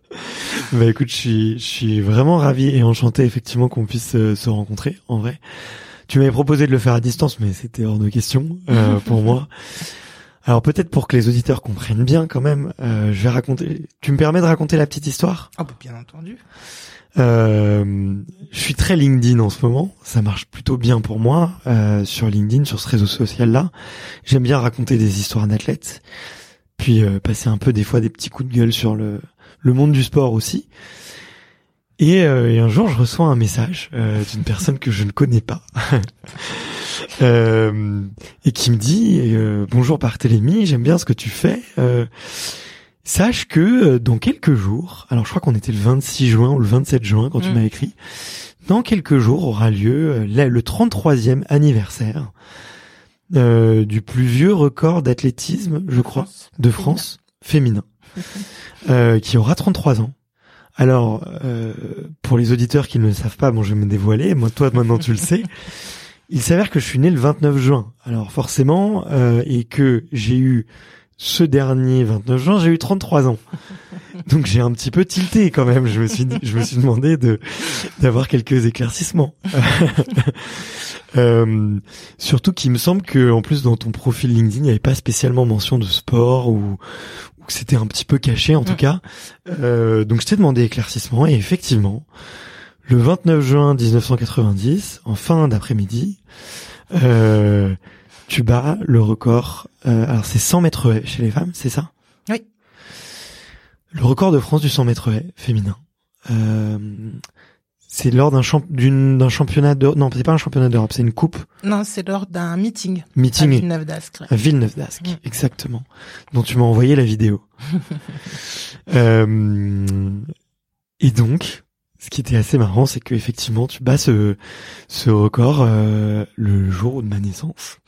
Bah écoute, je suis, je suis vraiment ravi et enchanté effectivement qu'on puisse euh, se rencontrer en vrai. Tu m'avais proposé de le faire à distance, mais c'était hors de question euh, pour moi. Alors peut-être pour que les auditeurs comprennent bien quand même, euh, je vais raconter. Tu me permets de raconter la petite histoire? Ah bah bien entendu. Euh, je suis très LinkedIn en ce moment. Ça marche plutôt bien pour moi euh, sur LinkedIn, sur ce réseau social-là. J'aime bien raconter des histoires d'athlètes, puis euh, passer un peu des fois des petits coups de gueule sur le, le monde du sport aussi. Et, euh, et un jour, je reçois un message euh, d'une personne que je ne connais pas. Euh, et qui me dit euh, bonjour Barthélémy, j'aime bien ce que tu fais. Euh, sache que euh, dans quelques jours, alors je crois qu'on était le 26 juin ou le 27 juin quand tu Mm. m'as écrit, dans quelques jours aura lieu la- le 33e anniversaire euh, du plus vieux record d'athlétisme, je crois, de France féminin, euh, qui aura 33 ans. Alors, euh, pour les auditeurs qui ne le savent pas, bon, je vais me dévoiler. Moi, toi, maintenant, tu le sais. Il s'avère que je suis né le 29 juin. Alors, forcément, euh, et que j'ai eu ce dernier 29 juin, j'ai eu 33 ans. Donc, j'ai un petit peu tilté quand même. Je me suis, je me suis demandé de d'avoir quelques éclaircissements. Euh, surtout qu'il me semble que, en plus, dans ton profil LinkedIn, il n'y avait pas spécialement mention de sport ou, c'était un petit peu caché, en tout Mm. cas. Euh, donc, je t'ai demandé éclaircissement et effectivement, le 29 juin 1990, en fin d'après-midi, euh, tu bats le record. euh, alors, c'est 100 mètres haies chez les femmes, c'est ça? Oui. Le record de France du 100 mètres haies féminin. C'est lors d'un champ- d'une- d'un championnat de non c'est pas un championnat d'Europe c'est une coupe Non, c'est lors d'un meeting à meeting Villeneuve d'Ascq. à Villeneuve d'Ascq, Mm. exactement, dont tu m'as envoyé la vidéo. Euh, et donc, ce qui était assez marrant, c'est que effectivement, tu bats ce, ce record euh, le jour de ma naissance.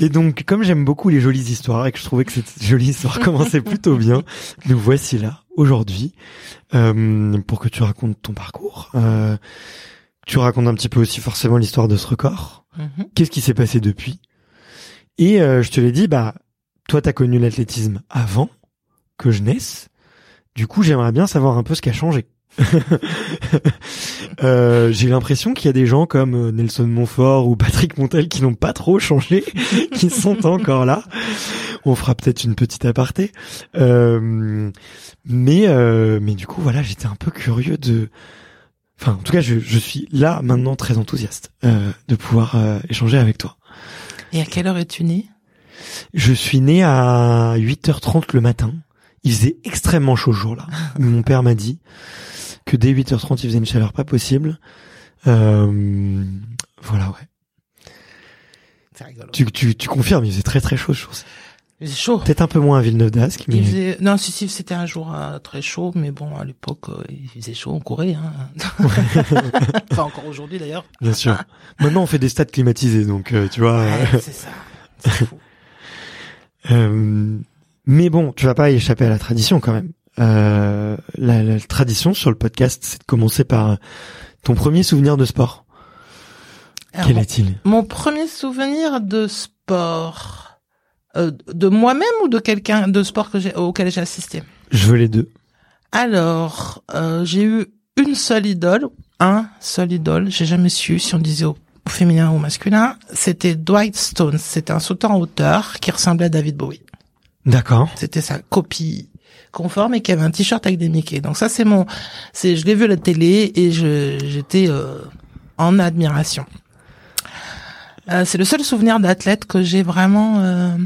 Et donc, comme j'aime beaucoup les jolies histoires et que je trouvais que cette jolie histoire commençait plutôt bien, nous voici là aujourd'hui euh, pour que tu racontes ton parcours. Euh, tu racontes un petit peu aussi forcément l'histoire de ce record Mhm. qu'est-ce qui s'est passé depuis? Et euh, je te l'ai dit, bah, toi, t'as connu l'athlétisme avant que je naisse. Du coup, j'aimerais bien savoir un peu ce qui a changé. Euh, J'ai l'impression qu'il y a des gens comme euh, Nelson Montfort ou Patrick Montel qui n'ont pas trop changé, qui sont encore là. On fera peut-être une petite aparté. Euh, mais euh, mais du coup voilà, j'étais un peu curieux de. Enfin, en tout cas, je, je suis là maintenant très enthousiaste de pouvoir échanger avec toi. Et à quelle heure es-tu né? Je suis né à 8h30 le matin. Il faisait extrêmement chaud ce jour-là. Mon père m'a dit que dès 8h30, il faisait une chaleur pas possible. Euh, voilà, ouais. C'est rigolo. Tu, tu, tu confirmes, il faisait très très chaud ce jour Il faisait chaud. Peut-être un peu moins à Villeneuve d'Ascq, mais faisait... Non, si, si, c'était un jour euh, très chaud, mais bon, à l'époque, euh, il faisait chaud, on courait. Hein. enfin, encore aujourd'hui d'ailleurs. bien sûr. Maintenant, on fait des stades climatisés, donc euh, tu vois. Ouais, c'est ça. C'est fou. euh, mais bon, tu vas pas échapper à la tradition quand même. Euh, la, la tradition sur le podcast, c'est de commencer par ton premier souvenir de sport. Alors, Quel est-il? Mon premier souvenir de sport, euh, de moi-même ou de quelqu'un de sport que j'ai, auquel j'ai assisté? Je veux les deux. Alors, euh, j'ai eu une seule idole, un seul idole. J'ai jamais su si on disait au, au féminin ou au masculin. C'était Dwight Stone. C'était un sauteur en hauteur qui ressemblait à David Bowie. D'accord. C'était sa copie conforme et qui avait un t-shirt avec des Mickey. Donc ça, c'est mon, c'est, je l'ai vu à la télé et j'étais euh, en admiration. Euh, c'est le seul souvenir d'athlète que j'ai vraiment. Euh,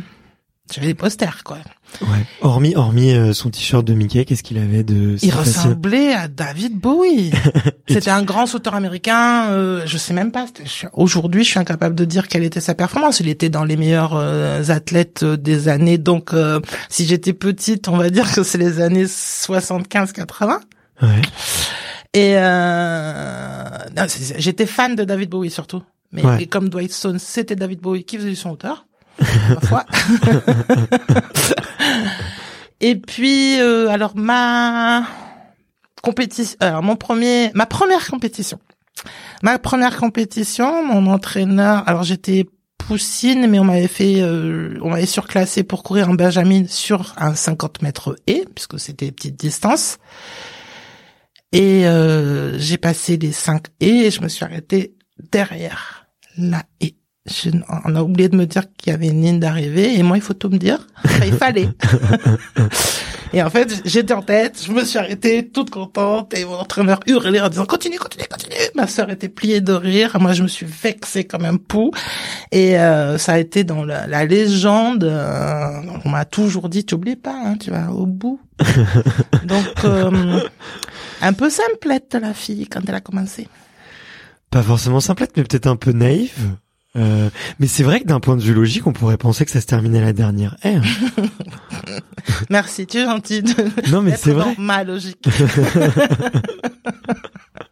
j'avais des posters, quoi. Ouais. Hormis, hormis euh, son t-shirt de Mickey, qu'est-ce qu'il avait de Il ressemblait à David Bowie. C'était un grand sauteur américain. Euh, je sais même pas. Aujourd'hui, je suis incapable de dire quelle était sa performance. Il était dans les meilleurs euh, athlètes euh, des années. Donc, euh, si j'étais petite, on va dire que c'est les années 75-80. Ouais. Et euh, j'étais fan de David Bowie surtout. Mais Ouais. comme Dwight Stone, c'était David Bowie qui faisait du son auteur. et puis, euh, alors ma compétition, alors mon premier, ma première compétition, ma première compétition, mon entraîneur, alors j'étais poussine, mais on m'avait fait, euh, on m'avait surclassé pour courir en Benjamin sur un 50 mètres et, puisque c'était des petites distances. Et euh, j'ai passé les 5 et et je me suis arrêtée derrière la et. Je, on a oublié de me dire qu'il y avait une ligne d'arrivée et moi il faut tout me dire. Enfin, il fallait. et en fait j'étais en tête, je me suis arrêtée toute contente et mon entraîneur hurlait en disant continue, continue, continue. Ma sœur était pliée de rire, moi je me suis vexée comme un pou et euh, ça a été dans la, la légende. euh, on m'a toujours dit tu oublies pas, hein, tu vas au bout. Donc euh, un peu simplette la fille quand elle a commencé. Pas forcément simplette, mais peut-être un peu naïve. Euh, mais c'est vrai que d'un point de vue logique, on pourrait penser que ça se terminait la dernière ère. Merci, tu es gentil. de- Non, mais c'est vrai. ma logique.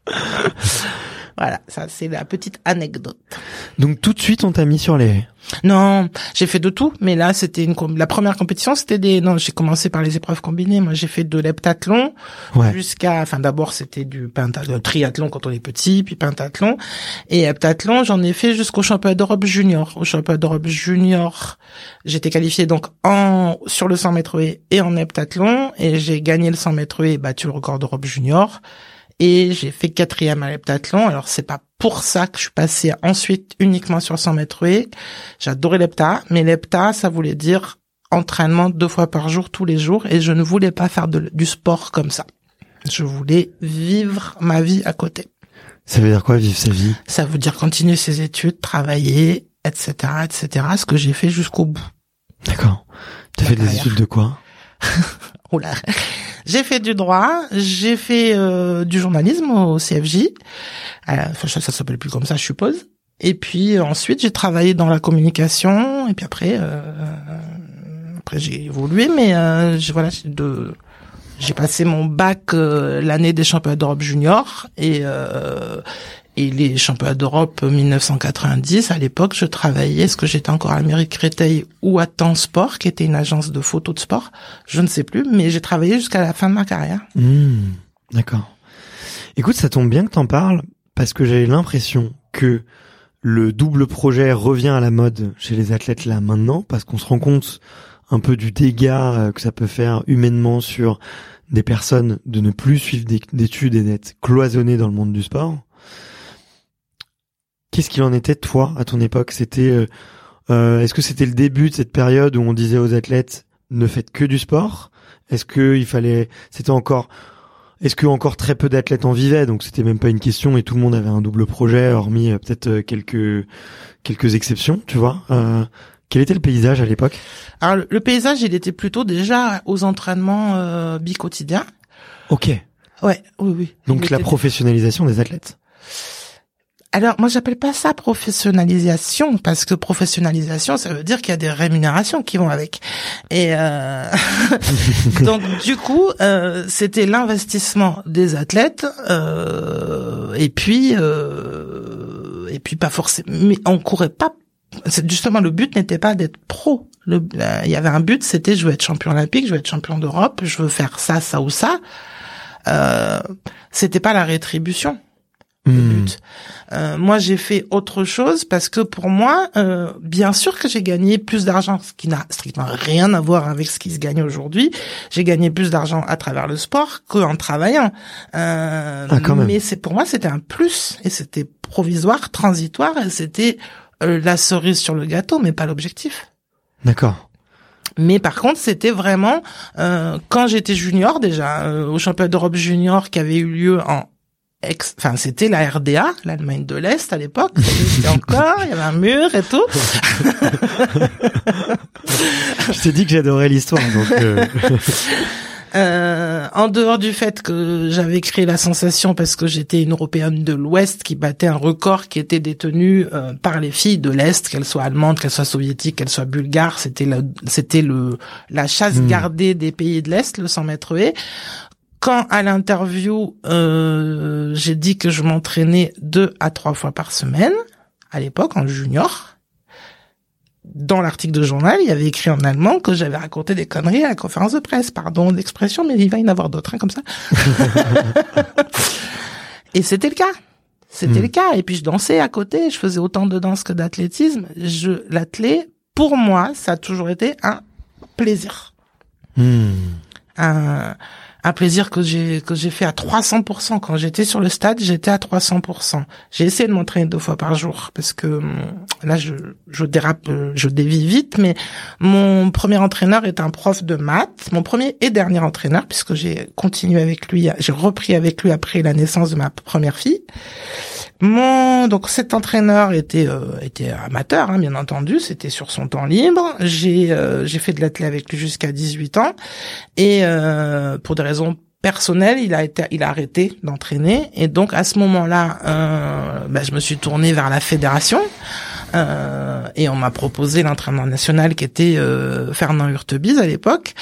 voilà, ça c'est la petite anecdote. Donc tout de suite, on t'a mis sur les. Non, j'ai fait de tout, mais là c'était une la première compétition, c'était des non, j'ai commencé par les épreuves combinées. Moi, j'ai fait de l'heptathlon Ouais. jusqu'à enfin d'abord c'était du pentathlon, triathlon quand on est petit, puis pentathlon et heptathlon, j'en ai fait jusqu'au championnat d'Europe junior. Au championnat d'Europe junior, j'étais qualifié donc en sur le 100 mètres et en heptathlon et j'ai gagné le 100 mètres et battu le record d'Europe junior et j'ai fait quatrième à l'heptathlon. Alors c'est pas pour ça que je suis passé ensuite uniquement sur 100 mètres haies. J'adorais l'hepta, mais l'hepta ça voulait dire entraînement deux fois par jour tous les jours et je ne voulais pas faire de- du sport comme ça. Je voulais vivre ma vie à côté. Ça veut dire quoi, vivre sa vie? Ça veut dire continuer ses études, travailler, etc., etc. Ce que j'ai fait jusqu'au bout. D'accord. T'as fait des études de quoi? Oula. J'ai fait du droit, j'ai fait euh, du journalisme au CFJ. Euh, Enfin, ça, ça s'appelle plus comme ça, je suppose. Et puis euh, ensuite, j'ai travaillé dans la communication. Et puis après, euh, après j'ai évolué, mais euh, voilà, de j'ai passé mon bac euh, l'année des championnats d'Europe junior et euh, et les championnats d'Europe 1990. À l'époque, je travaillais, est-ce que j'étais encore à mairie Créteil ou à Temps Sport, qui était une agence de photos de sport, je ne sais plus, mais j'ai travaillé jusqu'à la fin de ma carrière. Hmm, D'accord. Écoute, ça tombe bien que t'en parles parce que j'ai l'impression que le double projet revient à la mode chez les athlètes là maintenant parce qu'on se rend compte un peu du dégât euh, que ça peut faire humainement sur des personnes de ne plus suivre d'études et d'être cloisonnées dans le monde du sport. Qu'est-ce qu'il en était toi à ton époque? C'était euh, euh, est-ce que c'était le début de cette période où on disait aux athlètes ne faites que du sport? Est-ce que il fallait c'était encore est-ce que encore très peu d'athlètes en vivaient? Donc c'était même pas une question et tout le monde avait un double projet hormis euh, peut-être quelques quelques exceptions, tu vois quel était le paysage à l'époque? Alors le, paysage, il était plutôt déjà aux entraînements euh, bi-quotidiens. Ok. Ouais, oui, oui. Donc la professionnalisation des athlètes. Alors moi j'appelle pas ça professionnalisation parce que professionnalisation ça veut dire qu'il y a des rémunérations qui vont avec et euh... donc du coup euh, c'était l'investissement des athlètes euh, et puis euh, et puis pas forcément mais on courait pas justement le but n'était pas d'être pro. Euh, il y avait un but, c'était je veux être champion olympique, je veux être champion d'Europe, je veux faire ça, ça ou ça. Euh, c'était pas la rétribution. Le hmm. but. Euh, moi, j'ai fait autre chose parce que pour moi, euh, bien sûr que j'ai gagné plus d'argent, ce qui n'a strictement rien à voir avec ce qui se gagne aujourd'hui. J'ai gagné plus d'argent à travers le sport qu'en travaillant. Euh, ah, mais c'est pour moi, c'était un plus et c'était provisoire, transitoire et c'était euh, la cerise sur le gâteau, mais pas l'objectif. D'accord. Mais par contre, c'était vraiment euh, quand j'étais junior déjà euh, au championnat d'Europe junior qui avait eu lieu en enfin c'était la RDA, l'Allemagne de l'Est à l'époque. C'était encore, il y avait un mur et tout. Je t'ai dit que j'adorais l'histoire, donc. Euh, en dehors du fait que j'avais créé la sensation parce que j'étais une européenne de l'Ouest qui battait un record qui était détenu euh, par les filles de l'Est, qu'elles soient allemandes, qu'elles soient soviétiques, qu'elles soient bulgares, c'était c'était le la chasse hmm. gardée des pays de l'Est, le 100 mètres haies. Quand à l'interview euh, j'ai dit que je m'entraînais deux à trois fois par semaine à l'époque en junior, dans l'article de journal, il y avait écrit en allemand que j'avais raconté des conneries à la conférence de presse. Pardon l'expression, mais il va y en avoir d'autres hein, comme ça. et c'était le cas. C'était hmm. le cas. Et puis je dansais à côté. Je faisais autant de danse que d'athlétisme. Je l'athlé, pour moi, ça a toujours été un plaisir. Hmm. Un, un plaisir que j'ai que j'ai fait à 300%. Quand j'étais sur le stade, j'étais à 300%. J'ai essayé de m'entraîner deux fois par jour parce que hum, là je je dérape, je dévie vite. Mais mon premier entraîneur est un prof de maths, mon premier et dernier entraîneur puisque j'ai continué avec lui, j'ai repris avec lui après la naissance de ma première fille. Mon donc cet entraîneur était euh, était amateur hein, bien entendu, c'était sur son temps libre. J'ai euh, j'ai fait de l'athlète avec lui jusqu'à 18 ans et euh, pour des raisons personnelles, il a été il a arrêté d'entraîner et donc à ce moment-là, bah, je me suis tourné vers la fédération. Euh, et on m'a proposé l'entraînement national qui était euh, Fernand Hurtebise à l'époque.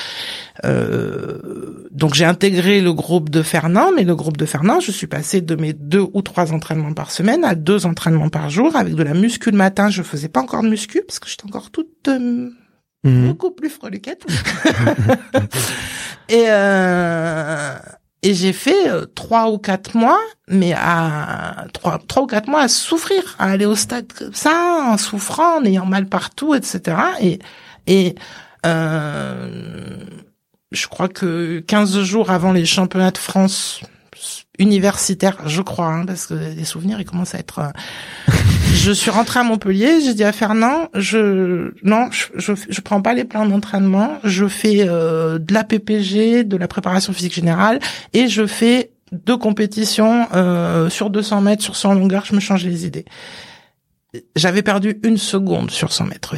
Euh, donc j'ai intégré le groupe de Fernand, mais le groupe de Fernand, je suis passé de mes deux ou trois entraînements par semaine à deux entraînements par jour avec de la muscu le matin. Je faisais pas encore de muscu parce que j'étais encore toute mhm. beaucoup plus freluquette. et euh, et j'ai fait euh, trois ou quatre mois, mais à trois, trois ou quatre mois à souffrir, à aller au stade comme ça, en souffrant, en ayant mal partout, etc. Et et euh, je crois que 15 jours avant les championnats de France universitaires, je crois, hein, parce que les souvenirs ils commencent à être euh, je suis rentrée à Montpellier, j'ai dit à Fernand, je non, je, je, prends pas les plans d'entraînement, je fais euh, de la PPG, de la préparation physique générale, et je fais deux compétitions euh, sur 200 mètres, sur 100 longueurs, je me change les idées. J'avais perdu une seconde sur 100 mètres.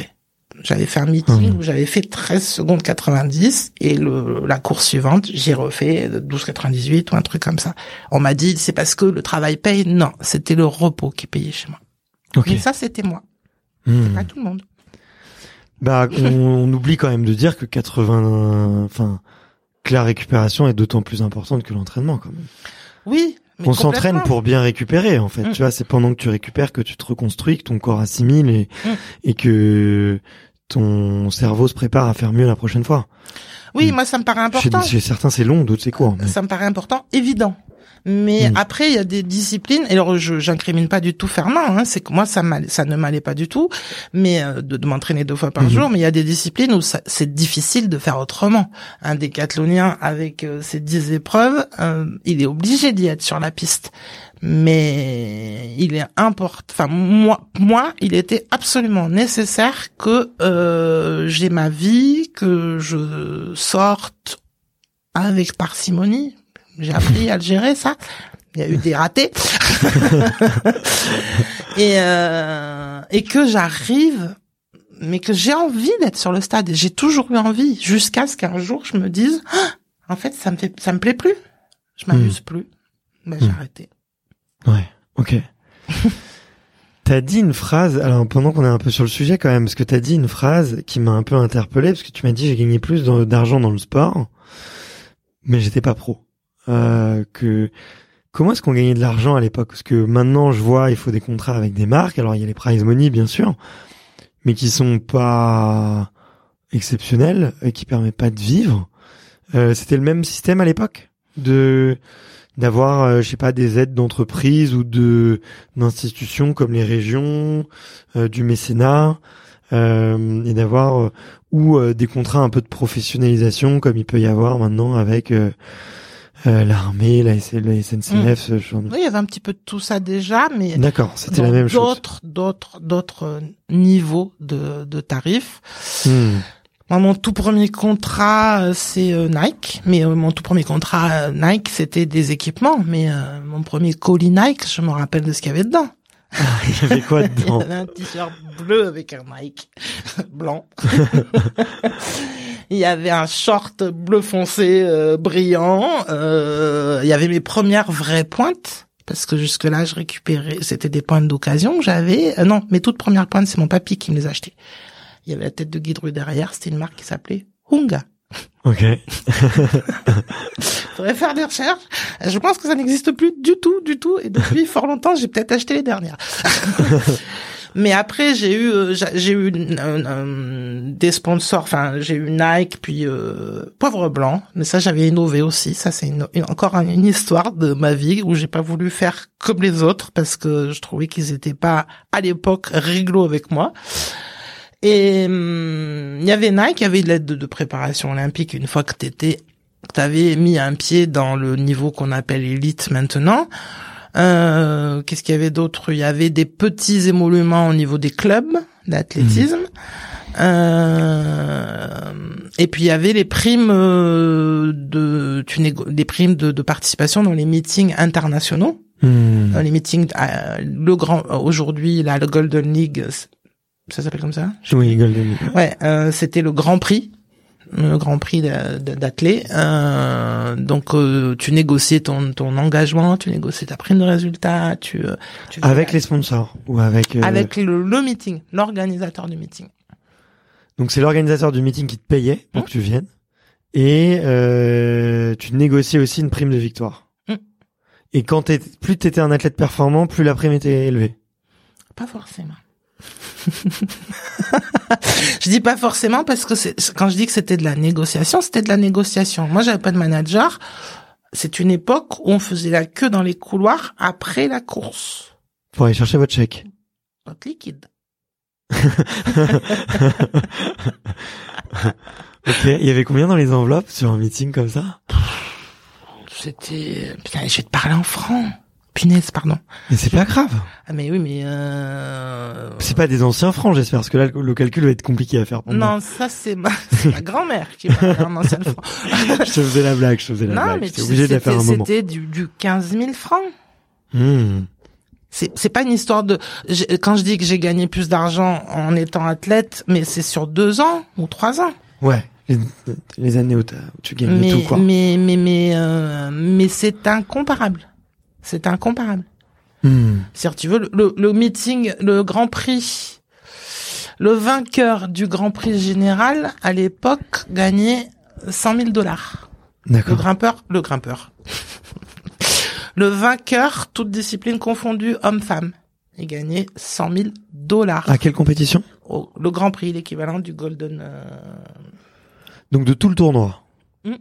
J'avais fait un meeting mmh. où j'avais fait 13 secondes 90 et le, la course suivante, j'ai refait 12,98 ou un truc comme ça. On m'a dit, c'est parce que le travail paye. Non, c'était le repos qui payait chez moi. Okay. ça, c'était moi. Hmm. Pas tout le monde. Bah, on, oublie quand même de dire que 80, enfin, que la récupération est d'autant plus importante que l'entraînement, quand même. Oui. Mais on s'entraîne pour bien récupérer, en fait. Hmm. Tu vois, c'est pendant que tu récupères que tu te reconstruis, que ton corps assimile et, hmm. et que ton cerveau se prépare à faire mieux la prochaine fois. Oui, moi, ça me paraît important. Chez, certains, c'est long, d'autres, c'est court. Ça me paraît important, évident. Mais Mm. après, il y a des disciplines. Et alors, je j'incrimine pas du tout Fernand. Hein, c'est que moi, ça ça ne m'allait pas du tout. Mais euh, de, de m'entraîner deux fois par Mhm. jour. Mais il y a des disciplines où c'est difficile de faire autrement. Un décathlonien avec euh, ses 10 épreuves, euh, il est obligé d'y être sur la piste. Mais il est important. Enfin, moi, moi, il était absolument nécessaire que euh, j'ai ma vie, que je sorte avec parcimonie. J'ai appris à le gérer, ça. Il y a eu des ratés. et, euh, et que j'arrive, mais que j'ai envie d'être sur le stade. J'ai toujours eu envie, jusqu'à ce qu'un jour je me dise, Ah, en fait, ça me fait, ça me plaît plus. Je m'amuse plus. Ben, j'ai Hmm. arrêté. Ouais, ok. t'as dit une phrase, alors pendant qu'on est un peu sur le sujet quand même, parce que t'as dit une phrase qui m'a un peu interpellé, parce que tu m'as dit j'ai gagné plus d'argent dans le sport, mais j'étais pas pro. Euh, que comment est-ce qu'on gagnait de l'argent à l'époque? Parce que maintenant je vois, il faut des contrats avec des marques. Alors il y a les prize money bien sûr, mais qui sont pas exceptionnels et qui permettent pas de vivre. Euh, C'était le même système à l'époque de d'avoir, euh, je sais pas, des aides d'entreprise ou de d'institutions comme les régions, euh, du mécénat, euh, et d'avoir euh, ou euh, des contrats un peu de professionnalisation comme il peut y avoir maintenant avec euh, l'armée, la, SNCF, ce genre de... Oui, il y avait un petit peu de tout ça déjà, mais D'accord, c'était la même chose. d'autres, d'autres, d'autres euh, niveaux de, de tarifs. Hmm. Moi, mon tout premier contrat, euh, c'est Nike. Mais euh, mon tout premier contrat Nike, c'était des équipements. Mais euh, mon premier colis Nike, je me rappelle de ce qu'il y avait dedans. Il y avait quoi Il y dedans avait un t-shirt bleu avec un Nike blanc. Il y avait un short bleu foncé euh, brillant. Euh, il y avait mes premières vraies pointes. Parce que jusque-là, je récupérais, c'était des pointes d'occasion que j'avais. Euh, non, mes toutes premières pointes, c'est mon papy qui me les a achetées. Il y avait la tête de Guide Rue derrière, c'était une marque qui s'appelait Hunga. Ok. Faudrait faire des recherches. Je pense que ça n'existe plus du tout, du tout. Et depuis fort longtemps, j'ai peut-être acheté les dernières. Mais après, j'ai eu, euh, j'a- j'ai eu des sponsors. Enfin, j'ai eu Nike, puis euh, Poivre Blanc. Mais ça, j'avais innové aussi. Ça, c'est encore une histoire de ma vie où j'ai pas voulu faire comme les autres parce que je trouvais qu'ils étaient pas à l'époque rigolos avec moi. Et hum, il y avait Nike, il y avait l'aide de, de préparation olympique une fois que t'étais, que t'avais mis un pied dans le niveau qu'on appelle élite maintenant. Euh, Qu'est-ce qu'il y avait d'autre? Il y avait des petits émoluments au niveau des clubs d'athlétisme. Euh, et puis il y avait les primes euh, de, des primes de, de participation dans les meetings internationaux Hmm. dans les meetings, euh, le grand aujourd'hui le Golden League, ça s'appelle comme ça? Oui, Golden. Ouais, euh, c'était le Grand Prix, Grand Prix d'a- d'a- d'athlée. Euh, donc euh, tu négocies ton ton engagement, tu négocies ta prime de résultat, tu, euh, tu Avec les sponsors ou avec. euh, avec le, le meeting, l'organisateur du meeting. Donc c'est l'organisateur du meeting qui te payait pour Hmm. que tu viennes et euh, tu négociais aussi une prime de victoire. Hmm. Et quand t'es, plus t'étais un athlète performant, plus la prime était élevée. Pas forcément. je dis pas forcément parce que quand je dis que c'était de la négociation, c'était de la négociation. Moi, j'avais pas de manager. C'est une époque où on faisait la queue dans les couloirs après la course. Pour aller chercher votre chèque. Votre liquide. Ok. Il y avait combien dans les enveloppes sur un meeting comme ça? C'était putain, je vais te parler en francs. Punaise, pardon. Mais c'est pas grave. Ah mais oui, mais euh... C'est pas des anciens francs, j'espère, parce que là le calcul va être compliqué à faire. Pour moi. non, ça c'est ma, ma grand-mère qui m'a en ancienne franc. je te faisais la blague, je te faisais la Non, blague. mais J'étais tu obligé de la faire un c'était moment. c'était du, du 15 000 francs. Hmm. C'est c'est pas une histoire de quand je dis que j'ai gagné plus d'argent en étant athlète, mais c'est sur deux ans ou trois ans. Ouais. Les, les années où tu gagnes mais tout quoi. mais mais mais euh, mais c'est incomparable. C'est incomparable. Hmm. Si tu veux le, le, le meeting, le Grand Prix, le vainqueur du Grand Prix général à l'époque gagnait 100 000 dollars. Le D'accord. grimpeur, le grimpeur. le vainqueur, toute discipline confondue, homme-femme, il gagnait 100 000 dollars. À quelle compétition? Au- le Grand Prix, l'équivalent du Golden. euh, Donc de tout le tournoi? Hmm.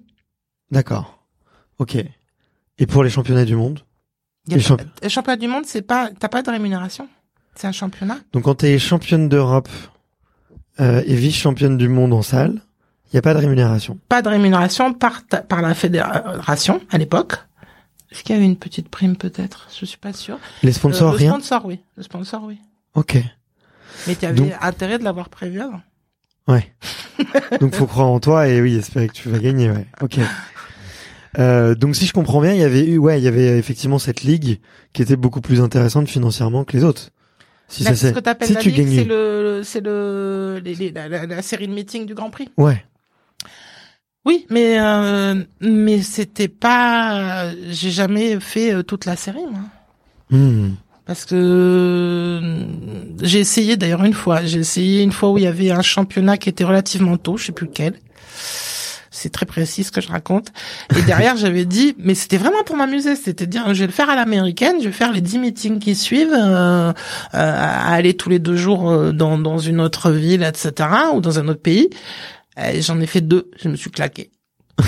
D'accord. Ok. Et pour les championnats du monde? Il y a Les pas- champ- les championnats du monde, c'est pas, t'as pas de rémunération? C'est un championnat? Donc quand t'es championne d'Europe euh, et vice-championne du monde en salle, il n'y a pas de rémunération. Pas de rémunération par, ta- par la fédération à l'époque. Est-ce qu'il y avait une petite prime peut-être? Je suis pas sûre. Les sponsors, Euh, le rien? sponsor, oui. Le sponsor, oui. Ok. Mais tu avais Donc- intérêt de l'avoir prévu avant. Ouais. donc faut croire en toi et oui, espérer que tu vas gagner, ouais. Ok. Euh, donc si je comprends bien, il y avait eu, ouais, il y avait effectivement cette ligue qui était beaucoup plus intéressante financièrement que les autres. Si Là, ça ce que t'appelles si la tu ligue, c'est le, c'est le, les- les- la, la- la série de meeting du Grand Prix. ouais. Oui, mais euh, mais c'était pas. J'ai jamais fait euh, toute la série, moi. Hmm. Parce que euh, j'ai essayé d'ailleurs une fois. J'ai essayé une fois où il y avait un championnat qui était relativement tôt, je sais plus lequel. C'est très précis ce que je raconte. Et derrière, j'avais dit, mais c'était vraiment pour m'amuser. C'était dire, je vais le faire à l'américaine, je vais faire les 10 meetings qui suivent, euh, euh, à aller tous les deux jours euh, dans, dans une autre ville, etc., ou dans un autre pays. Et J'en ai fait deux. Je me suis claqué.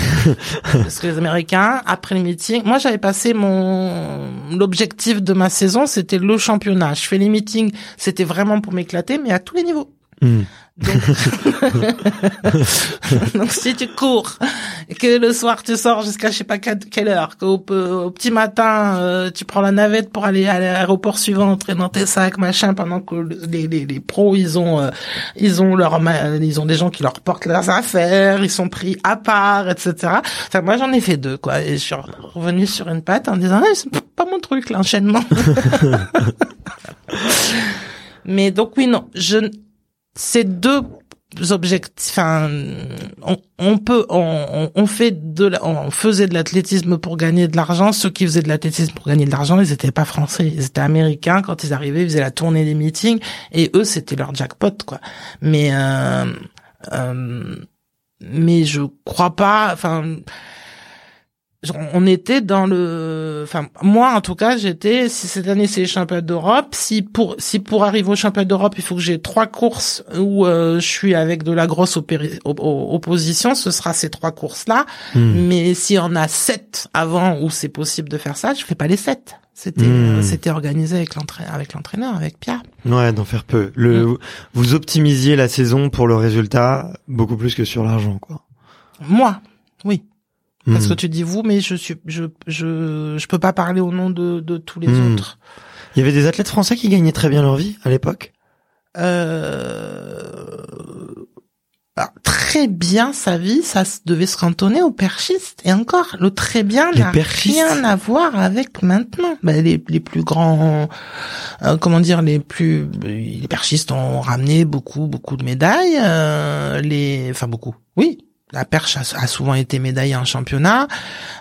Parce que les Américains, après le meeting, moi j'avais passé mon l'objectif de ma saison, c'était le championnat. Je fais les meetings, c'était vraiment pour m'éclater, mais à tous les niveaux. Hmm. Donc, si tu cours que le soir tu sors jusqu'à je sais pas quelle heure, qu'au au petit matin euh, tu prends la navette pour aller à l'aéroport suivant, dans tes sacs machin, pendant que les, les, les pros ils ont euh, ils ont leur ils ont des gens qui leur portent leurs affaires, ils sont pris à part, etc. Enfin moi j'en ai fait deux quoi et je suis revenu sur une patte en disant ah, c'est pas mon truc l'enchaînement. Mais donc oui non je ces deux objectifs, enfin, on, on peut, on, on- fait de, la- on faisait de l'athlétisme pour gagner de l'argent. Ceux qui faisaient de l'athlétisme pour gagner de l'argent, ils étaient pas français, ils étaient américains. Quand ils arrivaient, ils faisaient la tournée des meetings et eux, c'était leur jackpot, quoi. Mais, euh, euh, mais je crois pas, enfin. On était dans le, enfin moi en tout cas j'étais. Si cette année c'est les championnats d'Europe, si pour si pour arriver aux championnats d'Europe il faut que j'ai trois courses où euh, je suis avec de la grosse opéri- op- op- opposition, ce sera ces trois courses là. Hmm. Mais s'il y en a sept avant où c'est possible de faire ça, je fais pas les sept. C'était Hmm. euh, c'était organisé avec l'entraîneur, avec l'entraîneur, avec Pierre. Ouais, d'en faire peu. Le, Mm. vous optimisiez la saison pour le résultat beaucoup plus que sur l'argent, quoi. Moi, oui. Parce Hmm. que tu dis vous, mais je suis, je, je, je peux pas parler au nom de, de tous les Hmm. autres. Il y avait des athlètes français qui gagnaient très bien leur vie à l'époque. Euh... alors, très bien sa vie, ça devait se cantonner aux perchistes. Et encore, le très bien n'a rien à voir avec maintenant. Ben, les, les plus grands, euh, comment dire, les plus, les perchistes ont ramené beaucoup, beaucoup de médailles. euh, les, enfin beaucoup, oui. La perche a, a souvent été médaillée en championnat,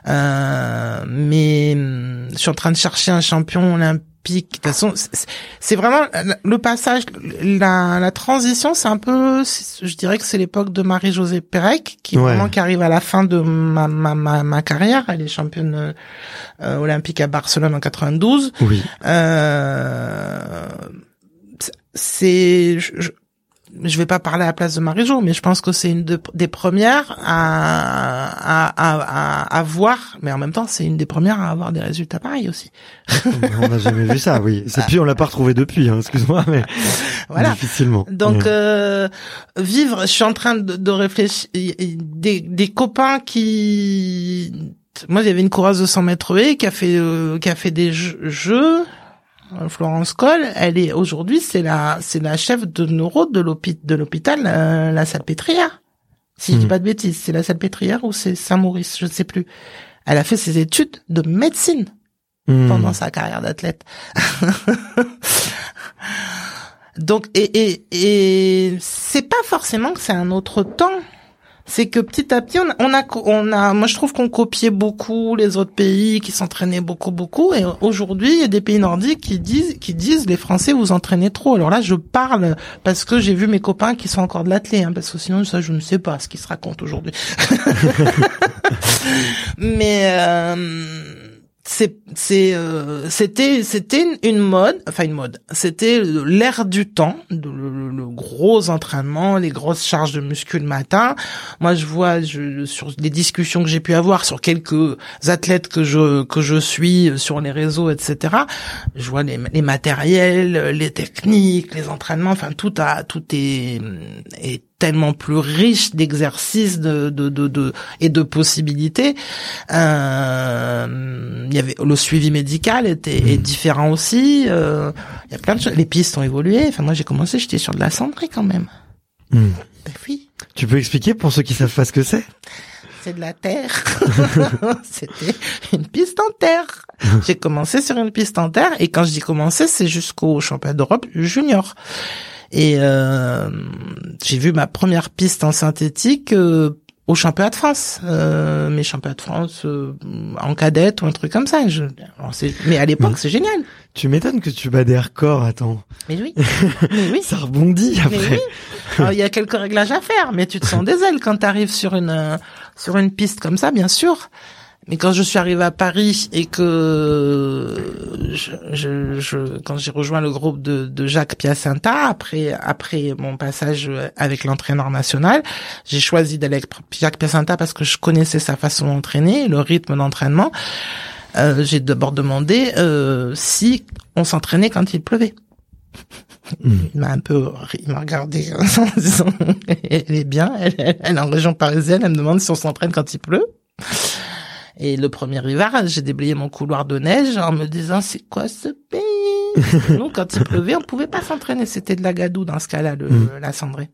euh, mais hum, je suis en train de chercher un champion olympique. De toute façon, c'est- vraiment le passage, la, la transition, c'est un peu, je dirais que c'est l'époque de Marie-Josée Pérec, qui Ouais. vraiment qui arrive à la fin de ma, ma, ma, ma carrière. Elle est championne euh, olympique à Barcelone en 92. Oui. Euh, c'est, je, vais pas parler à la place de Marie-Jo, mais je pense que c'est une de- des premières à, à, à, à, voir, mais en même temps, c'est une des premières à avoir des résultats pareils aussi. on n'a jamais vu ça, oui. C'est puis on l'a pas retrouvé depuis, hein, excuse-moi, mais Voilà. difficilement. Donc Ouais. euh, vivre, je suis en train de, de réfléchir. Des, des copains qui, moi, il y avait une coureuse de 100 mètres haies qui a fait euh, qui a fait des jeux. Euh, Florence Coll, elle est aujourd'hui c'est la c'est la chef de neuro de l'hôpital de l'hôpital euh, la Salpêtrière. Si je dis Mhm. pas de bêtises, c'est la Salpêtrière ou c'est Saint-Maurice, je ne sais plus. Elle a fait ses études de médecine Hmm. pendant sa carrière d'athlète. Donc et et et c'est pas forcément que c'est un autre temps. C'est que petit à petit on a on a, on a moi je trouve qu'on copiait beaucoup les autres pays qui s'entraînaient beaucoup beaucoup et aujourd'hui il y a des pays nordiques qui disent qui disent les Français vous entraînez trop. Alors là je parle parce que j'ai vu mes copains qui sont encore de l'athlé hein, parce que sinon ça je ne sais pas ce qui se raconte aujourd'hui. Mais euh, c'est c'est euh, c'était c'était une mode enfin une mode. C'était l'ère du temps le, gros entraînement les grosses charges de muscu le matin. Moi je vois je, sur les discussions que j'ai pu avoir sur quelques athlètes que je que je suis sur les réseaux etc je vois les, les matériels les techniques les entraînements enfin tout a tout est est tellement plus riche d'exercices de, de, de, de, et de possibilités. Euh, il y avait le suivi médical était est différent aussi. Euh, il y a plein de choses. Les pistes ont évolué. Enfin moi j'ai commencé, j'étais sur de la cendrée quand même. Hmm. Ben oui. Tu peux expliquer pour ceux qui savent pas ce que c'est? C'est de la terre. C'était une piste en terre. J'ai commencé sur une piste en terre et quand je dis commencer, c'est jusqu'au championnat d'Europe junior. Et euh, j'ai vu ma première piste en synthétique euh, au championnat de France, euh, mes championnats de France euh, en cadette ou un truc comme ça. Je, mais à l'époque, c'est génial. Tu m'étonnes que tu bats des records, attends. Mais oui, mais oui. ça rebondit après. il y a quelques réglages à faire, mais tu te sens des ailes quand tu arrives sur une sur une piste comme ça, bien sûr. Mais quand je suis arrivé à Paris et que je, je, je quand j'ai rejoint le groupe de, de Jacques Piacenta après après mon passage avec l'entraîneur national, j'ai choisi d'aller avec Jacques Piacenta parce que je connaissais sa façon d'entraîner, le rythme d'entraînement. Euh, j'ai d'abord demandé euh, si on s'entraînait quand il pleuvait. Hmm. Il m'a un peu, il m'a regardé en disant, elle est bien, elle, elle est en région parisienne, elle me demande si on s'entraîne quand il pleut. Et le premier hiver, j'ai déblayé mon couloir de neige en me disant c'est quoi ce pays? Nous, quand il pleuvait, on pouvait pas s'entraîner. C'était de la gadoue dans ce cas-là, le, mm. la cendrée.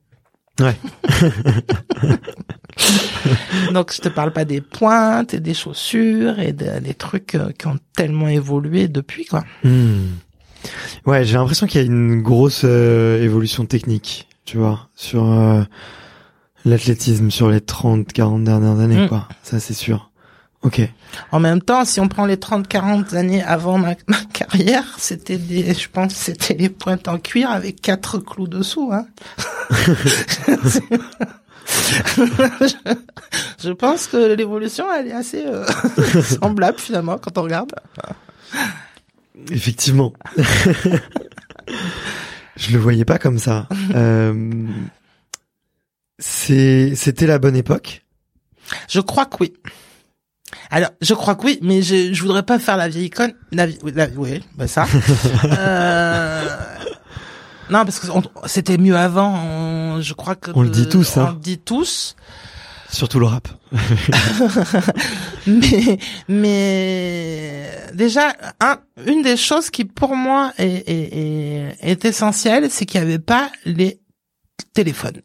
Ouais. Donc je te parle pas des pointes et des chaussures et des trucs euh, qui ont tellement évolué depuis quoi. Mm. Ouais, j'ai l'impression qu'il y a une grosse euh, évolution technique, tu vois, sur euh, l'athlétisme sur les 30 40 dernières années mm. quoi. Ça c'est sûr. Ok. En même temps, si on prend les 30-40 années avant ma, carrière, c'était des, je pense, c'était les pointes en cuir avec quatre clous dessous, hein. je, pense que l'évolution, elle est assez euh, semblable finalement quand on regarde. Effectivement. je le voyais pas comme ça. Euh, c'était la bonne époque? Je crois que oui. Alors, je crois que oui, mais je, je voudrais pas faire la vieille icône. La, oui, bah ça. euh, non, parce que c'était mieux avant. je crois que on le dit tous. Hein. On le dit tous. Surtout le rap. mais mais déjà, un, une des choses qui pour moi est, est, est, est essentielle, c'est qu'il n'y avait pas les téléphones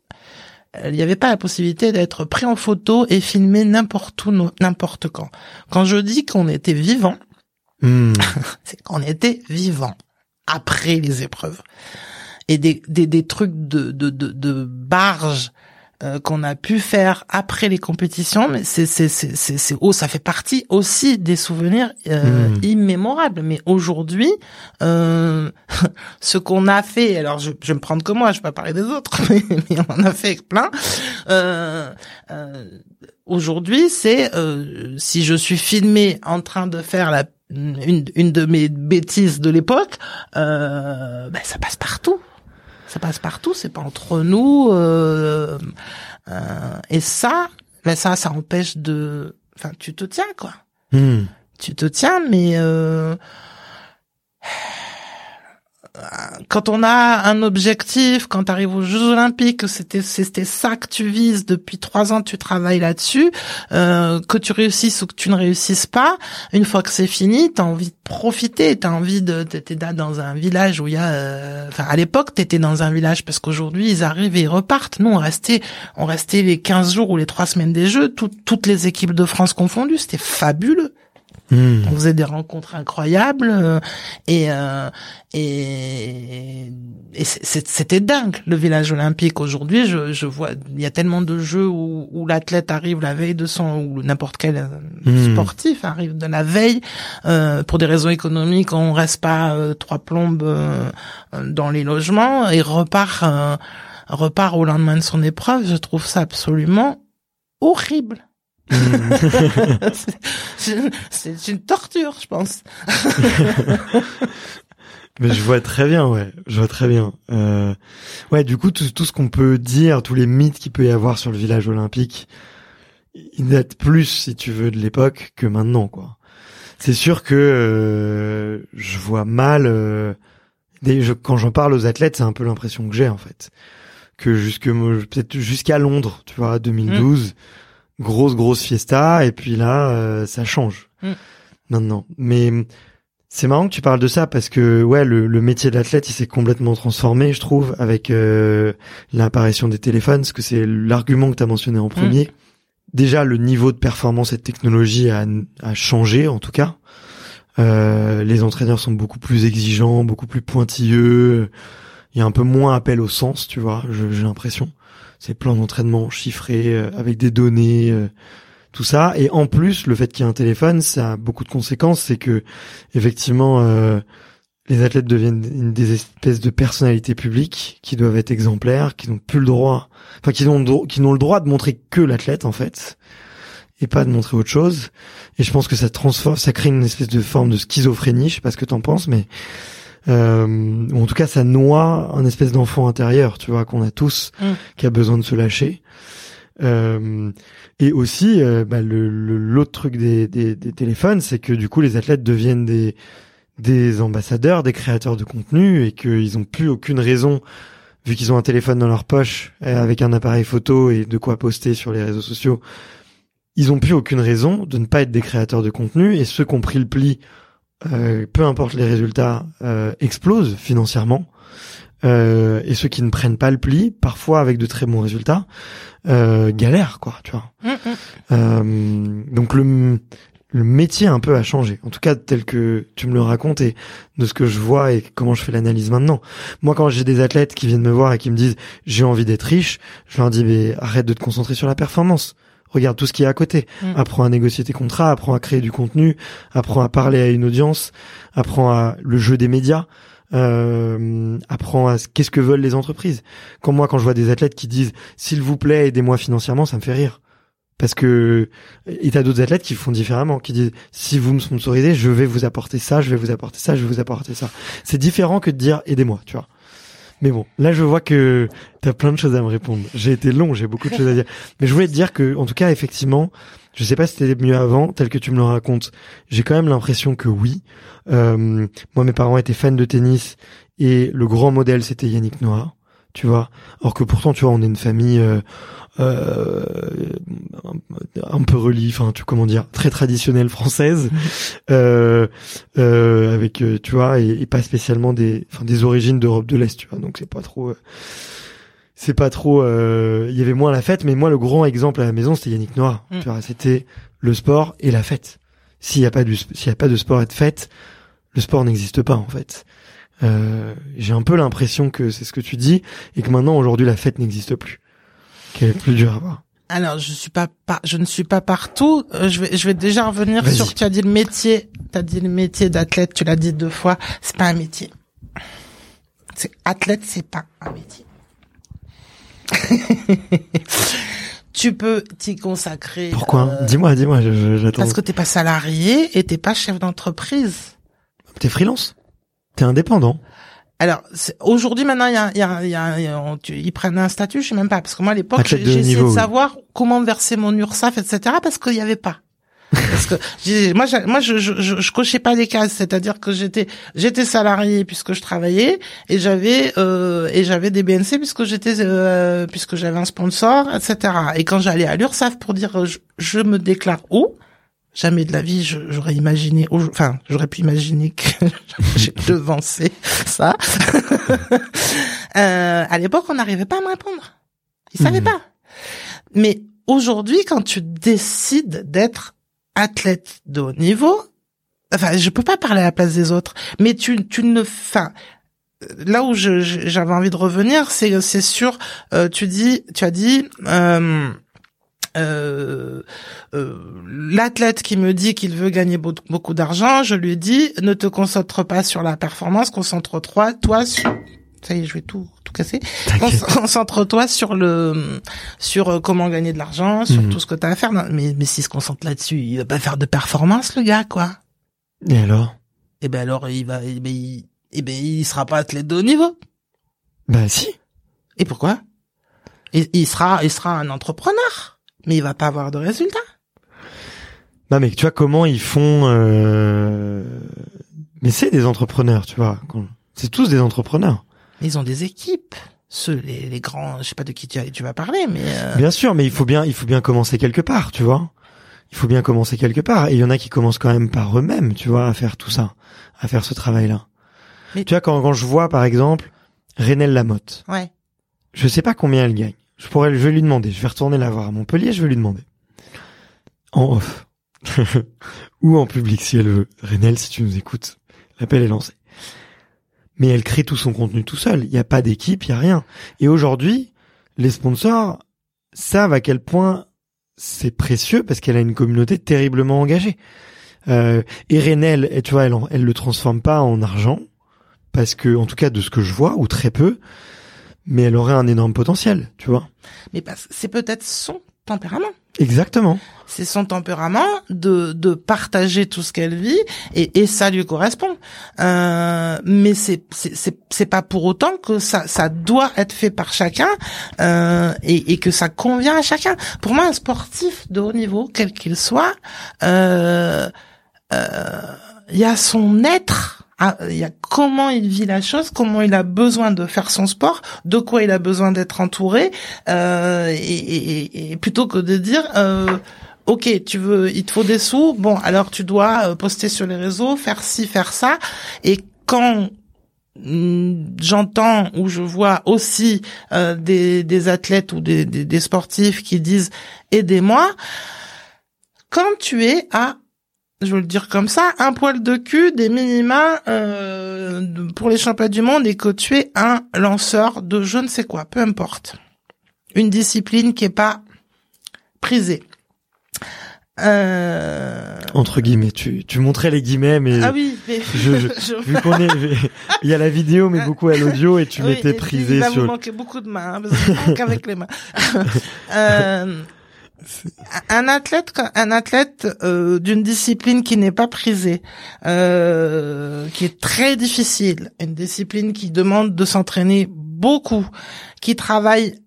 il n'y avait pas la possibilité d'être pris en photo et filmé n'importe où, n'importe quand. Quand je dis qu'on était vivant, hmm. c'est qu'on était vivant après les épreuves. Et des, des, des trucs de, de, de, de barge euh, qu'on a pu faire après les compétitions, mais c'est c'est c'est c'est oh, ça fait partie aussi des souvenirs euh, hmm. immémorables. Mais aujourd'hui, euh, ce qu'on a fait, alors je, je vais me prendre que moi, je vais pas parler des autres, mais, on en a fait plein. Euh, euh, aujourd'hui, c'est si je suis filmé en train de faire la une, une de mes bêtises de l'époque, ben ça passe partout ça passe partout, c'est pas entre nous. Euh, euh, et ça, ben ça, ça empêche de. Enfin, tu te tiens quoi. Hmm. Tu te tiens, mais euh, quand on a un objectif, quand tu arrives aux Jeux Olympiques, c'était c'était ça que tu vises depuis trois ans, tu travailles là-dessus, euh, que tu réussisses ou que tu ne réussisses pas, une fois que c'est fini, t'as envie de profiter, t'as envie de t'étais dans un village où il y a, euh, enfin à l'époque t'étais dans un village parce qu'aujourd'hui ils arrivent et ils repartent. Nous on restait on restait les 15 jours ou les trois semaines des Jeux, toutes les équipes de France confondues, c'était fabuleux. Hmm. On faisait des rencontres incroyables euh, et euh, et, et c'était dingue le village olympique. Aujourd'hui, je, je vois il y a tellement de jeux où, où l'athlète arrive la veille de son ou n'importe quel euh, hmm. sportif arrive de la veille euh, pour des raisons économiques. On reste pas euh, trois plombes dans les logements et repart repart au lendemain de son épreuve. Je trouve ça absolument horrible c'est c'est une torture, je pense. Mais je vois très bien, ouais. Je vois très bien. Euh... Ouais, du coup, tout, tout ce qu'on peut dire, tous les mythes qu'il peut y avoir sur le village olympique, ils datent plus, si tu veux, de l'époque que maintenant, quoi. C'est sûr que euh, je vois mal. Euh, des, je, quand j'en parle aux athlètes, c'est un peu l'impression que j'ai en fait, que jusque peut-être jusqu'à Londres, tu vois, 2012, mm. Grosse grosse fiesta, et puis là, euh, ça change mm. maintenant. Mais c'est marrant que tu parles de ça parce que ouais, le, le métier d'athlète, il s'est complètement transformé, je trouve, avec euh, l'apparition des téléphones, parce que c'est l'argument que tu as mentionné en premier. Mm. Déjà, le niveau de performance et de technologie a, a changé, en tout cas. Euh, les entraîneurs sont beaucoup plus exigeants, beaucoup plus pointilleux. Il y a un peu moins appel au sens, tu vois. J'ai l'impression. C'est plein d'entraînement chiffrés euh, avec des données. Euh, tout ça. Et en plus, le fait qu'il y ait un téléphone, ça a beaucoup de conséquences. C'est que effectivement, euh, les athlètes deviennent des espèces de personnalités publiques qui doivent être exemplaires, qui n'ont plus le droit, enfin qui n'ont qui n'ont le droit de montrer que l'athlète en fait, et pas de montrer autre chose. Et je pense que ça transforme, ça crée une espèce de forme de schizophrénie. Je sais pas ce que t'en penses, mais euh, en tout cas, ça noie un espèce d'enfant intérieur, tu vois, qu'on a tous, mm. qui a besoin de se lâcher. Euh, et aussi, euh, bah, le, l'autre truc des, des, des téléphones, c'est que du coup, les athlètes deviennent des, des ambassadeurs, des créateurs de contenu, et qu'ils ont plus aucune raison, vu qu'ils ont un téléphone dans leur poche, avec un appareil photo et de quoi poster sur les réseaux sociaux, ils ont plus aucune raison de ne pas être des créateurs de contenu, et ceux qui ont pris le pli, euh, peu importe les résultats, euh, explosent financièrement. Euh, et ceux qui ne prennent pas le pli, parfois avec de très bons résultats, euh, galèrent quoi, tu vois. Mm, mm. Euh, donc le le métier un peu a changé, en tout cas tel que tu me le racontes et de ce que je vois et comment je fais l'analyse maintenant. Moi, quand j'ai des athlètes qui viennent me voir et qui me disent j'ai envie d'être riche, je leur dis mais arrête de te concentrer sur la performance. Regarde tout ce qui est à côté. Mm. Apprends à négocier tes contrats, apprends à créer du contenu, apprends à parler à une audience, apprends à le jeu des médias euh, apprends à qu'est-ce que veulent les entreprises. Quand moi, quand je vois des athlètes qui disent s'il vous plaît aidez-moi financièrement, ça me fait rire. Parce que et t'as d'autres athlètes qui font différemment, qui disent si vous me sponsorisez, je vais vous apporter ça, je vais vous apporter ça, je vais vous apporter ça. C'est différent que de dire aidez-moi, tu vois. Mais bon, là je vois que t'as plein de choses à me répondre. J'ai été long, j'ai beaucoup de choses à dire. Mais je voulais te dire que, en tout cas, effectivement, je sais pas si c'était mieux avant, tel que tu me le racontes. J'ai quand même l'impression que oui. Euh, moi, mes parents étaient fans de tennis et le grand modèle c'était Yannick Noah, tu vois. Alors que pourtant, tu vois, on est une famille euh, euh, un peu relief, enfin, tu comment dire, très traditionnelle française, euh, euh, avec, euh, tu vois, et, pas spécialement des, enfin, des origines d'Europe de l'Est, tu vois. Donc c'est pas trop c'est pas trop il y avait moins la fête mais moi le grand exemple à la maison c'était Yannick Noah mm. tu vois c'était le sport et la fête s'il y a pas du s'il y a pas de sport et de fête le sport n'existe pas en fait. Euh, j'ai un peu l'impression que c'est ce que tu dis et que maintenant aujourd'hui la fête n'existe plus. Qu'elle est plus dure à voir. Alors je suis pas, je ne suis pas partout. Euh, je vais je vais déjà revenir sur tu as dit le métier, tu as dit le métier d'athlète, tu l'as dit deux fois, c'est pas un métier. C'est athlète, c'est pas un métier. tu peux t'y consacrer. Pourquoi euh, Dis-moi, dis-moi, j'attends. Parce que t'es pas salarié et t'es pas chef d'entreprise. T'es freelance? T'es indépendant alors aujourd'hui maintenant il y a, y a, y a, ils prennent un statut, je sais même pas parce que moi à l'époque j'ai essayé de savoir comment verser mon URSAF etc parce qu'il y avait pas. parce que moi moi je, je, je, cochais pas les cases, c'est-à-dire que j'étais j'étais salarié puisque je travaillais et j'avais euh, et j'avais des BNC puisque j'étais euh, puisque j'avais un sponsor etc. Et quand j'allais à l'URSAF pour dire je, je me déclare où jamais de la vie j'aurais imaginé enfin j'aurais pu imaginer que j'ai devancé ça. Euh, à l'époque on n'arrivait pas à me répondre. Ils savaient mmh. pas. Mais aujourd'hui quand tu décides d'être athlète de haut niveau enfin je peux pas parler à la place des autres mais tu tu ne enfin là où j'avais envie de revenir c'est c'est sur euh, tu dis tu as dit euh, euh, euh, l'athlète qui me dit qu'il veut gagner beaucoup d'argent, je lui dis ne te concentre pas sur la performance, concentre-toi toi sur ça y est, je vais tout tout. T'inquiète. Concentre-toi sur le, sur euh, comment gagner de l'argent, sur Mhm. tout ce que t'as à faire. Non, Mais, mais s'il se concentre là-dessus, il va pas faire de performance, le gars, quoi. Et alors? Et ben alors, il va, eh ben, il, eh ben, il sera pas athlète de haut niveau. Bah si. Et pourquoi? Il, il sera, il sera un entrepreneur, mais il va pas avoir de résultats. Non mais tu vois comment ils font euh... Mais c'est des entrepreneurs, tu vois. C'est tous des entrepreneurs. Ils ont des équipes. Ceux, les, les grands, je sais pas de qui tu, tu vas parler, mais euh, Bien sûr, mais il faut bien, il faut bien commencer quelque part, tu vois. Il faut bien commencer quelque part. Et il y en a qui commencent quand même par eux-mêmes, tu vois, à faire tout ça, à faire ce travail-là. Mais- Tu vois, quand, quand je vois, par exemple, Renelle Lamotte, ouais. je sais pas combien elle gagne. Je pourrais, je vais lui demander. Je vais retourner la voir à Montpellier, je vais lui demander. En off. Ou en public, si elle veut. Renelle, si tu nous écoutes, l'appel est lancé. Mais elle crée tout son contenu tout seul. Il n'y a pas d'équipe, il y a rien. Et aujourd'hui, les sponsors savent à quel point c'est précieux parce qu'elle a une communauté terriblement engagée. Euh, et Renelle, et tu vois, elle, elle le transforme pas en argent parce que, en tout cas, de ce que je vois, ou très peu, mais elle aurait un énorme potentiel, tu vois. Mais parce c'est peut-être son tempérament. Exactement. C'est son tempérament de, de partager tout ce qu'elle vit et, et ça lui correspond. Euh, mais c'est c'est c'est c'est pas pour autant que ça ça doit être fait par chacun euh, et, et que ça convient à chacun. Pour moi, un sportif de haut niveau, quel qu'il soit, euh, euh, il y a son être. Ah, Il y a comment il vit la chose, comment il a besoin de faire son sport, de quoi il a besoin d'être entouré, euh, et, et- et- plutôt que de dire euh, ok tu veux il te faut des sous bon alors tu dois euh, poster sur les réseaux faire ci faire ça. Et quand mm, j'entends ou je vois aussi euh, des, des athlètes ou des, des, des sportifs qui disent aidez-moi quand tu es à je veux le dire comme ça, un poil de cul des minima euh, pour les championnats du monde et que tu es un lanceur de je ne sais quoi, peu importe. Une discipline qui est pas prisée. Euh... Entre guillemets, tu, tu montrais les guillemets, mais Ah oui, mais je- je- je- vu qu'on est, il y a la vidéo, mais beaucoup à l'audio, et tu Oui, m'étais prisé Il va sur. vous manquer beaucoup de mains, hein, parce que les mains. Euh, un athlète, un athlète euh, d'une discipline qui n'est pas prisée, euh, qui est très difficile, une discipline qui demande de s'entraîner beaucoup, qui travaille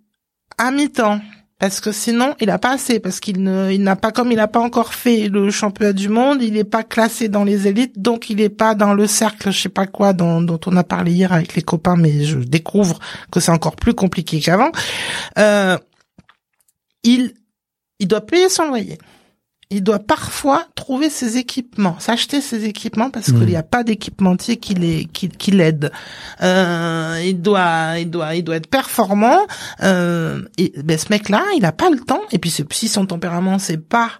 à mi-temps. Parce que sinon, il a pas assez, parce qu'il ne, il n'a pas, comme il n'a pas encore fait le championnat du monde, il n'est pas classé dans les élites, donc il n'est pas dans le cercle, je sais pas quoi, dont, dont on a parlé hier avec les copains, mais je découvre que c'est encore plus compliqué qu'avant. Euh, il, il doit payer son loyer. Il doit parfois trouver ses équipements, s'acheter ses équipements parce qu'il n'y a pas d'équipementier qui les, qui, qui l'aide. Euh, il doit, il doit, il doit être performant. Euh, et ben ce mec-là, il a pas le temps. Et puis si son tempérament c'est pas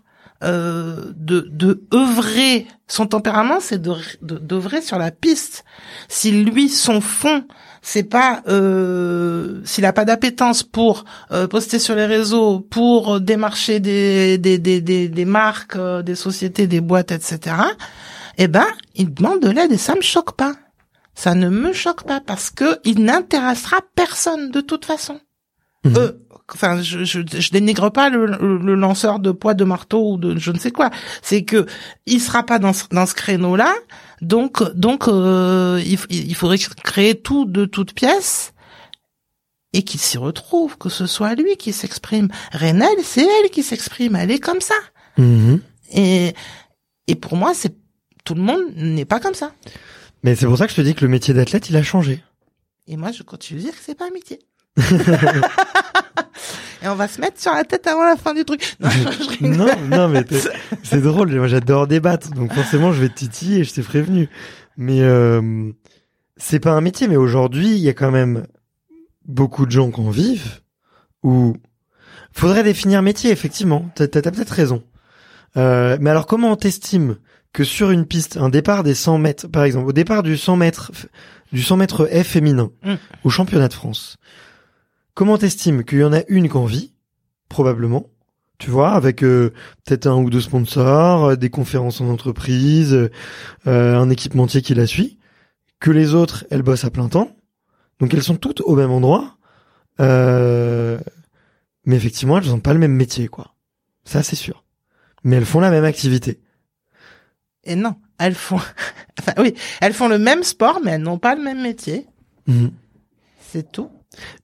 euh, de de œuvrer, son tempérament c'est de de- d'œuvrer sur la piste. Si lui son fond c'est pas euh, s'il a pas d'appétence pour euh, poster sur les réseaux, pour démarcher des marques, euh, des sociétés, des boîtes, etc. Eh ben, il demande de l'aide et ça me choque pas. Ça ne me choque pas parce que il n'intéressera personne de toute façon. Euh, enfin, je, je, je dénigre pas le, le- lanceur de poids de marteau ou de je ne sais quoi. C'est que il sera pas dans ce, dans ce créneau-là. Donc, donc, euh, il, il faudrait créer tout de toutes pièces et qu'il s'y retrouve, que ce soit lui qui s'exprime. Renel, c'est elle qui s'exprime. Elle est comme ça. Mhm. Et, et pour moi, c'est tout le monde n'est pas comme ça. Mais c'est pour ça que je te dis que le métier d'athlète, il a changé. Et moi, je continue de dire que c'est pas un métier. Et on va se mettre sur la tête avant la fin du truc. Non, je non, non, mais c'est drôle. Moi, j'adore débattre, donc forcément, je vais te titiller. Je t'ai prévenu. Mais euh, c'est pas un métier. Mais aujourd'hui, il y a quand même beaucoup de gens qui en vivent. Ou faudrait définir métier. Effectivement, t'as peut-être raison. Euh, mais alors, comment on t'estime que sur une piste, un départ des 100 mètres, par exemple, au départ du 100 mètres, du 100 mètres F féminin, Mm. au championnat de France, comment t'estimes qu'il y en a une qui en vit, probablement, tu vois, avec euh, peut-être un ou deux sponsors, euh, des conférences en entreprise, euh, un équipementier qui la suit, que les autres, elles bossent à plein temps, Donc elles sont toutes au même endroit, euh, mais effectivement elles n'ont pas le même métier, quoi. Ça c'est sûr. Mais elles font la même activité. Et non, elles font, enfin oui, elles font le même sport, mais elles n'ont pas le même métier. Mhm. C'est tout.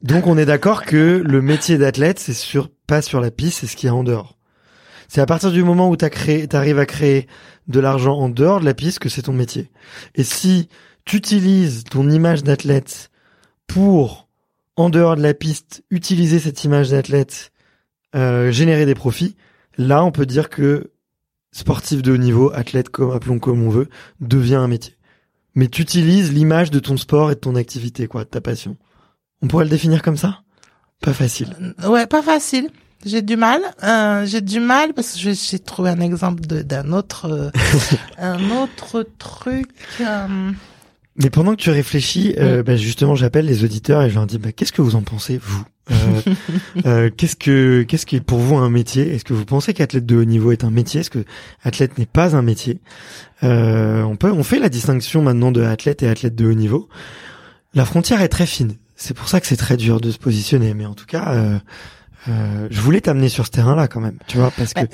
Donc on est d'accord que le métier d'athlète, c'est sur pas sur la piste, c'est ce qu'il y a en dehors. C'est à partir du moment où tu arrives à créer de l'argent en dehors de la piste que c'est ton métier. Et si tu utilises ton image d'athlète pour, en dehors de la piste, utiliser cette image d'athlète, euh, générer des profits, là on peut dire que sportif de haut niveau, athlète comme appelons comme on veut, devient un métier. Mais tu utilises l'image de ton sport et de ton activité, quoi, de ta passion. On pourrait le définir comme ça? Pas facile. Euh, Ouais, pas facile. J'ai du mal. Euh, j'ai du mal parce que j'ai- trouvé un exemple d'un autre, euh, un autre truc. euh, Mais pendant que tu réfléchis, bah, justement, j'appelle les auditeurs et je leur dis bah, qu'est-ce que vous en pensez vous? Qu'est-ce que qu'est-ce qui est pour vous un métier? Est-ce que vous pensez qu'athlète de haut niveau est un métier? Est-ce que athlète n'est pas un métier? Euh, On peut on fait la distinction maintenant de athlète et athlète de haut niveau. La frontière est très fine. C'est pour ça que c'est très dur de se positionner. Mais en tout cas. Euh, euh, je voulais t'amener sur ce terrain-là quand même, tu vois, parce que Ouais.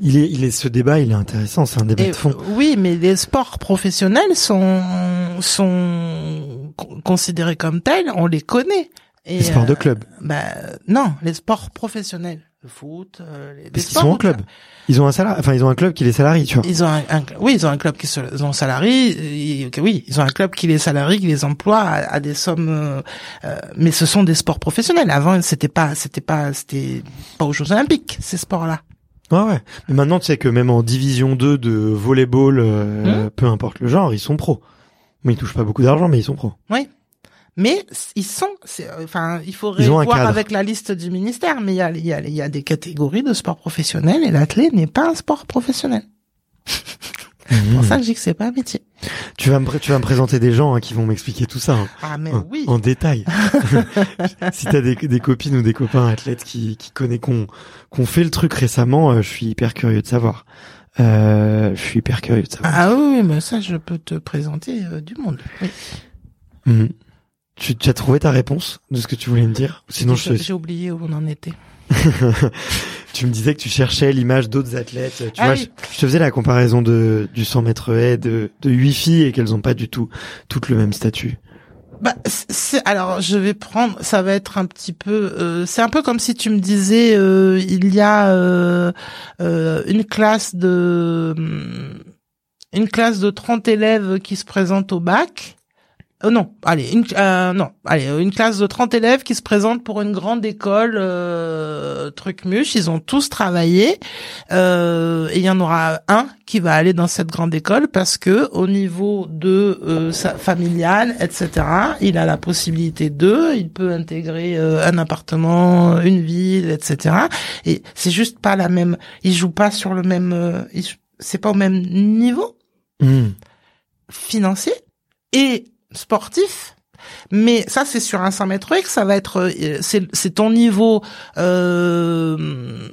il est, il est, ce débat, il est intéressant, c'est un débat et, de fond. oui, mais les sports professionnels sont sont con- considérés comme tels. On les connaît. Et, Les sports de euh, club, Bah non, les sports professionnels, le foot, euh, les, parce qu'ils sont en club. Ils ont un salaire, enfin ils ont un club qui les salarie, tu vois. Ils ont un, un- oui, ils ont un club qui se, ils ont salarié, oui, ils ont un club qui les salarie, qui les emploie à, à des sommes, euh, euh, mais ce sont des sports professionnels. Avant, c'était pas, c'était pas, c'était pas aux Jeux Olympiques ces sports-là. Ouais, ouais. Mais maintenant, tu sais que même en division 2 de volleyball, euh, Hmm. peu importe le genre, ils sont pros. Bon, ils touchent pas beaucoup d'argent, mais ils sont pros. Oui. Mais ils sont, euh, enfin, il faudrait voir avec la liste du ministère, mais il y a, y a, y a des catégories de sports professionnels et l'athlète n'est pas un sport professionnel. C'est pour ça que je dis que c'est pas un métier. Tu vas me, tu vas me présenter des gens hein, qui vont m'expliquer tout ça hein, Ah, mais en, oui. en détail. si t'as des, des copines ou des copains athlètes qui, qui connaissent, qu'on, qu'on fait le truc récemment, euh, je suis hyper curieux de savoir. Euh, je suis hyper curieux de savoir. Ah oui, mais ça, je peux te présenter euh, du monde. Oui. Mhm. Tu, tu as trouvé ta réponse de ce que tu voulais me dire? Sinon, je, J'ai oublié où on en était. tu me disais que tu cherchais l'image d'autres athlètes. Tu Ah vois, oui. je, je te faisais la comparaison de du 100 mètres haies de de huit filles et qu'elles ont pas du tout toutes le même statut. Bah, alors je vais prendre, ça va être un petit peu, euh, c'est un peu comme si tu me disais, euh, il y a euh, euh, une classe de, une classe de 30 élèves qui se présentent au bac. Euh, non, allez, une, euh, non, allez, une classe de 30 élèves qui se présentent pour une grande école, euh, truc muche, ils ont tous travaillé, euh, et il y en aura un qui va aller dans cette grande école parce que au niveau de euh, sa familial, etc., il a la possibilité de, il peut intégrer euh, un appartement, une ville, etc. Et c'est juste pas la même, il joue pas sur le même, euh, c'est pas au même niveau Mhm. financier et sportif. Mais ça, c'est sur un 100 mètres ça va être, euh, c'est ton niveau, euh,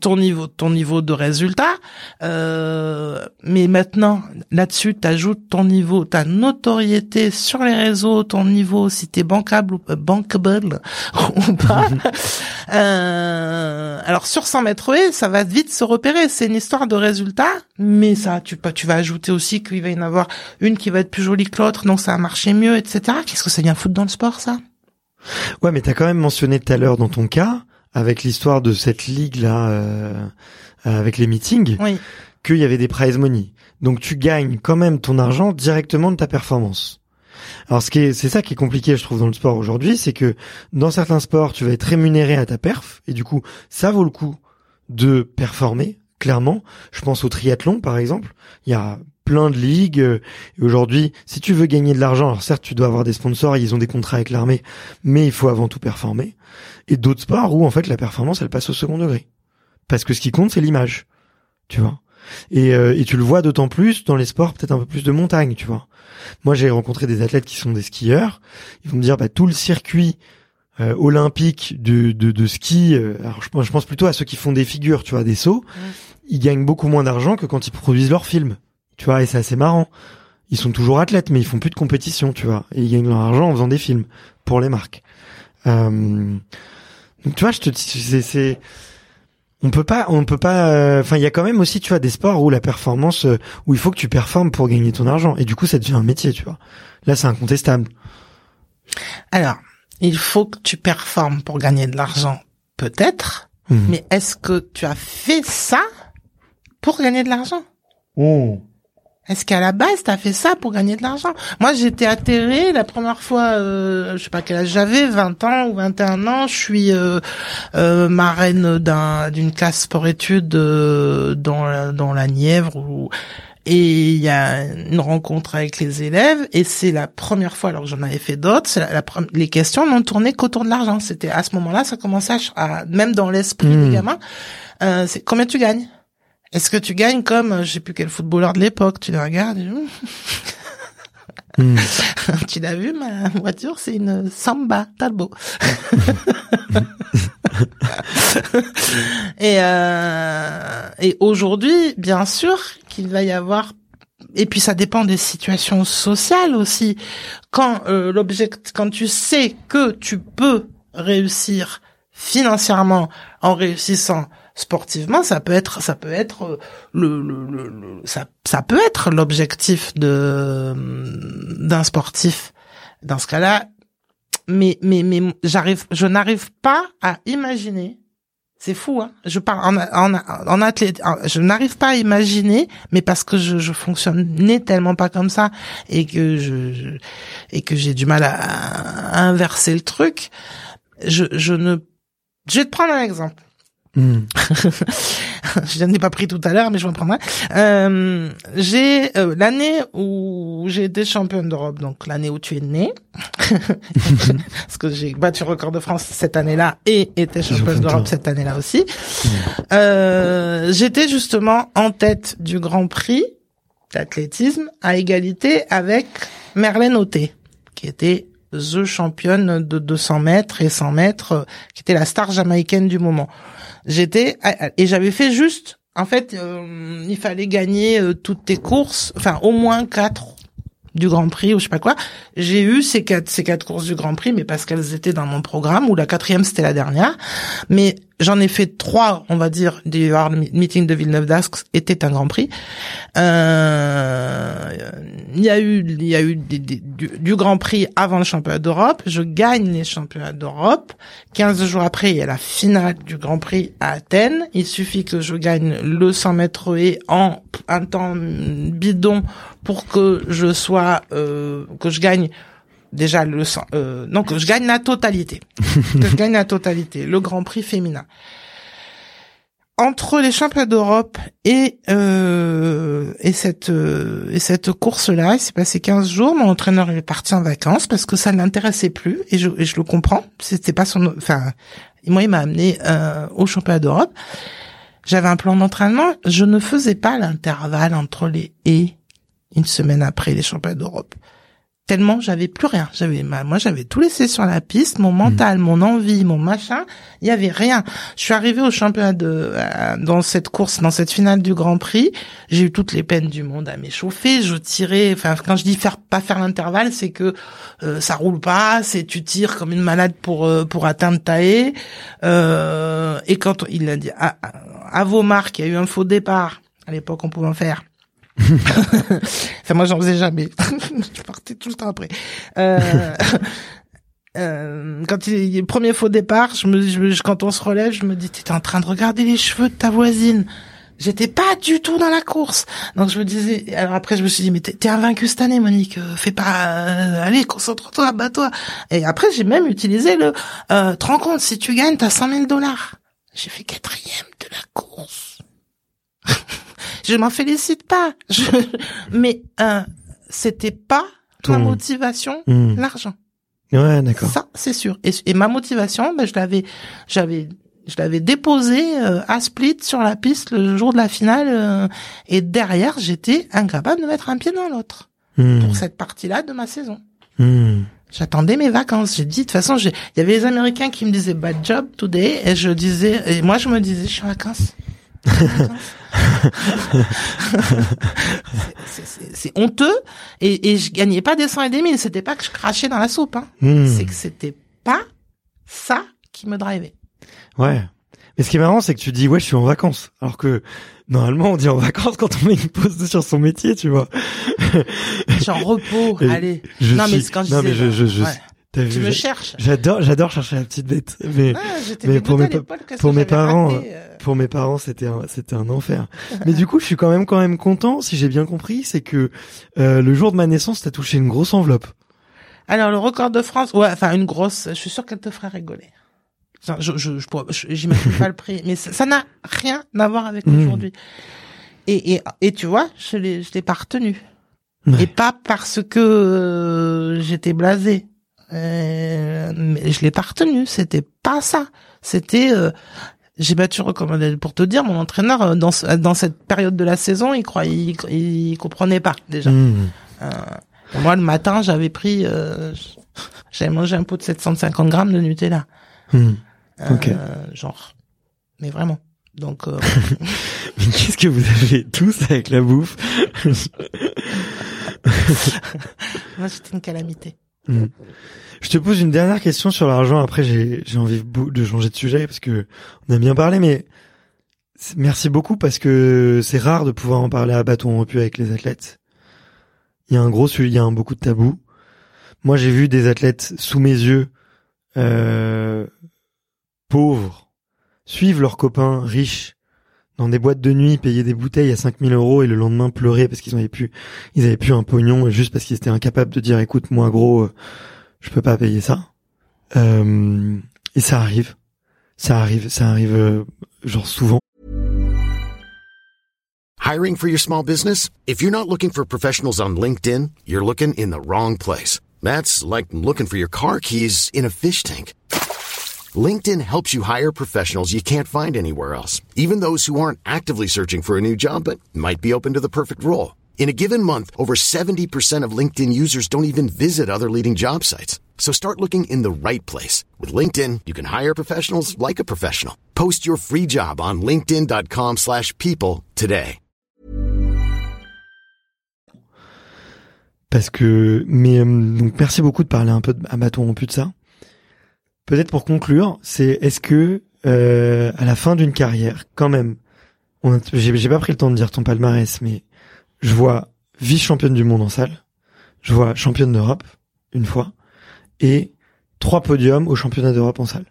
ton niveau, ton niveau de résultat. Euh, mais maintenant, là-dessus, t'ajoutes ton niveau, ta notoriété sur les réseaux, ton niveau, si t'es bancable ou euh, bankable ou pas. Euh, alors sur 100 mètres haies, ça va vite se repérer. C'est une histoire de résultats, mais ça, tu tu vas ajouter aussi qu'il va y en avoir une qui va être plus jolie que l'autre, donc ça va marcher mieux, etc. Qu'est-ce que ça vient foutre dans le sport, ça? Ouais, mais t'as quand même mentionné tout à l'heure dans ton cas, avec l'histoire de cette ligue là, euh, avec les meetings, Oui. qu'il y avait des prize money. Donc tu gagnes quand même ton argent directement de ta performance. Alors ce qui est, c'est ça qui est compliqué, je trouve, dans le sport aujourd'hui, c'est que dans certains sports, tu vas être rémunéré à ta perf, et du coup, ça vaut le coup de performer, clairement. Je pense au triathlon, par exemple. Il y a plein de ligues. euh, Et aujourd'hui, si tu veux gagner de l'argent, alors certes, tu dois avoir des sponsors, ils ont des contrats avec l'armée, mais il faut avant tout performer. Et d'autres sports où, en fait, la performance, elle passe au second degré. Parce que ce qui compte, c'est l'image. Tu vois. Et, euh, et tu le vois d'autant plus dans les sports peut-être un peu plus de montagne, tu vois. Moi, j'ai rencontré des athlètes qui sont des skieurs. Ils vont me dire, bah, tout le circuit euh, olympique de, de, de ski, euh, alors je, pense- je pense plutôt à ceux qui font des figures, tu vois, des sauts, ils gagnent beaucoup moins d'argent que quand ils produisent leurs films. Tu vois, et c'est assez marrant. ils sont toujours athlètes, mais ils font plus de compétition, tu vois. Et ils gagnent leur argent en faisant des films pour les marques. Euh, donc tu vois, je te c'est, c'est on peut pas, on peut pas. euh, Enfin, il y a quand même aussi, tu vois, des sports où la performance, euh, où il faut que tu performes pour gagner ton argent. Et du coup, ça devient un métier, tu vois. Là, c'est incontestable. Alors, il faut que tu performes pour gagner de l'argent, peut-être. Mhm. Mais est-ce que tu as fait ça pour gagner de l'argent? Oh. Est-ce qu'à la base, t'as fait ça pour gagner de l'argent? Moi, j'étais atterrée la première fois, euh, je sais pas quel âge j'avais, 20 ans ou 21 ans. Je suis euh, euh, marraine d'un d'une classe sport-études euh, dans la, dans la Nièvre où et il y a une rencontre avec les élèves. Et c'est la première fois alors que j'en avais fait d'autres c'est la, la les questions n'ont tourné qu'autour de l'argent. C'était à ce moment-là ça commençait à, même dans l'esprit Mmh. des gamins. Euh, c'est combien tu gagnes? Est-ce que tu gagnes comme euh, je sais plus quel footballeur de l'époque tu le regardes Hmm. tu l'as vu ma voiture c'est une Samba Talbot et euh, et aujourd'hui bien sûr qu'il va y avoir et puis ça dépend des situations sociales aussi quand euh, l'object quand tu sais que tu peux réussir financièrement en réussissant sportivement ça peut être ça peut être euh, le, le, le, le- ça ça peut être l'objectif de d'un sportif dans ce cas-là. Mais mais mais j'arrive je n'arrive pas à imaginer c'est fou hein je parle en en en athlète je n'arrive pas à imaginer mais parce que je je fonctionnais tellement pas comme ça et que je- et que j'ai du mal à, à inverser le truc je je ne je vais te prendre un exemple Hmm. je n'en ai pas pris tout à l'heure, mais je vais en prendre un. Euh, j'ai euh, l'année où j'ai été championne d'Europe, donc l'année où tu es né, parce que j'ai battu le record de France cette année-là et été championne d'Europe cette année-là aussi. Euh, J'étais justement en tête du Grand Prix d'athlétisme à égalité avec Merlène Auté, qui était the championne de 200 mètres et 100 mètres, euh, qui était la star jamaïcaine du moment. J'étais et j'avais fait juste. En fait, euh, il fallait gagner euh, toutes tes courses, enfin au moins quatre du Grand Prix ou je sais pas quoi. J'ai eu ces quatre ces quatre courses du Grand Prix, mais parce qu'elles étaient dans mon programme. Ou la quatrième c'était la dernière. Mais j'en ai fait trois, on va dire. Du Hard Meeting de Villeneuve d'Ascq était un Grand Prix. Euh, Il y a eu il y a eu du, du Grand Prix avant le championnat d'Europe. Je gagne les championnats d'Europe. 15 jours après, il y a la finale du Grand Prix à Athènes. Il suffit que je gagne le 100 mètres et en un temps bidon pour que je sois, euh, que je gagne déjà le 100, euh, non, que je gagne la totalité. je gagne la totalité. Le Grand Prix féminin. Entre les championnats d'Europe et euh, et cette euh, et cette course là, il s'est passé 15 jours. Mon entraîneur est parti en vacances parce que ça ne l'intéressait plus et je et je le comprends. C'était pas son enfin moi il m'a amené euh, au championnat d'Europe. J'avais un plan d'entraînement, je ne faisais pas l'intervalle entre les et une semaine après les championnats d'Europe. Tellement j'avais plus rien. J'avais moi j'avais tout laissé sur la piste, mon mental, mon envie, mon machin, il y avait rien. Je suis arrivée au championnat de euh, dans cette course, dans cette finale du Grand Prix, j'ai eu toutes les peines du monde à m'échauffer, je tirais enfin quand je dis faire pas faire l'intervalle, c'est que euh, ça roule pas, c'est tu tires comme une malade pour euh, pour atteindre ta haie. Euh, et quand il a dit à, à, à vos marques, il y a eu un faux départ. À l'époque, on pouvait en faire. enfin, moi, j'en faisais jamais. je partais tout le temps après. Euh, euh, quand il premier faux départ, je me, je quand on se relève, je me dis, t'étais en train de regarder les cheveux de ta voisine. J'étais pas du tout dans la course. Donc je me disais, alors après je me suis dit, mais t'es t'es invaincu cette année, Monique. euh, Fais pas, euh, allez, concentre-toi, bats-toi. Et après j'ai même utilisé le, euh, te rends compte, si tu gagnes, t'as 100 000 dollars. J'ai fait quatrième de la course. Je m'en félicite pas. Je- mais euh, c'était pas ma Ton- motivation, Hmm. l'argent. Ouais, d'accord. Ça, c'est sûr. Et, et ma motivation, ben, je l'avais, j'avais, je l'avais déposé euh, à Split sur la piste le jour de la finale. euh, et derrière, j'étais incapable de mettre un pied dans l'autre Hmm. pour cette partie-là de ma saison. Hmm. J'attendais mes vacances. J'ai dit, de toute façon, il y avait les Américains qui me disaient bad job today, et je disais, et moi je me disais, je suis en vacances. C'est- honteux et, et je gagnais pas des cent et des mille. C'était pas que je crachais dans la soupe. Hein. Hmm. C'est que c'était pas ça qui me drivait. Ouais. Mais ce qui est marrant, c'est que tu dis, ouais, je suis en vacances. Alors que, normalement, on dit en vacances quand on met une pause sur son métier, tu vois. Je suis en repos. Et allez. Je non mais suis- quand je non, disais, mais je, je, je- ouais. t'as vu, tu me cherches. J'adore, j'adore chercher la petite bête. Mais Ah, pour mes pour mes parents, euh. Pour mes parents, c'était un, c'était un enfer. Mais du coup, je suis quand même, quand même content, si j'ai bien compris, c'est que euh, le jour de ma naissance, t'as touché une grosse enveloppe. Alors le record de France, ouais, enfin une grosse. Je suis sûre qu'elle te ferait rigoler. Enfin, Je, je, je, j'imagine pas le prix, mais ça n'a rien à voir avec Mm. aujourd'hui. Et, et et tu vois, je l'ai je l'ai pas retenu. Ouais. Et pas parce que euh, j'étais blasé. Euh, mais je l'ai pas retenu. C'était pas ça. C'était euh, j'ai battu recommandé pour te dire mon entraîneur euh, dans ce- dans cette période de la saison il croyait il, il comprenait pas déjà. Hmm. Moi, le matin, j'avais pris, euh, j'avais mangé un pot de 750 grammes de Nutella. Hmm. Euh, Ok. Genre. Mais vraiment. Donc, euh, Mais qu'est-ce que vous avez tous avec la bouffe moi, c'était une calamité. Hmm. Je te pose une dernière question sur l'argent. Après, j'ai envie de changer de sujet parce que on a bien parlé, mais merci beaucoup parce que c'est rare de pouvoir en parler à bâton rompu avec les athlètes. Il y a un gros il y a un beaucoup de tabous. Moi, j'ai vu des athlètes sous mes yeux euh, pauvres suivre leurs copains riches dans des boîtes de nuit, payer des bouteilles à 5000 euros et le lendemain pleurer parce qu'ils avaient plus, ils avaient plus un pognon juste parce qu'ils étaient incapables de dire écoute moi gros, euh, je peux pas payer ça. Euh, et ça arrive, ça arrive, ça arrive euh, genre souvent. Hiring for your small business? If you're not looking for professionals on LinkedIn, you're looking in the wrong place. That's like looking for your car keys in a fish tank. LinkedIn helps you hire professionals you can't find anywhere else, even those who aren't actively searching for a new job but might be open to the perfect role. In a given month, over 70% of LinkedIn users don't even visit other leading job sites. So start looking in the right place. With LinkedIn, you can hire professionals like a professional. Post your free job on linkedin.com/people slash people today. Parce que, mais euh, donc merci beaucoup de parler un peu à bâton rompu de ça. Peut-être pour conclure, c'est est-ce que euh, à la fin d'une carrière, quand même, j'ai pas pris le temps de dire ton palmarès, mais je vois vice championne du monde en salle, je vois championne d'Europe une fois et trois podiums au championnat d'Europe en salle,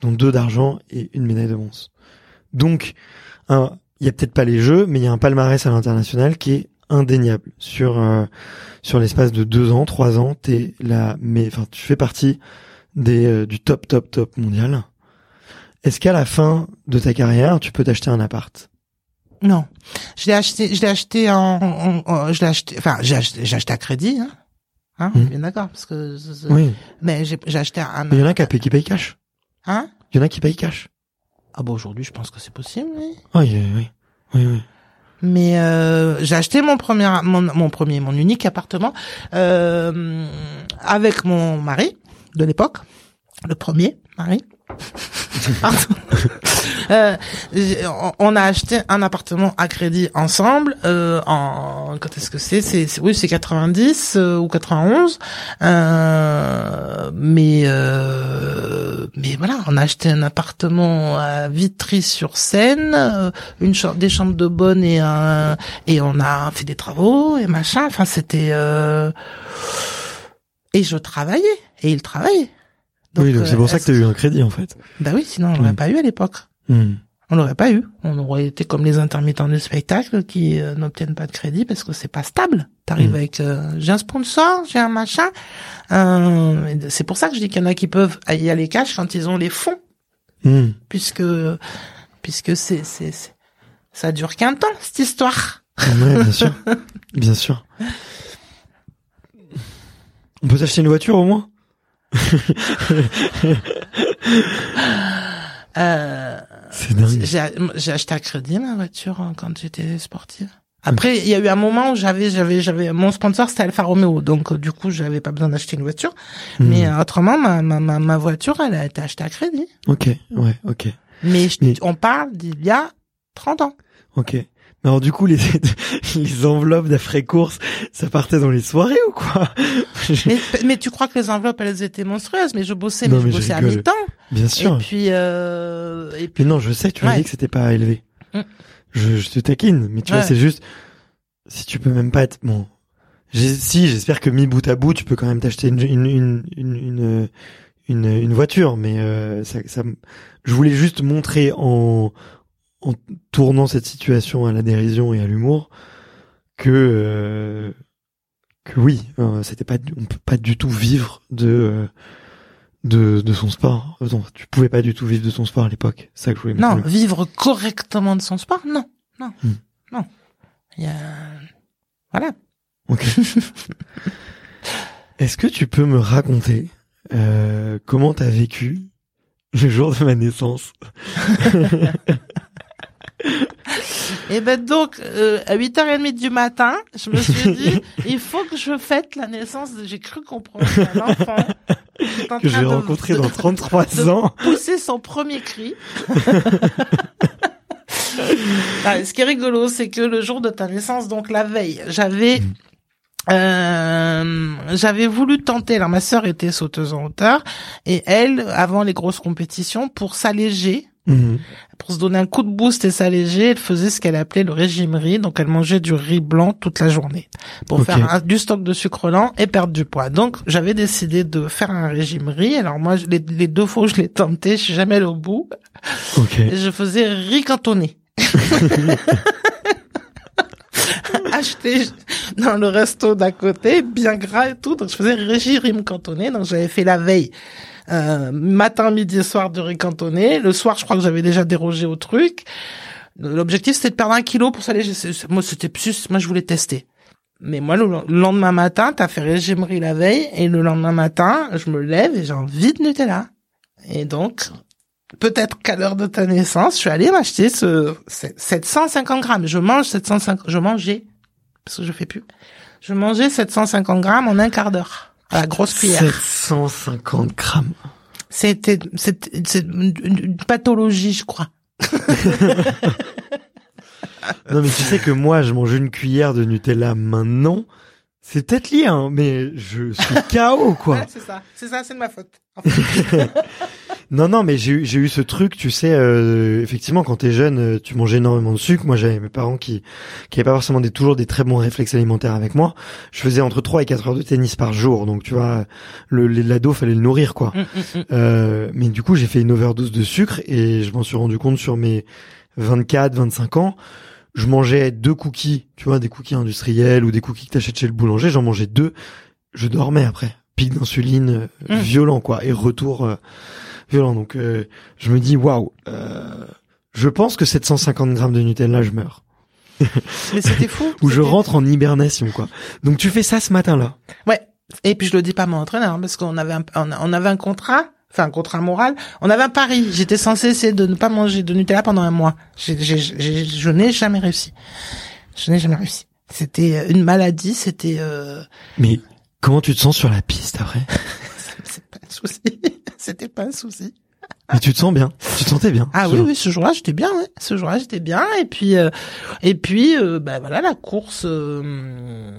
dont deux d'argent et une médaille de bronze. Donc, il y a peut-être pas les jeux, mais il y a un palmarès à l'international qui est indéniable sur euh, sur l'espace de deux ans, trois ans, t'es là, mais enfin tu fais partie des euh, du top top top mondial. Est-ce qu'à la fin de ta carrière, tu peux t'acheter un appart? Non. Je l'ai acheté, je l'ai acheté en, en- en- je l'ai acheté, enfin, j'ai acheté, j'ai acheté à crédit, hein. Hein, on est Mhm. bien d'accord, parce que, Oui. mais j'ai, j'ai acheté un, il y en a qui, payent- qui payent cash. hein? Il y en a qui payent cash. Ah bon, aujourd'hui, je pense que c'est possible, oui. Oui, oui, oui. oui, oui. Mais euh, j'ai acheté mon premier, mon, mon premier, mon unique appartement euh, avec mon mari de l'époque, le premier mari. Pardon. Euh, on- a acheté un appartement à crédit ensemble. Euh, en quand est-ce que c'est? C'est oui, c'est 90 euh, ou 91. Euh, mais euh, mais voilà, on a acheté un appartement à Vitry-sur-Seine, euh, une chambre, des chambres de bonne et un et on a fait des travaux et machin. Enfin, c'était euh, et je travaillais et il travaillait. oui, donc c'est euh, pour ça que tu as eu un crédit en fait. Bah oui, sinon on l'aurait Mm. pas eu à l'époque. Hmm. On l'aurait pas eu. On aurait été comme les intermittents du spectacle qui euh, n'obtiennent pas de crédit parce que c'est pas stable. T'arrives Mm. avec euh, j'ai un sponsor, j'ai un machin. Euh, c'est pour ça que je dis qu'il y en a qui peuvent y aller cash quand ils ont les fonds, Hmm. puisque puisque c'est c'est c'est- ça dure qu'un temps cette histoire. Ouais, bien sûr. Bien sûr. On peut s'acheter une voiture au moins? Euh, C'est dingue. j'ai acheté à crédit ma voiture hein, quand j'étais sportive. Après, il y a eu un moment où j'avais, j'avais, j'avais, mon sponsor c'était Alfa Romeo, donc euh, du coup, j'avais pas besoin d'acheter une voiture. Hmm. Mais euh, autrement, ma, ma, ma, ma voiture, elle a été achetée à crédit. Ok, ouais, ok. Mais je- Mais- on parle d'il y a 30 ans. Ok. Alors du coup, les, les enveloppes d'après-course, ça partait dans les soirées ou quoi mais, mais, tu crois que les enveloppes, elles étaient monstrueuses? Mais je bossais, Non, mais, mais je bossais à mi-temps. Bien sûr. Et puis, euh, et puis Mais non, je sais, tu m'as Ouais. dit que c'était pas élevé. Mm. Je, je te taquine, mais tu vois, c'est juste, si tu peux même pas être, bon, si, j'espère que mis bout à bout, tu peux quand même t'acheter une, une, une, une, une, voiture, mais euh, ça, ça, je voulais juste montrer en, en tournant cette situation à la dérision et à l'humour que, euh, que oui, euh, c'était pas, on peut pas du tout vivre de, euh, de, de son sport. Euh, Non, tu pouvais pas du tout vivre de ton sport à l'époque. Ça que je voulais non, vivre correctement de son sport, non, non, Hmm. non. Il y a, voilà. Ok. Est-ce que tu peux me raconter euh, comment t'as vécu le jour de ma naissance? Et ben donc, euh, à 8h30 du matin, je me suis dit, il faut que je fête la naissance. de- J'ai cru comprendre un enfant que j'ai de- rencontré de- dans 33 de ans pousser son premier cri. Ah, ce qui est rigolo, c'est que le jour de ta naissance, donc la veille, j'avais euh, j'avais voulu tenter. Alors ma sœur était sauteuse en hauteur et elle, avant les grosses compétitions, pour s'alléger, Mhm. pour se donner un coup de boost et s'alléger, elle faisait ce qu'elle appelait le régime riz. Donc elle mangeait du riz blanc toute la journée pour faire un- du stock de sucre lent et perdre du poids. Donc j'avais décidé de faire un régime riz. Alors moi, les, les deux fois où je l'ai tenté, je suis jamais allée au bout. Ok. Et je faisais riz cantonné. Acheté dans le resto d'à côté, bien gras et tout. Donc je faisais régime cantonné. Donc j'avais fait la veille. Euh, matin, midi et soir de riz cantonné. Le soir, je crois que j'avais déjà dérogé au truc. L'objectif, c'était de perdre un kilo pour c'est- Moi, c'était plus, moi, je voulais tester. Mais moi, le le lendemain matin, t'as fait régime riz la veille, et le lendemain matin, je me lève et j'ai envie de Nutella. Et donc, peut-être qu'à l'heure de ta naissance, je suis allée m'acheter ce- 750 grammes. Je mange 750, je mangeais, parce que je fais plus. Je mangeais 750 grammes en un quart d'heure. À la grosse cuillère. 750 grammes. C'était, c'est une pathologie, je crois. Non mais tu sais que moi je mange une cuillère de Nutella maintenant. C'est peut-être lié, hein, mais je suis KO quoi. Ouais, c'est ça. C'est ça, c'est de ma faute. En fait. Non, non, mais j'ai eu, j'ai eu ce truc, tu sais, euh, effectivement, quand t'es jeune, euh, tu manges énormément de sucre. Moi, j'avais mes parents qui, qui avaient pas forcément des, toujours des très bons réflexes alimentaires avec moi. Je faisais entre 3 et 4 heures de tennis par jour. Donc, tu vois, le, l'ado, fallait le nourrir, quoi. Mm, mm, mm. Euh, mais du coup, j'ai fait une overdose de sucre et je m'en suis rendu compte sur mes 24, 25 ans. Je mangeais deux cookies, tu vois, des cookies industriels ou des cookies que t'achètes chez le boulanger. J'en mangeais deux. Je dormais après. Pic d'insuline euh, Mm. violent, quoi. Et retour euh, violent. Donc, euh, je me dis, waouh, euh, je pense que 750 grammes de Nutella, je meurs. Mais c'était fou. Ou je rentre en hibernation, quoi. Donc, tu fais ça ce matin-là. Ouais. Et puis je le dis pas à mon entraîneur hein, parce qu'on avait un, on avait un contrat, enfin un contrat moral. On avait un pari. J'étais censé essayer de ne pas manger de Nutella pendant un mois. Je n'ai jamais réussi. Je n'ai jamais réussi. C'était euh, une maladie. C'était euh, Mais comment tu te sens sur la piste après? C'est pas un souci. C'était pas un souci. Mais tu te sens bien. Tu te sentais bien. Ah oui jour. oui ce jour-là j'étais bien. Ouais. Ce jour-là j'étais bien. Et puis euh, et puis euh, bah voilà la course. euh,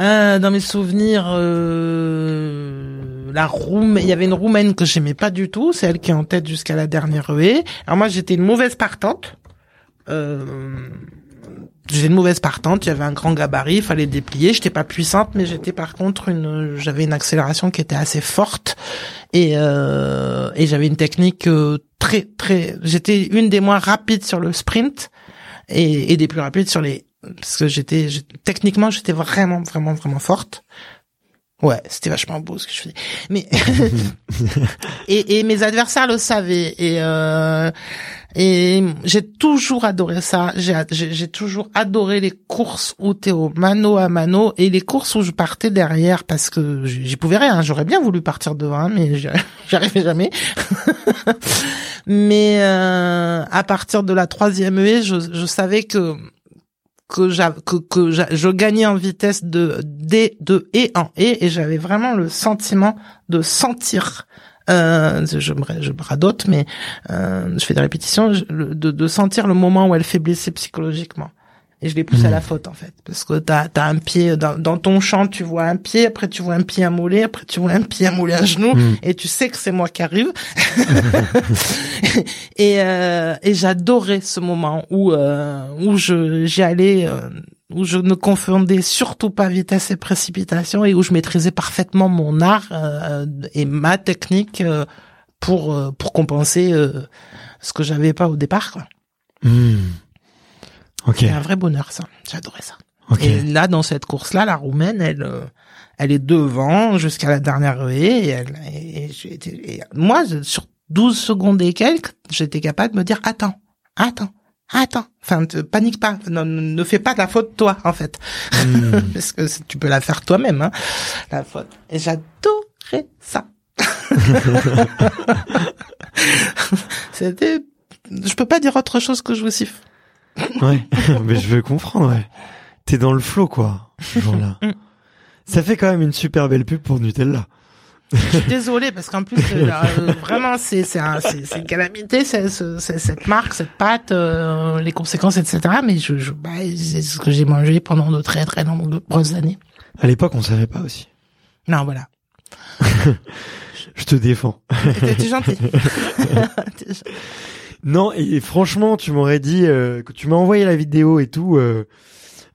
euh, dans mes souvenirs, euh, la Roum, il y avait une roumaine que j'aimais pas du tout, c'est elle qui est en tête jusqu'à la dernière ruée. Alors moi j'étais une mauvaise partante. Euh, j'étais une mauvaise partante, avait un grand gabarit, il fallait déplier. J'étais pas puissante, mais j'étais par contre une, j'avais une accélération qui était assez forte et euh, et j'avais une technique euh, très très. J'étais une des moins rapides sur le sprint et, et des plus rapides sur les parce que j'étais techniquement j'étais vraiment vraiment vraiment forte. Ouais, c'était vachement beau ce que je faisais. Mais et, et mes adversaires le savaient et euh, et j'ai toujours adoré ça. J'ai j'ai toujours adoré les courses où t'es au mano à mano et les courses où je partais derrière parce que j'y pouvais rien. J'aurais bien voulu partir devant, mais j'y j'y arrivais jamais. mais euh, à partir de la troisième haie, je, je savais que que, que, que je gagnais en vitesse de D de et en et et j'avais vraiment le sentiment de sentir euh, je me je me radote, mais euh, je fais des répétitions, de, de sentir le moment où elle fait blesser psychologiquement. Et je l'ai poussée à la faute en fait, parce que t'as as un pied dans, dans ton champ, tu vois un pied, après tu vois un pied, un mollet, après tu vois un pied, un mollet, un genou, et tu sais que c'est moi qui arrive. et euh, et j'adorais ce moment où euh, où je j'y allais euh, où je ne confondais surtout pas vitesse et précipitation et où je maîtrisais parfaitement mon art euh, et ma technique euh, pour euh, pour compenser euh, ce que j'avais pas au départ quoi. Hmm. Ok, C'est un vrai bonheur ça. J'adorais ça. ok. Et là dans cette course là, la roumaine, elle euh, elle est devant jusqu'à la dernière ruée et, elle, et, été- et moi sur 12 secondes et quelques, j'étais capable de me dire attends, attends, attends. Enfin, ne panique pas, ne, ne fais pas de la faute toi en fait. Hmm. parce que tu peux la faire toi-même, hein, la faute. Et j'adorais ça. C'était, je peux pas dire autre chose que jouissif. Ouais, mais je veux comprendre, ouais. T'es dans le flow, quoi, ce jour-là. Mm. Ça fait quand même une super belle pub pour Nutella. Je suis désolée parce qu'en plus euh, euh, vraiment c'est c'est un- c'est c'est une calamité c'est cette marque cette pâte euh, les conséquences etc mais je, je bah, c'est ce que j'ai mangé pendant de très très nombreuses années À l'époque, on savait pas aussi. non voilà Je te défends. T'es gentil. Non, et, et franchement, tu m'aurais dit euh, que tu m'as envoyé la vidéo et tout. Euh,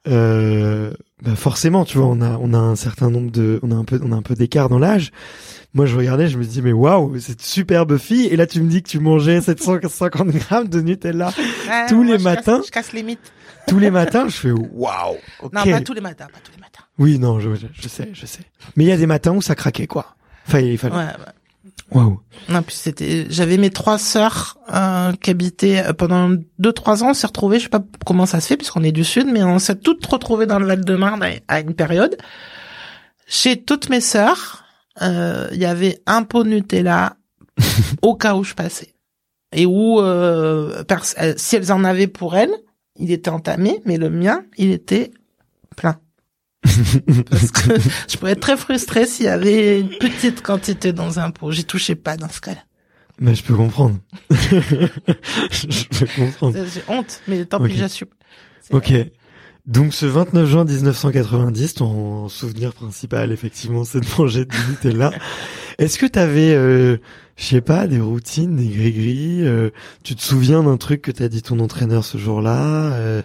euh, bah forcément, tu vois, on a on a un certain nombre de, on a un peu on a un peu d'écart dans l'âge. Moi, je regardais, je me dis mais waouh, cette superbe fille. Et là, tu me dis que tu mangeais 750 grammes de Nutella Ouais, Tous les matins casse, je casse les mythes tous les matins. Je fais waouh. non pas tous les matins pas tous les matins Oui, non, je, je, je sais, je sais. Mais il y a des matins où ça craquait, quoi. Enfin, il fallait. ouais, ouais. Waouh. Non, puis c'était, j'avais mes trois sœurs euh, qui habitaient euh, pendant deux trois ans. On s'est retrouvés, je sais pas comment ça se fait puisqu'on est du sud, mais on s'est toutes retrouvées dans le Val-de-Marne à, à une période. Chez toutes mes sœurs, euh, il y avait un pot de Nutella au cas où je passais et où euh, euh, si elles en avaient pour elles, il était entamé, mais le mien, il était plein. Parce que je pouvais être très frustrée s'il y avait une petite quantité dans un pot. J'y touchais pas dans ce cas-là. Mais je peux comprendre. je peux comprendre. J'ai honte, mais tant Ok. pis, j'assume. Ok. Donc ce 29 juin 1990, ton souvenir principal, effectivement, c'est de manger du Nutella. Est-ce que t'avais, euh, je sais pas, des routines, des gris-gris euh, Tu te souviens d'un truc que t'as dit ton entraîneur ce jour-là euh,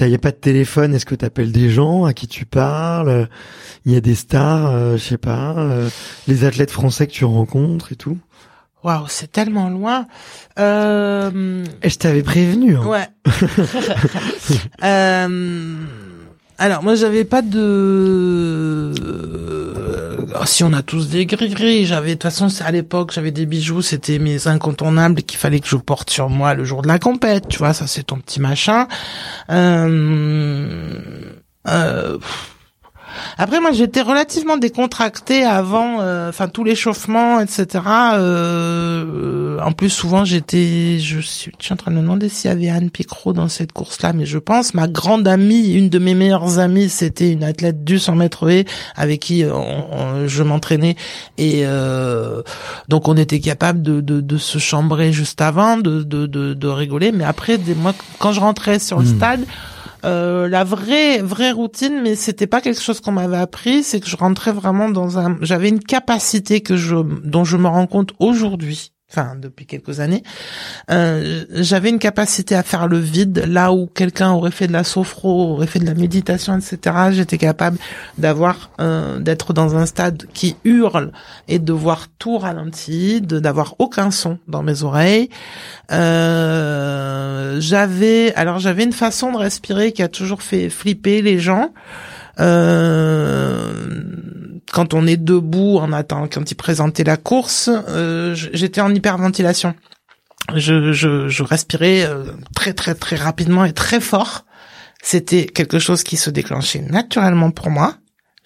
T'as y a pas de téléphone Est-ce que t'appelles des gens à qui tu parles? Il y a des stars, euh, je sais pas, euh, les athlètes français que tu rencontres et tout Waouh, c'est tellement loin. Euh, Et je t'avais prévenu. Hein. ouais. euh, alors moi j'avais pas de. euh, si on a tous des gris-gris, j'avais de toute façon c'est à l'époque j'avais des bijoux, c'était mes incontournables qu'il fallait que je porte sur moi le jour de la compète, tu vois, ça c'est ton petit machin. Euh, euh, après, moi, j'étais relativement décontractée avant, euh, enfin tout l'échauffement, etc. Euh, en plus, souvent, j'étais, je suis, je suis en train de me demander s'il y avait Anne Picrot dans cette course-là, mais je pense ma grande amie, une de mes meilleures amies, c'était une athlète du 100 mètres haies avec qui euh, on- on- je m'entraînais et euh, donc on était capable de, de, de se chambrer juste avant, de, de, de, de rigoler, mais après, des, moi, quand je rentrais sur le Hmm. stade. Euh, la vraie vraie routine mais c'était pas quelque chose qu'on m'avait appris c'est que je rentrais vraiment dans un j'avais une capacité que je dont je me rends compte aujourd'hui enfin depuis quelques années. Euh, j'avais une capacité à faire le vide là où quelqu'un aurait fait de la sophro aurait fait de la méditation etc j'étais capable d'avoir euh, d'être dans un stade qui hurle et de voir tout ralenti de d'avoir aucun son dans mes oreilles. Euh, j'avais alors j'avais une façon de respirer qui a toujours fait flipper les gens. Euh, quand on est debout en attendant, quand ils présentaient la course, euh, j'étais en hyperventilation. Je, je, je respirais euh, très très très rapidement et très fort. C'était quelque chose qui se déclenchait naturellement pour moi.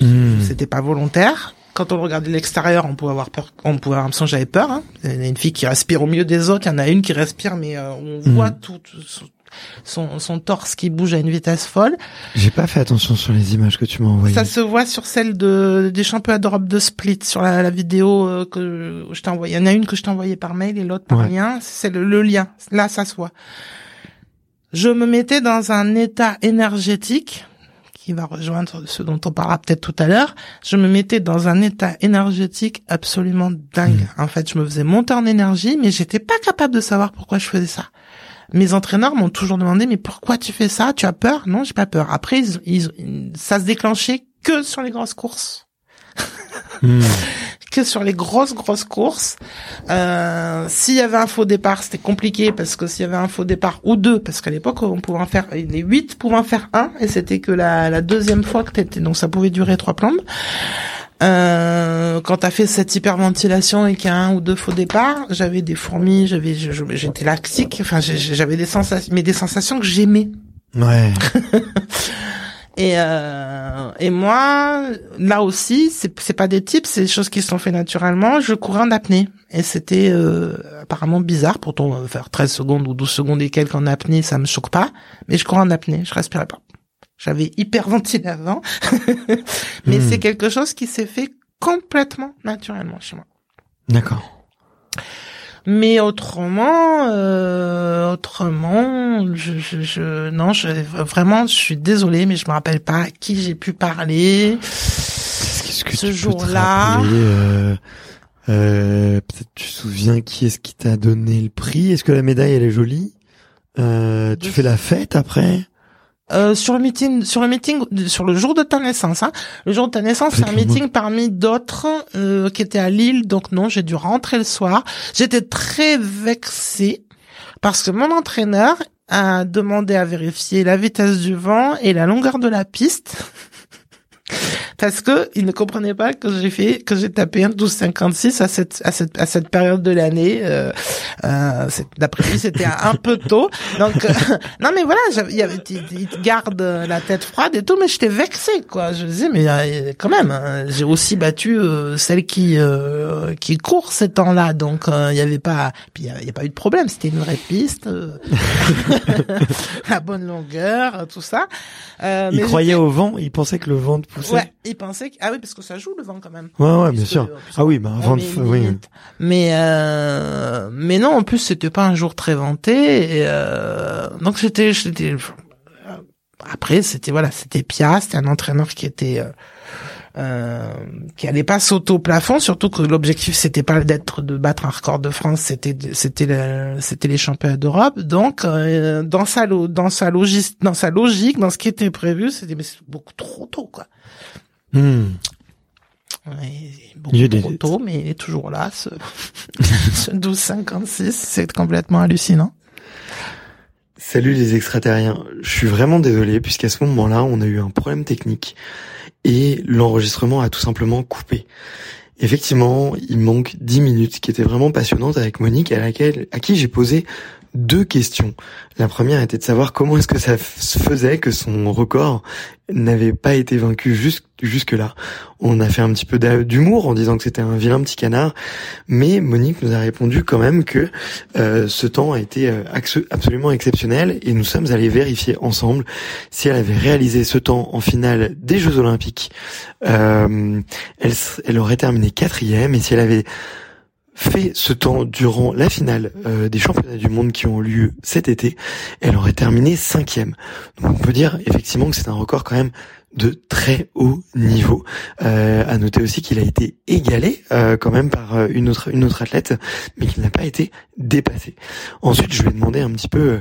Hmm. C'était pas volontaire. Quand on le regardait de l'extérieur, on pouvait avoir peur, on pouvait avoir l'impression que j'avais peur. Hein. Il y a une fille qui respire au milieu des autres, il y en a une qui respire, mais euh, on Mhm. voit tout, tout- son, son torse qui bouge à une vitesse folle. J'ai pas fait attention sur les images que tu m'as envoyées. Ça se voit sur celle de des championnats d'Europe de split sur la, la vidéo euh, que je t'ai envoyée. Il y en a une que je t'ai envoyée par mail et l'autre par Ouais. lien. C'est le, le lien. Là, ça se voit. Je me mettais dans un état énergétique qui va rejoindre ce dont on parlera peut-être tout à l'heure. Je me mettais dans un état énergétique absolument dingue. En fait, je me faisais monter en énergie, mais j'étais pas capable de savoir pourquoi je faisais ça. Mes entraîneurs m'ont toujours demandé mais pourquoi tu fais ça? Tu as peur? Non, j'ai pas peur. Après, ils, ils- ça se déclenchait que sur les grosses courses Hmm. que sur les grosses grosses courses. Euh, s'il y avait un faux départ, c'était compliqué parce que s'il y avait un faux départ ou deux, parce qu'à l'époque on pouvait en faire les huit pouvaient en faire un et c'était que la, la deuxième fois que t'étais donc ça pouvait durer trois plombes. Euh, quand t'as fait cette hyperventilation et qu'il y a un ou deux faux départs, j'avais des fourmis, j'avais, j'étais lactique, enfin j'avais des sensations, mais des sensations que j'aimais. Ouais. Et euh, et moi, là aussi, c'est c'est pas des types, c'est des choses qui sont faites naturellement. Je courais en apnée et c'était euh, apparemment bizarre. Pourtant, euh, faire 13 secondes ou 12 secondes et quelques en apnée, ça me choque pas. Mais je courais en apnée, je respirais pas. J'avais hyperventilé avant, mais Hmm. c'est quelque chose qui s'est fait complètement naturellement chez moi. D'accord. Mais autrement, euh, autrement, je, je, je, non, je, vraiment, je suis désolée, mais je me rappelle pas à qui j'ai pu parler. Que Ce jour-là- euh, euh, Peut-être tu te souviens qui est-ce qui t'a donné le prix? Est-ce que la médaille elle est jolie? Euh, Tu fais la fête après? Euh, sur le meeting, sur le meeting, sur le jour de ta naissance, hein. Le jour de ta naissance, c'est un meeting parmi d'autres euh, qui était à Lille, donc non, j'ai dû rentrer le soir. J'étais très vexée parce que mon entraîneur a demandé à vérifier la vitesse du vent et la longueur de la piste. Parce que il ne comprenait pas que j'ai fait que j'ai tapé un 12,56 à cette à cette à cette période de l'année. Euh, euh, D'après lui, c'était un peu tôt. Donc euh, non, mais voilà, il y avait il te garde la tête froide et tout, mais j'étais vexée quoi. Je me disais mais euh, quand même, hein, j'ai aussi battu euh, celle qui euh, qui court ces temps-là, donc il y avait pas puis il y a, il y a pas eu de problème. C'était une vraie piste, euh, la bonne longueur, tout ça. Il mais croyait au vent, il pensait que le vent te poussait. Ouais, pensait que ah oui parce que ça joue le vent quand même. ouais, ouais, bien sûr. Ah oui, bah avant de, oui. Mais euh, mais non, en plus c'était pas un jour très vanté. Et, euh, donc c'était c'était euh, après c'était voilà c'était Pia, c'était un entraîneur qui était euh, euh, qui allait pas sauter au plafond, surtout que l'objectif c'était pas d'être de battre un record de France, c'était c'était le- c'était les championnats d'Europe. Donc euh, dans sa dans sa logique dans sa logique dans ce qui était prévu, c'était mais c'est beaucoup trop tôt quoi. Hmm. Ouais, Il des- trop tôt, mais il est toujours là, ce, ce 12,56. C'est complètement hallucinant. Salut les extraterriens. Je suis vraiment désolé puisqu'à ce moment-là, on a eu un problème technique et l'enregistrement a tout simplement coupé. Effectivement, il manque 10 minutes qui étaient vraiment passionnantes avec Monique à laquelle à qui j'ai posé deux questions. La première était de savoir comment est-ce que ça se faisait que son record n'avait pas été vaincu jusque jusque là. On a fait un petit peu d'humour en disant que c'était un vilain petit canard, mais Monique nous a répondu quand même que euh, ce temps a été euh, absolument exceptionnel et nous sommes allés vérifier ensemble si elle avait réalisé ce temps en finale des Jeux Olympiques. Euh, elle, elle aurait terminé quatrième et si elle avait fait ce temps durant la finale euh, des championnats du monde qui ont lieu cet été, elle aurait terminé cinquième. Donc on peut dire effectivement que c'est un record quand même de très haut niveau. Euh, à noter aussi qu'il a été égalé euh, quand même par euh, une autre une autre athlète, mais qu'il n'a pas été dépassé. Ensuite, je lui ai demandé un petit peu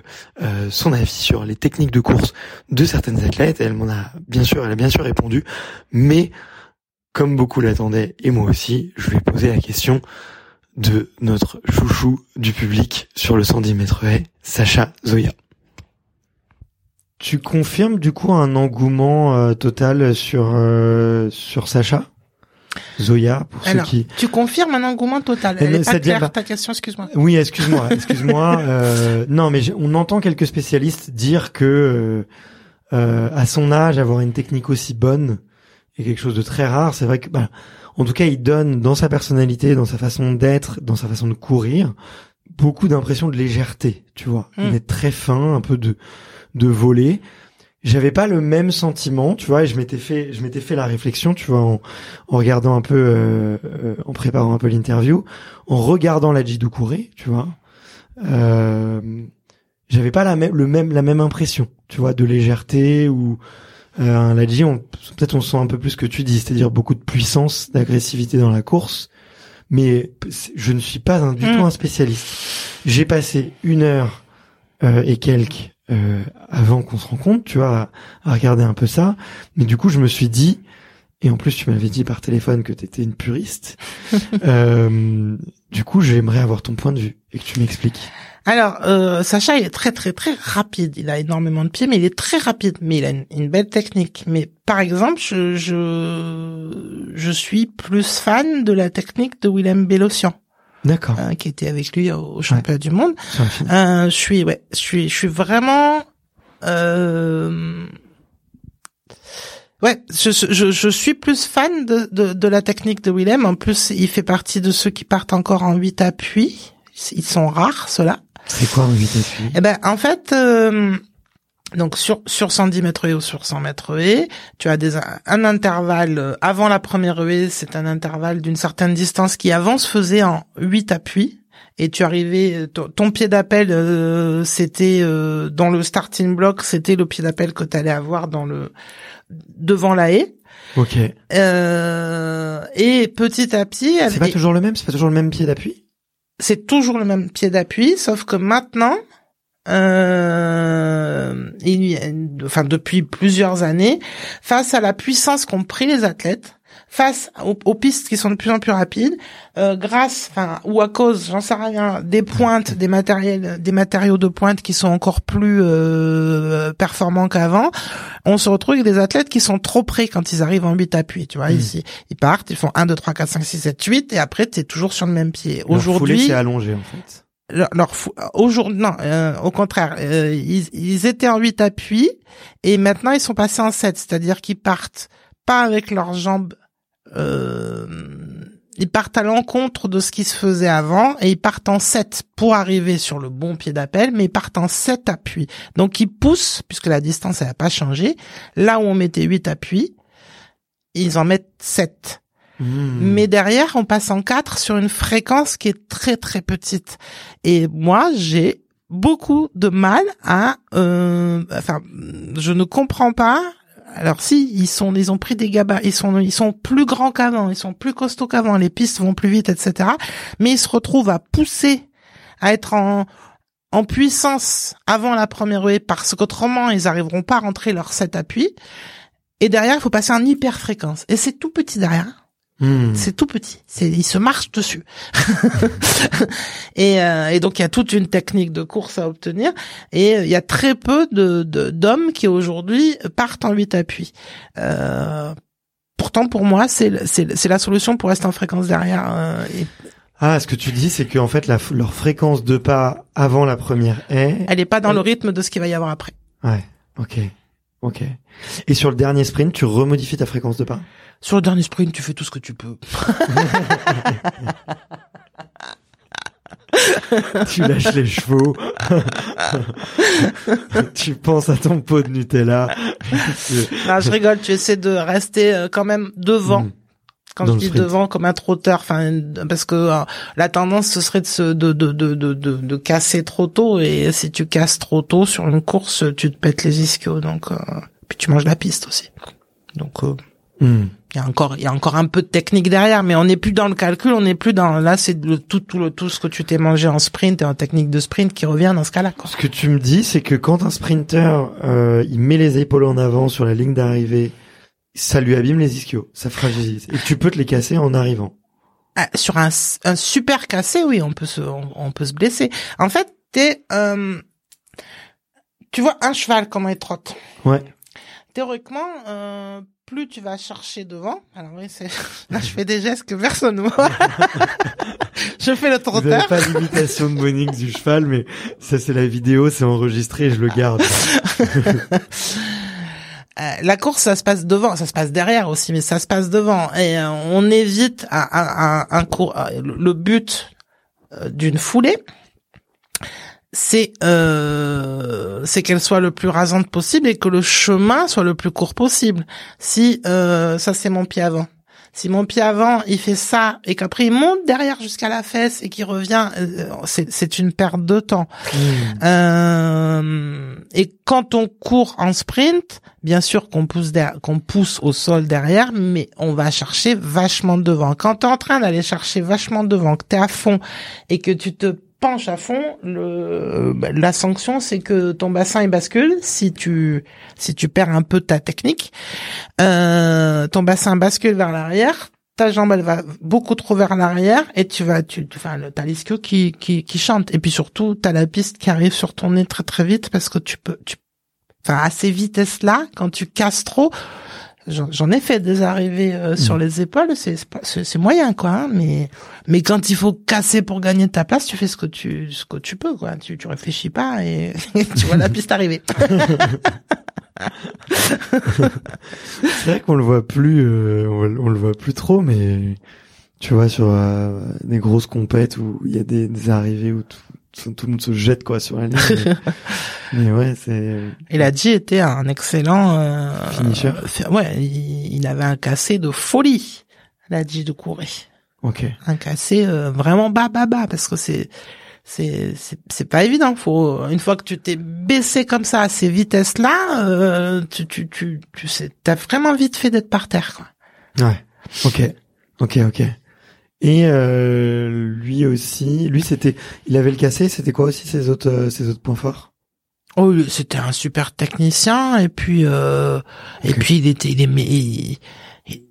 son avis sur les techniques de course de certaines athlètes. Elle m'en a bien sûr, elle a bien sûr répondu, mais comme beaucoup l'attendaient et moi aussi, je lui ai posé la question de notre chouchou du public sur le 110 mètres haies, Sacha Zoya. Tu confirmes du coup un engouement euh, total sur euh, sur Sacha Zoya pour Alors, ceux qui tu confirmes un engouement total. Elle ben, est pas c'est-à-dire, claire, bah- ta question, excuse-moi. oui, excuse-moi, excuse-moi. euh, non, mais j'ai- on entend quelques spécialistes dire que euh, euh, à son âge, avoir une technique aussi bonne est quelque chose de très rare. C'est vrai que, bah, en tout cas, il donne dans sa personnalité, dans sa façon d'être, dans sa façon de courir, beaucoup d'impression de légèreté, tu vois, Mm. d'être très fin, un peu de de voler. J'avais pas le même sentiment, tu vois, et je m'étais fait, je m'étais fait la réflexion, tu vois, en, en regardant un peu, euh, euh, en préparant un peu l'interview, en regardant la Doucouré, tu vois, euh, j'avais pas la même, le même, la même impression, tu vois, de légèreté ou euh, Ladji, on, peut-être on sent un peu plus ce que tu dis, c'est-à-dire beaucoup de puissance, d'agressivité dans la course, mais je ne suis pas un, du Mm. tout un spécialiste. J'ai passé une heure euh, et quelques euh, avant qu'on se rencontre, tu vois, à, à regarder un peu ça. Mais du coup, je me suis dit, et en plus, tu m'avais dit par téléphone que tu étais une puriste. euh, du coup, j'aimerais avoir ton point de vue et que tu m'expliques. Alors, euh, Sacha, il est très très très rapide. Il a énormément de pieds, mais il est très rapide. Mais il a une, une belle technique. Mais par exemple, je, je je suis plus fan de la technique de Willem Bellocian, D'accord. hein, qui était avec lui au, championnat du monde. Euh, je suis ouais, je suis je suis vraiment euh, ouais, je, je je suis plus fan de, de de la technique de Willem. En plus, il fait partie de ceux qui partent encore en 8 appuis. Ils sont rares ceux-là. C'est quoi un 8 appuis Eh ben en fait euh, donc sur sur 110 mètres haies ou sur 100 mètres haies, tu as des un intervalle euh, avant la première haie, c'est un intervalle d'une certaine distance qui avant se faisait en 8 appuis et tu arrivais ton, ton pied d'appel euh, c'était euh, dans le starting block, c'était le pied d'appel que tu allais avoir dans le devant la haie. Ok. Euh, et petit à petit, C'est pas toujours le même C'est pas toujours le même pied d'appui? C'est toujours le même pied d'appui, sauf que maintenant, euh, il enfin depuis plusieurs années, face à la puissance qu'ont pris les athlètes, face aux, aux pistes qui sont de plus en plus rapides, euh, grâce, enfin ou à cause, j'en sais rien, des pointes, des matériels, des matériaux de pointe qui sont encore plus euh, performants qu'avant, on se retrouve avec des athlètes qui sont trop près quand ils arrivent en 8 appuis. Tu vois, Mm. ici, ils partent, ils font 1, 2, 3, 4, 5, 6, 7, 8, et après, t'es toujours sur le même pied. Aujourd'hui, c'est allongé en fait. leur, leur fou- aujourd'hui, non, euh, au contraire, euh, ils, ils étaient en 8 appuis, et maintenant, ils sont passés en 7, c'est-à-dire qu'ils partent pas avec leurs jambes, euh, ils partent à l'encontre de ce qui se faisait avant, et ils partent en 7 pour arriver sur le bon pied d'appel, mais ils partent en 7 appuis. Donc, ils poussent, puisque la distance, n'a pas changé, là où on mettait 8 appuis, ils en mettent 7. Hmm. Mais derrière, on passe en 4 sur une fréquence qui est très très petite. Et moi, j'ai beaucoup de mal à... Euh, enfin, je ne comprends pas. Alors si, ils sont, ils ont pris des gabarits, ils sont, ils sont plus grands qu'avant, ils sont plus costauds qu'avant, les pistes vont plus vite, etc. Mais ils se retrouvent à pousser, à être en, en puissance avant la première haie parce qu'autrement, ils arriveront pas à rentrer leur 7 appuis. Et derrière, il faut passer en hyper fréquence. Et c'est tout petit derrière. Hmm. C'est tout petit. C'est, il se marche dessus. et, euh, et donc il y a toute une technique de course à obtenir. Et euh, il y a très peu de, de- d'hommes qui aujourd'hui partent en 8 appuis. Euh, pourtant pour moi c'est, c'est, la solution pour rester en fréquence derrière. euh, et Ah, ce que tu dis, c'est qu'en fait, la, leur fréquence de pas avant la première est... elle est pas dans le rythme de ce qu'il va y avoir après. Ouais, ok, ok. Et sur le dernier sprint, tu remodifies ta fréquence de pas? Sur le dernier sprint, tu fais tout ce que tu peux. Tu lâches les chevaux. tu penses à ton pot de Nutella. Non, je rigole. Tu essaies de rester euh, quand même devant. Mm. Quand Dans je dis sprint. devant comme un trotteur, enfin parce que euh, la tendance ce serait de se de, de de de de de casser trop tôt et si tu casses trop tôt sur une course, tu te pètes les ischios donc euh, puis tu manges la piste aussi. Donc euh, Hmm. Il y a encore il y a encore un peu de technique derrière mais on n'est plus dans le calcul, on n'est plus dans là c'est le tout tout le tout ce que tu t'es mangé en sprint et en technique de sprint qui revient dans ce cas-là quoi. Ce que tu me dis, c'est que quand un sprinter, euh, il met les épaules en avant sur la ligne d'arrivée, ça lui abîme les ischios, ça fragilise. Et tu peux te les casser en arrivant. Ah, sur un, un super cassé, oui, on peut se, on, on peut se blesser. En fait, t'es, euh, tu vois un cheval comment il trotte. Ouais. Théoriquement, euh, plus tu vas chercher devant. Alors oui, c'est là je fais des gestes que personne ne voit. je fais le Vous trotteur. pas l'imitation de Monix du cheval, mais ça c'est la vidéo, c'est enregistré, je le garde. Euh, la course, ça se passe devant, ça se passe derrière aussi, mais ça se passe devant. Et euh, on évite un, un, un, un cours, euh, le- but d'une foulée, c'est euh, c'est qu'elle soit le plus rasante possible et que le chemin soit le plus court possible. Si euh, ça c'est mon pied avant. Si mon pied avant il fait ça et qu'après il monte derrière jusqu'à la fesse et qu'il revient, euh, c'est c'est une perte de temps. Mmh. Euh, et quand on court en sprint, bien sûr qu'on pousse qu'on pousse au sol derrière, mais on va chercher vachement devant. Quand tu es en train d'aller chercher vachement devant, que tu es à fond et que tu te penches à fond, bah, la sanction c'est que ton bassin il bascule si tu si tu perds un peu ta technique. Euh, ton bassin bascule vers l'arrière, ta jambe elle va beaucoup trop vers l'arrière et tu vas tu enfin le- t'as l'ischio qui qui qui chante et puis surtout t'as la piste qui arrive sur ton nez très très vite parce que tu peux tu enfin à ces vitesses là quand tu casses trop j'en ai fait des arrivées euh, sur les épaules c'est moyen quoi hein, mais mais quand il faut casser pour gagner ta place tu fais ce que tu ce que tu peux quoi. Tu tu réfléchis pas et tu vois la piste arriver. C'est vrai qu'on le voit plus, euh, on, on le voit plus trop, mais tu vois sur euh, des grosses compètes où il y a des, des arrivées où tout, tout le monde se jette quoi sur la ligne. mais, mais ouais, c'est Et Ladji était un excellent euh, Finisher. euh, ouais, il, il avait un cassé de folie. Ladji de Couré. ok. Un cassé euh, vraiment bas bas bas parce que c'est c'est c'est c'est pas évident. Faut une fois que tu t'es baissé comme ça à ces vitesses là, euh, tu tu tu tu sais, t'as vraiment vite fait d'être par terre quoi. Ouais. Ok. Ok. Ok. Et euh, lui aussi, lui c'était, il avait le cassé. C'était quoi aussi ses autres, euh, ses autres points forts? Oh, c'était un super technicien et puis euh, et puis il était il aimait il, il-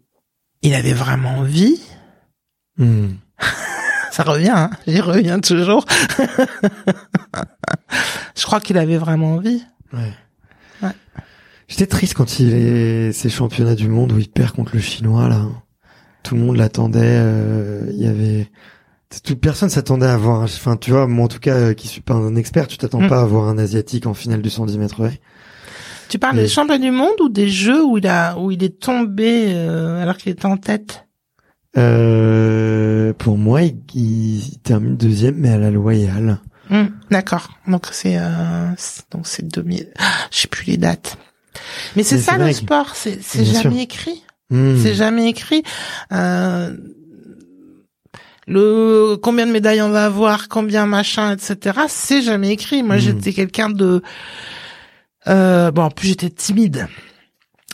il avait vraiment envie. Hmm. Ça revient, hein j'y reviens toujours. Je crois qu'il avait vraiment envie. Ouais. Ouais. J'étais triste quand il est ces championnats du monde où il perd contre le chinois là. Tout le monde l'attendait. euh, Il y avait toute personne s'attendait à voir. un- Enfin, tu vois, moi en tout cas, euh, qui suis pas un expert, tu t'attends Mm. pas à voir un asiatique en finale du 110 mètres haies. Tu parles Mais- des championnats du monde ou des jeux où il a où il est tombé euh, alors qu'il était en tête? Euh, pour moi, il, il termine deuxième, mais à la loyale. Hmm, D'accord. Donc c'est euh, donc c'est 2000. Ah, Je sais plus les dates. Mais c'est ça le sport, c'est jamais sûr. écrit? Hmm. C'est jamais écrit. Euh, le combien de médailles on va avoir, combien machin, etc. C'est jamais écrit. Moi, Mhm. j'étais quelqu'un de euh, bon. En plus, j'étais timide.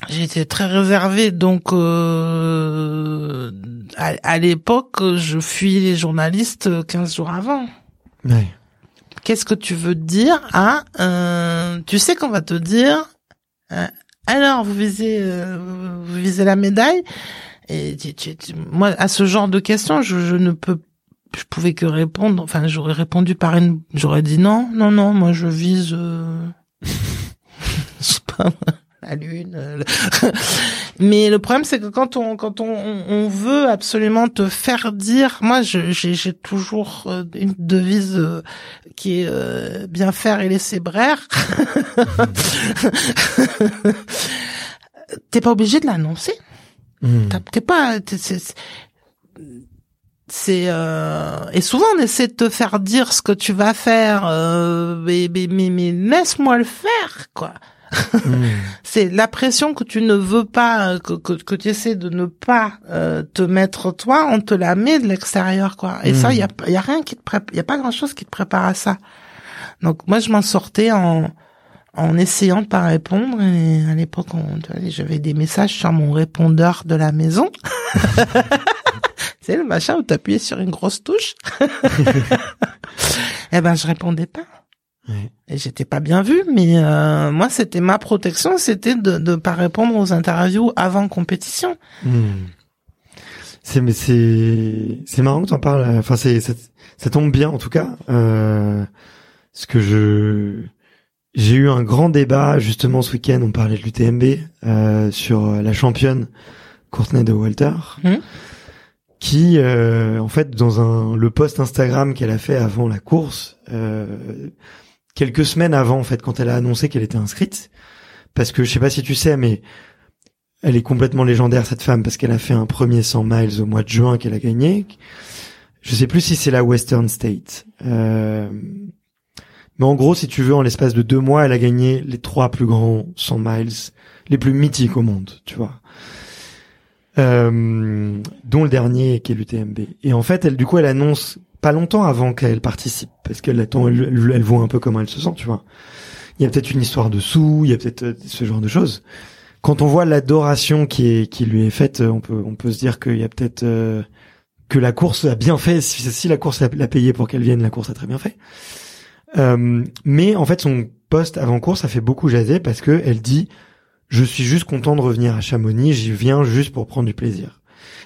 J'étais très réservé, donc euh, à, à l'époque, je fuyais les journalistes 15 jours avant. Ouais. Qu'est-ce que tu veux dire à euh, Tu sais qu'on va te dire. Alors, vous visez, euh, vous visez la médaille. Et tu- tu- tu- moi, à ce genre de questions, je, je ne peux, je pouvais que répondre. Enfin, j'aurais répondu par une, j'aurais dit non, non, non. Moi, je vise, euh, je sais pas, la lune. euh, le- Mais le problème, c'est que quand on, quand on, on- veut absolument te faire dire, moi, j'ai j'ai toujours euh, une devise euh, qui est euh, bien faire et laisser braire. T'es pas obligé de l'annoncer. T'as- T'es pas. C'est euh, et souvent on essaie de te faire dire ce que tu vas faire, euh, mais mais mais, mais laisse-moi le faire quoi. C'est la pression que tu ne veux pas, euh, que que, que tu essaies de ne pas euh, te mettre toi, on te la met de l'extérieur quoi. Et ça il y a y a rien qui te prépare, y a pas grand chose qui te prépare à ça. Donc moi je m'en sortais en en essayant de pas répondre. Et à l'époque, j'avais des messages sur mon répondeur de la maison. C'est le machin où t'appuyais sur une grosse touche. eh ben, je répondais pas. Ouais. Et j'étais pas bien vue, mais euh, moi, c'était ma protection, c'était de ne pas répondre aux interviews avant compétition. Hmm. C'est mais c'est c'est marrant que t'en parles. Enfin c'est ça, ça tombe bien en tout cas. Euh, parce que je j'ai eu un grand débat justement ce week-end. On parlait de l'UTMB euh, sur la championne Courtenay de Walter, Mhm. qui euh, en fait dans un le post Instagram qu'elle a fait avant la course, euh, quelques semaines avant en fait quand elle a annoncé qu'elle était inscrite, parce que je sais pas si tu sais mais elle est complètement légendaire cette femme parce qu'elle a fait un premier 100 miles au mois de juin qu'elle a gagné. Je sais plus si c'est la Western State. Euh, Mais en gros, si tu veux, en l'espace de deux mois, elle a gagné les trois plus grands 100 miles, les plus mythiques au monde, tu vois. Euh, dont le dernier qui est l'UTMB. Et en fait, elle, du coup, elle annonce pas longtemps avant qu'elle participe, parce qu'elle attend, elle, voit un peu comment elle se sent, tu vois. Il y a peut-être une histoire de sous, il y a peut-être euh, ce genre de choses. Quand on voit l'adoration qui lui est faite, on peut on peut se dire qu'il y a peut-être euh, que la course a bien fait. Si, si la course l'a payé pour qu'elle vienne, la course a très bien fait. Euh, mais en fait, son poste avant course a fait beaucoup jaser parce que elle dit je suis juste content de revenir à Chamonix, j'y viens juste pour prendre du plaisir.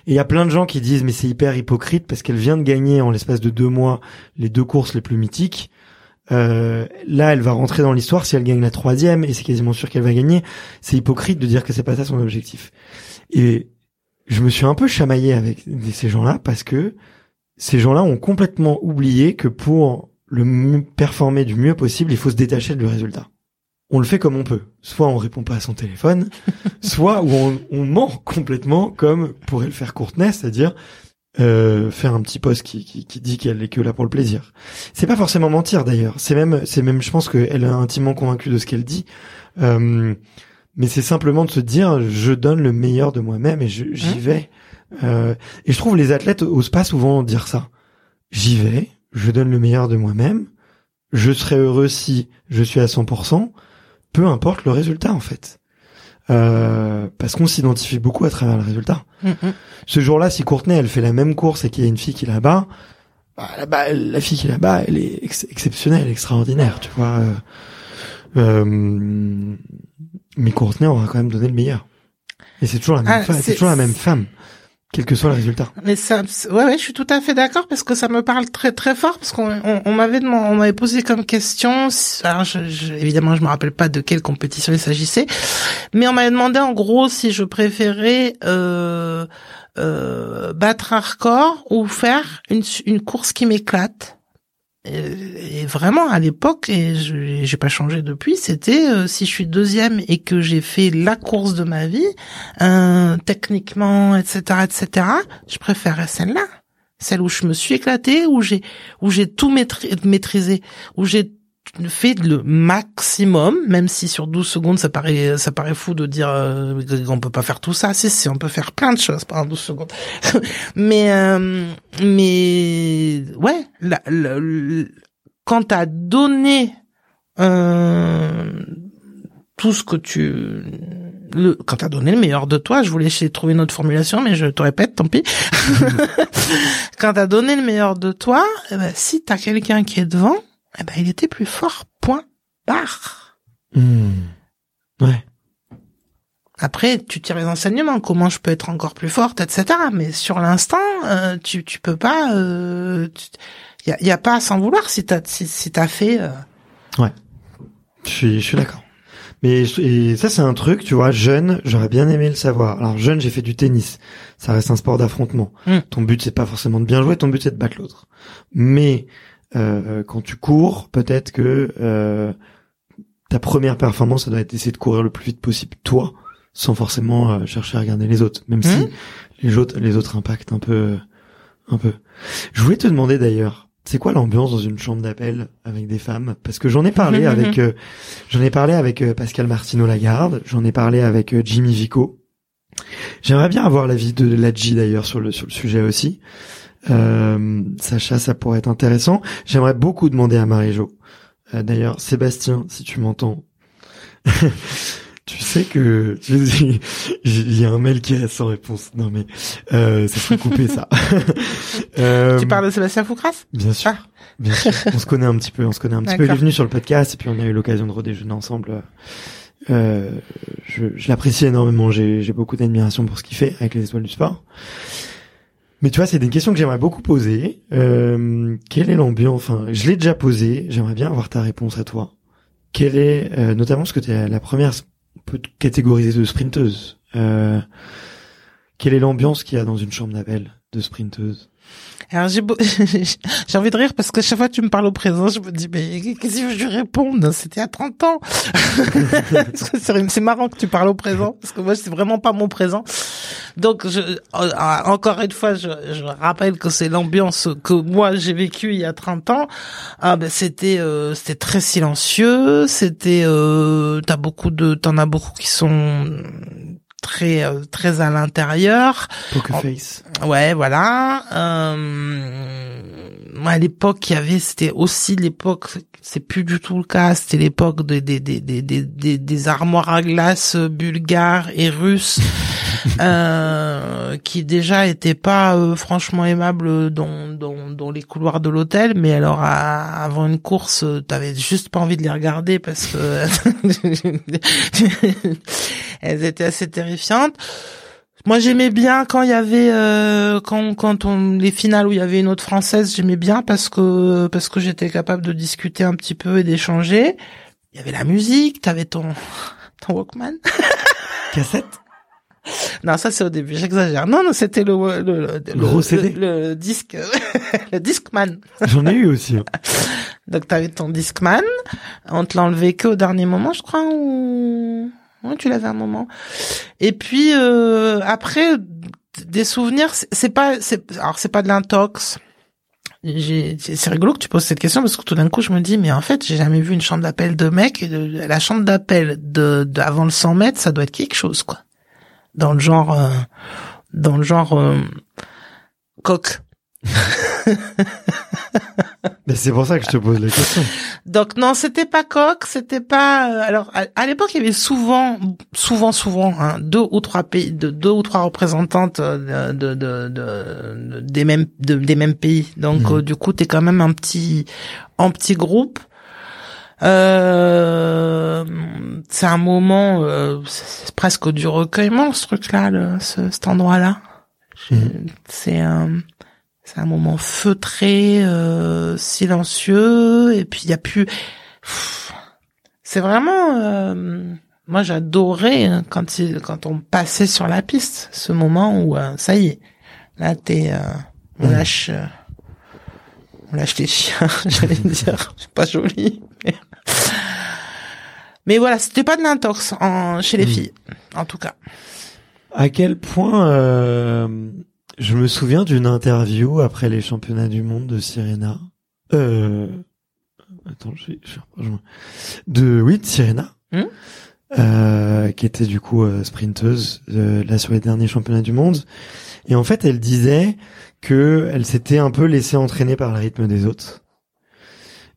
Et il y a plein de gens qui disent mais c'est hyper hypocrite parce qu'elle vient de gagner en l'espace de deux mois les deux courses les plus mythiques. Euh, là, elle va rentrer dans l'histoire si elle gagne la troisième et c'est quasiment sûr qu'elle va gagner. C'est hypocrite de dire que c'est pas ça son objectif. Et je me suis un peu chamaillé avec ces gens-là parce que ces gens-là ont complètement oublié que pour le performer du mieux possible, il faut se détacher du résultat on le fait comme on peut. Soit on répond pas à son téléphone, soit où on, ment complètement, comme pourrait le faire Courtenay, c'est-à-dire euh, faire un petit post qui, qui, dit qu'elle est que là pour le plaisir. C'est pas forcément mentir d'ailleurs. C'est même, c'est même, je pense qu'elle est intimement convaincue de ce qu'elle dit. Euh, mais c'est simplement de se dire, je donne le meilleur de moi-même et j'y mmh. vais. Euh, et je trouve les athlètes osent pas souvent dire ça. J'y vais, je donne le meilleur de moi-même. Je serai heureux si je suis à 100% peu importe le résultat en fait. Euh, parce qu'on s'identifie beaucoup à travers le résultat. Mm, mm. Ce jour-là, si Courtenay elle fait la même course et qu'il y a une fille qui la bat, bah, la fille qui la bat, elle est exceptionnelle, extraordinaire, tu vois. Euh, euh, mais Courtenay aura quand même donné le meilleur. Et c'est toujours la même ah, c'est toujours la même femme quel que soit le résultat. Mais ça, ouais, ouais, je suis tout à fait d'accord parce que ça me parle très très fort parce qu'on on, m'avait on m'avait posé comme question. Alors, je, je, évidemment, je me rappelle pas de quelle compétition il s'agissait, mais on m'avait demandé en gros si je préférais euh, euh, battre un record ou faire une, une course qui m'éclate. Et, vraiment à l'époque, et j'ai pas changé depuis, c'était euh, si je suis deuxième et que j'ai fait la course de ma vie, euh, techniquement, etc., etc., je préférais celle-là, celle où je me suis éclaté, où j'ai où j'ai tout maîtrisé, où j'ai fait le maximum, même si sur 12 secondes ça paraît ça paraît fou de dire euh, on peut pas faire tout ça. Si si, on peut faire plein de choses pendant 12 secondes. mais euh, mais ouais, la, la, quand t'as donné euh, tout ce que tu le, quand t'as donné le meilleur de toi, je voulais essayer de trouver une autre formulation, mais je te répète, tant pis. quand t'as donné le meilleur de toi, eh ben, si t'as quelqu'un qui est devant, eh ben, il était plus fort, point, barre. Hmm. Ouais. Après, tu tires les enseignements, comment je peux être encore plus forte, etc. Mais sur l'instant, euh, tu tu peux pas, il euh, y, a, y a pas à s'en vouloir si t'as si, si t'as fait. Euh... Ouais, je suis je suis d'accord. Mais et ça c'est un truc, tu vois, jeune, j'aurais bien aimé le savoir. Alors jeune, j'ai fait du tennis, ça reste un sport d'affrontement. Hmm. Ton but c'est pas forcément de bien jouer, ton but c'est de battre l'autre. Mais euh, quand tu cours, peut-être que euh, ta première performance, ça doit être d'essayer de courir le plus vite possible toi, sans forcément euh, chercher à regarder les autres, même si mmh. les autres les autres impactent un peu un peu. Je voulais te demander d'ailleurs, c'est quoi l'ambiance dans une chambre d'appel avec des femmes? Parce que j'en ai parlé mmh, mmh, avec j'en ai parlé avec Pascal Martino Lagarde, j'en ai parlé avec Jimmy Vico. J'aimerais bien avoir l'avis de Ladji d'ailleurs sur le sur le sujet aussi. Euh, Sacha, ça pourrait être intéressant. J'aimerais beaucoup demander à Marie-Jo. Euh, d'ailleurs, Sébastien, si tu m'entends, tu sais que il y a un mail qui est sans réponse. Non mais euh, ça serait coupé ça. euh, tu parles de Sébastien Foucras? Bien sûr. Ah. Bien sûr. On se connaît un petit peu. On se connaît un petit peu. Il est venu sur le podcast et puis on a eu l'occasion de redéjeuner ensemble. Euh, je, je l'apprécie énormément. J'ai beaucoup d'admiration pour ce qu'il fait avec les étoiles du sport. Mais tu vois, c'est des questions que j'aimerais beaucoup poser. Euh, quelle est l'ambiance Enfin, je l'ai déjà posé. J'aimerais bien avoir ta réponse à toi. Quelle est, euh, notamment parce que tu es la première, on peut catégoriser de sprinteuse. Euh, quelle est l'ambiance qu'il y a dans une chambre d'appel de sprinteuse? Alors j'ai beau- j'ai envie de rire parce que chaque fois que tu me parles au présent, je me dis mais qu'est-ce que je lui réponde C'était à 30 ans. C'est marrant que tu parles au présent parce que moi c'est vraiment pas mon présent. Donc je euh, encore une fois je, je rappelle que c'est l'ambiance que moi j'ai vécue il y a 30 ans. Ah ben c'était euh, c'était très silencieux, c'était euh, t'as beaucoup de t'en as beaucoup qui sont très euh, très à l'intérieur. Poker Oh. face. Ouais, voilà. Euh, moi, à l'époque, il y avait, c'était aussi l'époque, c'est plus du tout le cas. C'était l'époque des des des des des des, des armoires à glace bulgares et russes, euh, qui déjà étaient pas euh, franchement aimables dans dans dans les couloirs de l'hôtel. Mais alors, à- avant une course, euh, t'avais juste pas envie de les regarder parce que elles étaient assez terrifiantes. Moi, j'aimais bien quand il y avait euh, quand quand on les finales où il y avait une autre française, j'aimais bien parce que parce que j'étais capable de discuter un petit peu et d'échanger. Il y avait la musique, t'avais ton ton Walkman. Cassette? Non, ça c'est au début, j'exagère. Non, non, c'était le le, le, Gros le- CD. le, le disque le Discman. J'en ai eu aussi. hein. Donc t'avais ton Discman, on te l'a enlevé que au dernier moment, je crois, ou? Ouais, tu l'avais un moment. Et puis euh, après des souvenirs, c'est pas, c'est alors c'est pas de l'intox. C'est c'est rigolo que tu poses cette question parce que tout d'un coup je me dis mais en fait j'ai jamais vu une chambre d'appel de mec et de- la chambre d'appel de, de avant le 100 mètres ça doit être quelque chose quoi dans le genre euh, dans le genre euh, coq Mais c'est pour ça que je te pose la question. Donc non, c'était pas coq, c'était pas. euh, alors à, à l'époque, il y avait souvent, souvent, souvent hein, deux ou trois pays, de deux ou trois représentantes euh, de, de, de, de- des mêmes de- des mêmes pays. Donc Mhm. euh, du coup, t'es quand même un petit en petit groupe. Euh, c'est un moment, euh, c'est presque du recueillement ce truc-là, le- ce, cet endroit-là. Mhm. C'est un, c'est un moment feutré, euh, silencieux, et puis il y a plus. C'est vraiment. euh, moi, j'adorais hein, quand il, quand on passait sur la piste, ce moment où euh, ça y est, là t'es, euh, on Mhm. lâche, on lâche les chiens, j'allais dire, c'est pas joli. Mais, mais voilà, c'était pas de l'intox en, chez les Mhm. filles, en tout cas. À quel point euh, je me souviens d'une interview après les championnats du monde de Sirena. Euh, attends, je. De oui, de Sirena. Hmm euh, qui était du coup euh, sprinteuse euh, là sur les derniers championnats du monde. Et en fait, elle disait que elle s'était un peu laissée entraîner par le rythme des autres.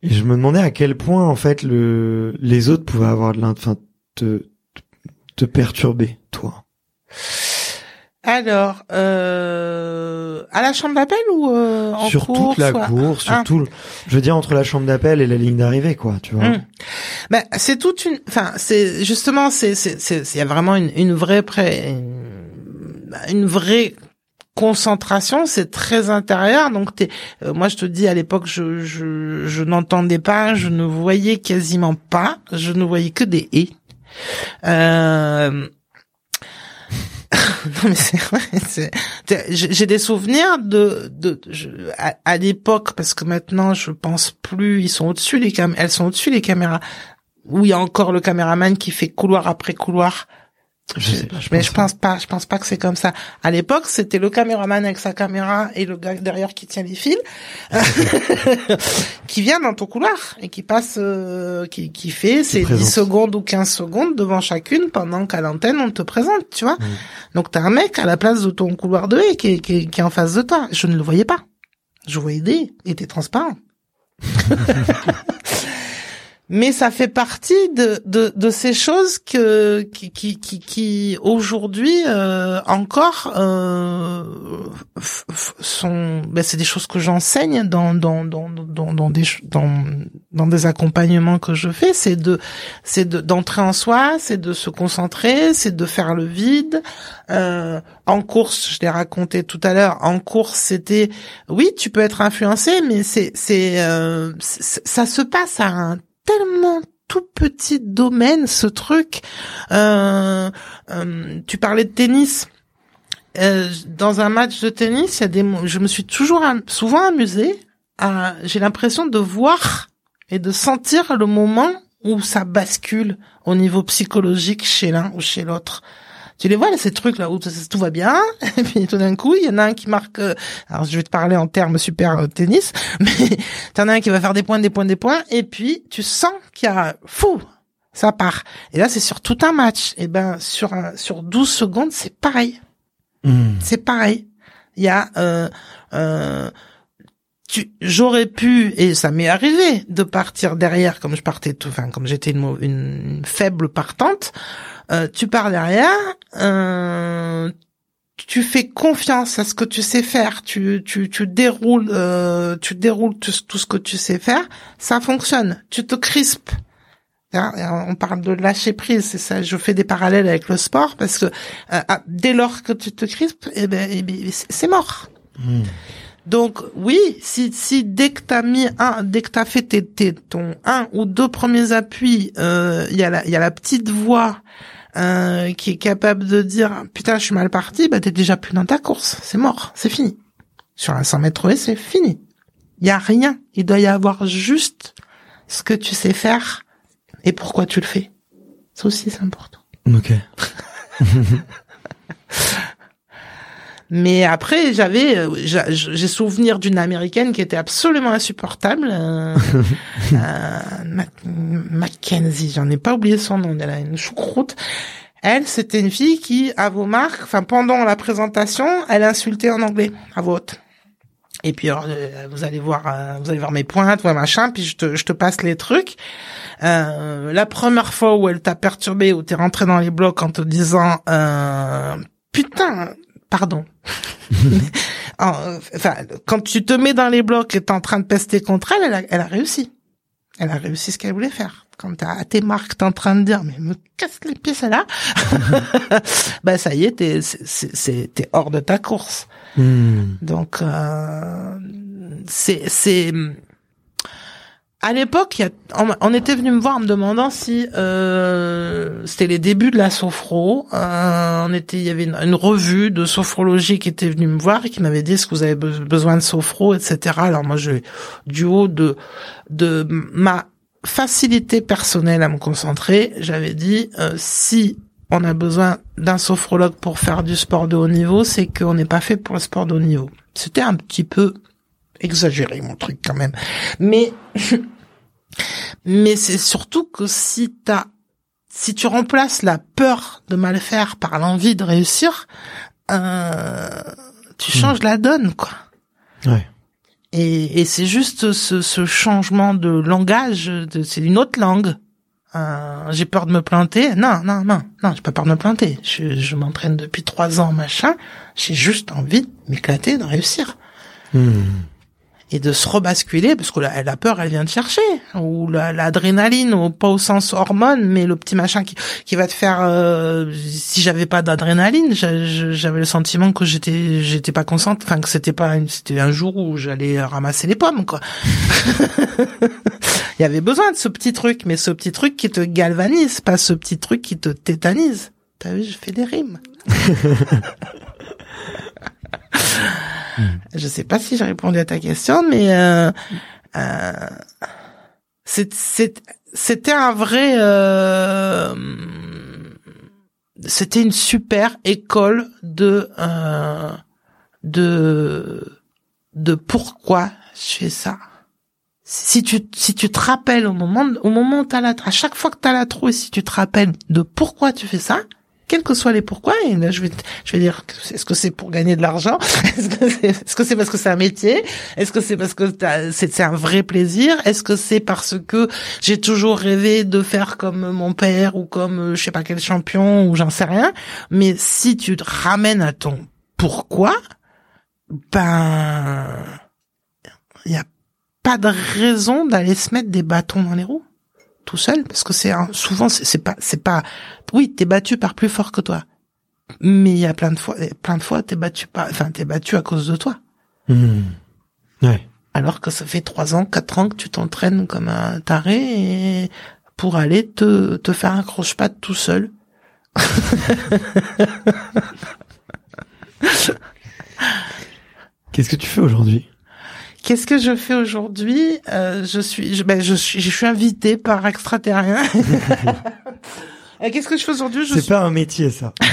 Et je me demandais à quel point en fait le les autres pouvaient avoir de enfin te te perturber toi. Alors, euh, à la chambre d'appel ou euh, en sur toute la à- course, sur Ah. tout le, je veux dire entre la chambre d'appel et la ligne d'arrivée quoi, tu vois. Hmm. Ben, c'est toute une, enfin, c'est justement, c'est, c'est, c'est, il y a vraiment une, une vraie pré, une vraie concentration, c'est très intérieur. Donc, t'es, euh, moi, je te dis, à l'époque, je, je, je n'entendais pas, je ne voyais quasiment pas, je ne voyais que des et. Euh... non mais c'est vrai, j'ai des souvenirs de, de, je- à, à l'époque parce que maintenant je pense plus, ils sont au-dessus les cam, elles sont au-dessus les caméras. Où il y a encore le caméraman qui fait couloir après couloir. Je sais pas, je mais pense je pense pas, je pense pas que c'est comme ça. À l'époque, c'était le caméraman avec sa caméra et le gars derrière qui tient les fils, qui vient dans ton couloir et qui passe, euh, qui, qui fait ses 10 présente. secondes ou 15 secondes devant chacune pendant qu'à l'antenne on te présente, tu vois. Mm. Donc t'as un mec à la place de ton couloir de haie qui, qui, qui est en face de toi. Je ne le voyais pas. Je voyais des, était transparent. Mais ça fait partie de, de, de ces choses que qui qui qui, qui aujourd'hui euh, encore euh, sont ben c'est des choses que j'enseigne dans dans dans dans dans des dans dans des accompagnements que je fais. C'est de c'est de d'entrer en soi c'est de se concentrer c'est de faire le vide. Euh, en course je l'ai raconté tout à l'heure en course c'était oui tu peux être influencé mais c'est c'est euh, ça se passe à un tellement tout petit domaine ce truc. Euh, euh, tu parlais de tennis. euh, dans un match de tennis, y a des, je me suis toujours souvent amusée. J'ai l'impression de voir et de sentir le moment où ça bascule au niveau psychologique chez l'un ou chez l'autre. Tu les vois là, ces trucs là où tout, tout va bien, et puis tout d'un coup il y en a un qui marque. euh, alors je vais te parler en termes super euh, tennis, mais t'en as un qui va faire des points, des points, des points, et puis tu sens qu'il y a fou, ça part. Et là c'est sur tout un match. Et ben sur un, sur 12 secondes c'est pareil Hmm. c'est pareil. Il y a, euh, euh, j'aurais pu et ça m'est arrivé de partir derrière comme je partais tout, enfin comme j'étais une, faible partante. Euh, tu pars derrière, euh, tu fais confiance à ce que tu sais faire, tu tu tu déroules, euh, tu déroules tout, ce que tu sais faire, ça fonctionne. Tu te crispes. Hein, On parle de lâcher prise, c'est ça. Je fais des parallèles avec le sport parce que euh, dès lors que tu te crispes, eh ben, eh ben, c'est c'est mort. Hmm. Donc oui, si si dès que t'as mis un, dès que t'as fait tes, tes ton un ou deux premiers appuis, euh, il y a la il y a la petite voix euh, qui est capable de dire putain je suis mal parti, bah t'es déjà plus dans ta course, c'est mort, c'est fini. Sur un 100 mètres haies, c'est fini. Il y a rien, il doit y avoir juste ce que tu sais faire et pourquoi tu le fais. Ça aussi c'est important. Ok. Mais après, j'avais, euh, j'a- j'ai souvenir d'une américaine qui était absolument insupportable, euh, euh, Mac- Mackenzie. J'en ai pas oublié son nom. Elle a une choucroute. Elle, c'était une fille qui, à vos marques, enfin pendant la présentation, elle insultait en anglais à voix haute. Et puis alors, euh, vous allez voir, euh, vous allez voir mes pointes, ouais, machin. Puis je te, je te passe les trucs. Euh, la première fois où elle t'a perturbé, où t'es rentré dans les blocs en te disant, euh, putain, pardon. En- Enfin, quand tu te mets dans les blocs et t'es en train de pester contre elle, elle a, elle a réussi. Elle a réussi ce qu'elle voulait faire. Quand t'as à tes marques, t'es en train de dire, mais me casse les pieds celle-là. bah ça y est, t'es, c'est- t'es hors de ta course. Hmm. Donc euh, c'est c'est à l'époque, on, était venu me voir en me demandant si euh, c'était les débuts de la sophro. Euh, on était, il y avait une, une revue de sophrologie qui était venue me voir et qui m'avait dit est-ce que vous avez be- besoin de sophro, etc. Alors moi, je du haut de de ma facilité personnelle à me concentrer, j'avais dit euh, si on a besoin d'un sophrologue pour faire du sport de haut niveau, c'est qu'on n'est pas fait pour le sport de haut niveau. C'était un petit peu exagéré mon truc quand même, mais mais c'est surtout que si t'as si tu remplaces la peur de mal faire par l'envie de réussir, euh, tu changes la donne quoi. Ouais. Et, et c'est juste ce, ce changement de langage, de, c'est une autre langue. Euh, j'ai peur de me planter. Non, non, non, non, j'ai pas peur de me planter. Je, je m'entraîne depuis trois ans, machin. J'ai juste envie de m'éclater, de réussir. Hmm. Et de se rebasculer, parce que la, peur, elle vient te chercher. Ou la- l'adrénaline, ou pas au sens hormone, mais le petit machin qui, va te faire... euh, si j'avais pas d'adrénaline, j'avais le sentiment que j'étais j'étais pas consciente, enfin que c'était pas c'était un jour où j'allais ramasser les pommes, quoi. Il y avait besoin de ce petit truc, mais ce petit truc qui te galvanise, pas ce petit truc qui te tétanise. T'as vu, je fais des rimes. Je sais pas si j'ai répondu à ta question, mais euh, euh, c'était un vrai, euh, c'était une super école de de de pourquoi je fais ça. Si tu si tu te rappelles au moment au moment où t'as la à chaque fois que t'as la trouille, si tu te rappelles de pourquoi tu fais ça, quels que soient les pourquoi, je vais dire est-ce que c'est pour gagner de l'argent, est-ce que c'est parce que c'est un métier, est-ce que c'est parce que c'est un vrai plaisir, est-ce que c'est parce que j'ai toujours rêvé de faire comme mon père ou comme euh, je sais pas quel champion ou j'en sais rien, mais si tu te ramènes à ton pourquoi, ben il y a pas de raison d'aller se mettre des bâtons dans les roues tout seul parce que c'est un- souvent c'est pas c'est pas oui t'es battu par plus fort que toi mais il y a plein de fois plein de fois t'es battu pas enfin t'es battu à cause de toi Hmm. Ouais. alors que ça fait trois ans quatre ans que tu t'entraînes comme un taré et pour aller te te faire un croche-patte tout seul Qu'est-ce que tu fais aujourd'hui? Qu'est-ce que je fais aujourd'hui? Euh, Je suis, je, ben, je suis, je suis invitée par extraterrien. Euh, Qu'est-ce que je fais aujourd'hui? C'est suis- pas un métier, ça.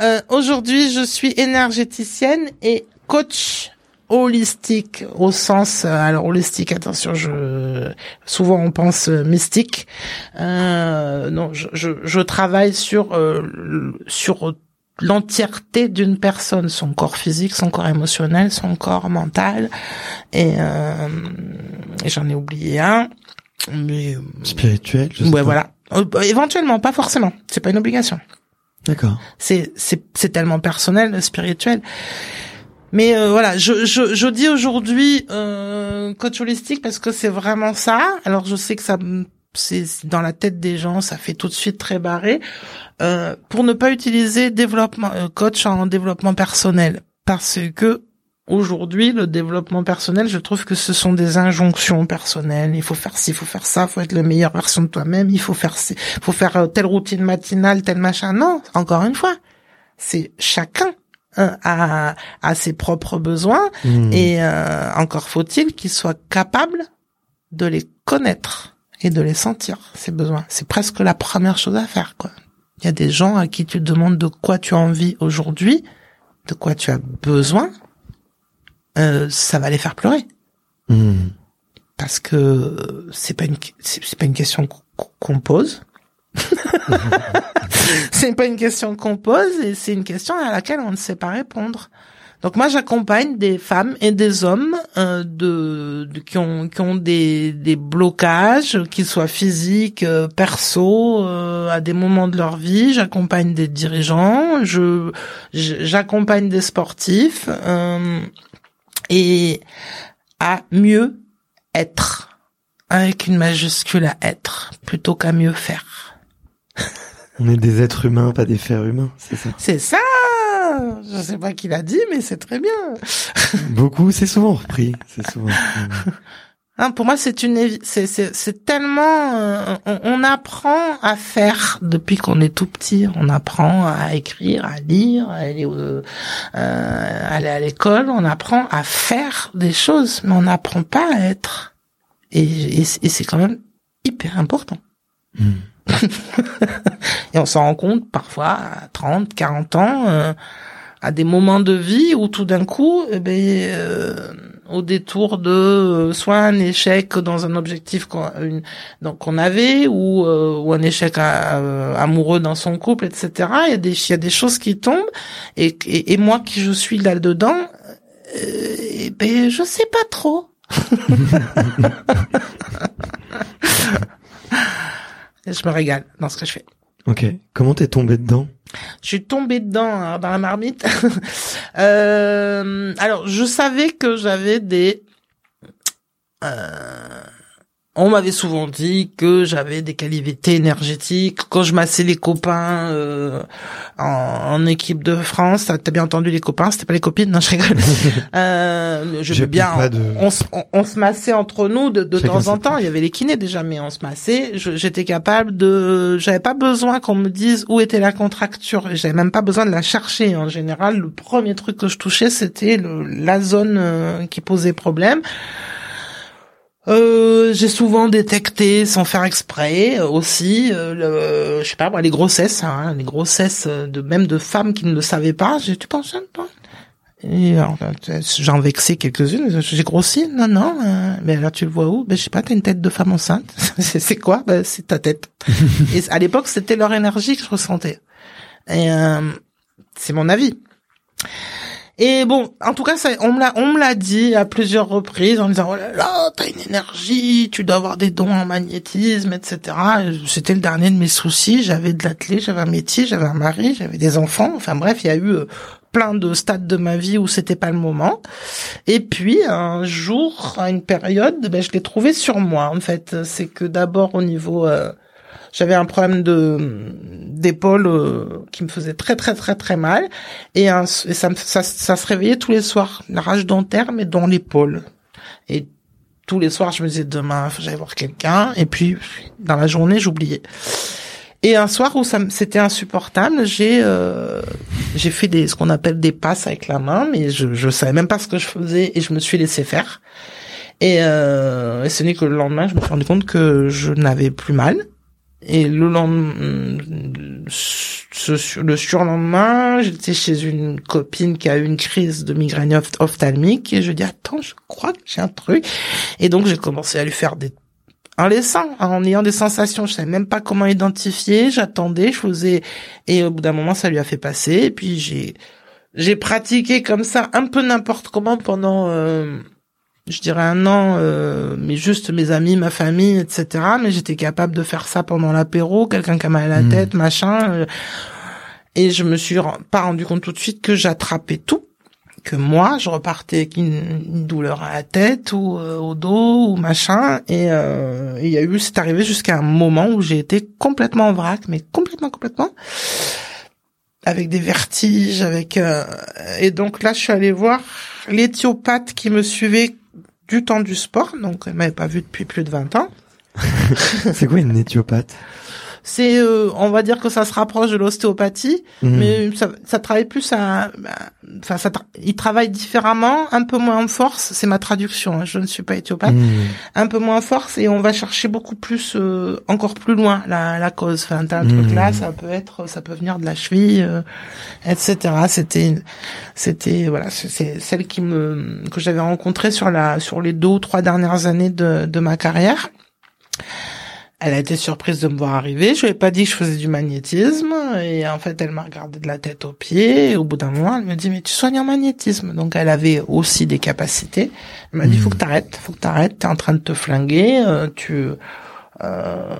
Euh, aujourd'hui, je suis énergéticienne et coach holistique au sens euh, alors holistique attention je souvent on pense euh, mystique euh, non je, je, je travaille sur euh, sur l'entièreté d'une personne son corps physique son corps émotionnel son corps mental et, euh, et j'en ai oublié un mais Spirituel, je sais ouais pas. voilà Euh, éventuellement pas forcément c'est pas une obligation D'accord. c'est c'est c'est tellement personnel, spirituel. Mais euh, voilà, je je je dis aujourd'hui euh, coach holistique parce que c'est vraiment ça. Alors je sais que ça c'est dans la tête des gens, ça fait tout de suite très barré. Euh, pour ne pas utiliser développement euh, coach en développement personnel parce que aujourd'hui le développement personnel, je trouve que ce sont des injonctions personnelles. Il faut faire ci, il faut faire ça, il faut être la meilleure version de toi-même. Il faut faire ci, faut faire euh, telle routine matinale, tel machin. Non, encore une fois, c'est chacun euh, a, a ses propres besoins Hmm. et euh, encore faut-il qu'il soit capable de les connaître et de les sentir ces besoins. C'est presque la première chose à faire quoi. Il y a des gens à qui tu demandes de quoi tu as envie aujourd'hui, de quoi tu as besoin, euh, ça va les faire pleurer Hmm. parce que c'est pas une c'est pas une question qu'on- qu'on pose. c'est pas une question qu'on pose et c'est une question à laquelle on ne sait pas répondre. Donc moi j'accompagne des femmes et des hommes euh, de, de- qui ont qui ont des des blocages, qu'ils soient physiques, euh, perso, euh, à des moments de leur vie. J'accompagne des dirigeants, je j'accompagne des sportifs euh, et à mieux être avec une majuscule à être plutôt qu'à mieux faire. On est des êtres humains, pas des fers humains, c'est ça? C'est ça. Je sais pas qui l'a dit, mais c'est très bien. Beaucoup, c'est souvent repris. C'est souvent repris. Hein, pour moi, c'est une, c'est, c'est, c'est tellement, euh, on, on apprend à faire depuis qu'on est tout petit. On apprend à écrire, à lire, à aller, au- euh, aller à l'école. On apprend à faire des choses, mais on n'apprend pas à être. Et, et c'est quand même hyper important. Hmm. Et on s'en rend compte parfois à 30, 40 ans, euh, à des moments de vie où tout d'un coup, eh ben, euh, au détour de euh, soit un échec dans un objectif qu'on avait ou, euh, ou un échec euh, amoureux dans son couple, etc. Il y a des il y a des choses qui tombent et, et, et moi qui je suis là dedans, euh, eh ben je sais pas trop. Je me régale dans ce que je fais. Ok. Comment t'es tombé dedans? Je suis tombée dedans hein, dans la marmite. Euh, alors, je savais que j'avais des. euh, on m'avait souvent dit que j'avais des qualités énergétiques. Quand je massais les copains euh, en, en équipe de France, t'as bien entendu les copains, c'était pas les copines, non je rigole. Euh, je veux bien. de- On, se- on, on se massait entre nous de, de temps en temps. Il y avait les kinés déjà, mais on se massait. Je- J'étais capable de. J'avais pas besoin qu'on me dise où était la contracture. J'avais même pas besoin de la chercher. En général, le premier truc que je touchais, c'était la zone euh, qui posait problème. Euh, j'ai souvent détecté, sans faire exprès, euh, aussi, euh, le, je sais pas, moi, les grossesses, hein, les grossesses euh, de même de femmes qui ne le savaient pas. J'ai, tu penses toi? J'en vexé quelques-unes. J'ai grossi Non, non. euh, mais là, tu le vois où? Ben, je sais pas. T'as une tête de femme enceinte. c'est c'est quoi? Ben, c'est ta tête. Et à l'époque, c'était leur énergie que je ressentais. Et euh, c'est mon avis. Et bon, en tout cas, ça, on me l'a, on me l'a dit à plusieurs reprises en me disant, oh là là, t'as une énergie, tu dois avoir des dons en magnétisme, etc. C'était le dernier de mes soucis. J'avais de l'athlète, j'avais un métier, j'avais un mari, j'avais des enfants. Enfin bref, il y a eu euh, plein de stades de ma vie où c'était pas le moment. Et puis un jour, à une période, ben, je l'ai trouvé sur moi. En fait, c'est que d'abord au niveau euh, j'avais un problème de d'épaule euh, qui me faisait très très très très mal et, un, ça, ça ça se réveillait tous les soirs la rage dentaire mais dans l'épaule et tous les soirs je me disais demain j'aille voir quelqu'un et puis dans la journée j'oubliais et un soir où ça c'était insupportable j'ai euh, j'ai fait des ce qu'on appelle des passes avec la main, mais je je savais même pas ce que je faisais et je me suis laissé faire. Et, euh, et ce n'est que le lendemain, je me suis rendu compte que je n'avais plus mal. Et le lendemain, le surlendemain, j'étais chez une copine qui a eu une crise de migraine ophtalmique et je dis attends, je crois que j'ai un truc. Et donc j'ai commencé à lui faire des en laissant, en ayant des sensations, je savais même pas comment identifier, j'attendais, je faisais et au bout d'un moment ça lui a fait passer. Et puis j'ai j'ai pratiqué comme ça un peu n'importe comment pendant euh, je dirais un an, euh, mais juste mes amis, ma famille, etc. Mais j'étais capable de faire ça pendant l'apéro, quelqu'un qui a mal à la hmm. tête, machin. Euh, et je me suis pas rendu compte tout de suite que j'attrapais tout, que moi, je repartais avec une, douleur à la tête ou euh, au dos ou machin. Et il y a eu, c'est arrivé jusqu'à un moment où j'ai été complètement en vrac, mais complètement, complètement avec des vertiges, avec et donc là je suis allée voir l'éthiopathe qui me suivait du temps du sport, donc elle m'avait pas vu depuis plus de 20 ans. c'est quoi une éthiopathe c'est euh, on va dire que ça se rapproche de l'ostéopathie mhm. mais ça, ça travaille plus à enfin ça il travaille différemment un peu moins en force c'est ma traduction hein, je ne suis pas éthiopathe mhm. un peu moins en force et on va chercher beaucoup plus euh, encore plus loin la, la cause enfin un truc là mhm. ça peut être ça peut venir de la cheville euh, etc c'était c'était voilà c'est celle qui me que j'avais rencontrée sur la sur les deux ou trois dernières années de de ma carrière elle a été surprise de me voir arriver. Je lui ai pas dit que je faisais du magnétisme. Et en fait, elle m'a regardé de la tête aux pieds. Et au bout d'un moment, elle me dit, mais tu soignes en magnétisme. Donc, elle avait aussi des capacités. Elle m'a dit, faut que t'arrêtes, faut que t'arrêtes. T'es en train de te flinguer. Euh, tu, euh,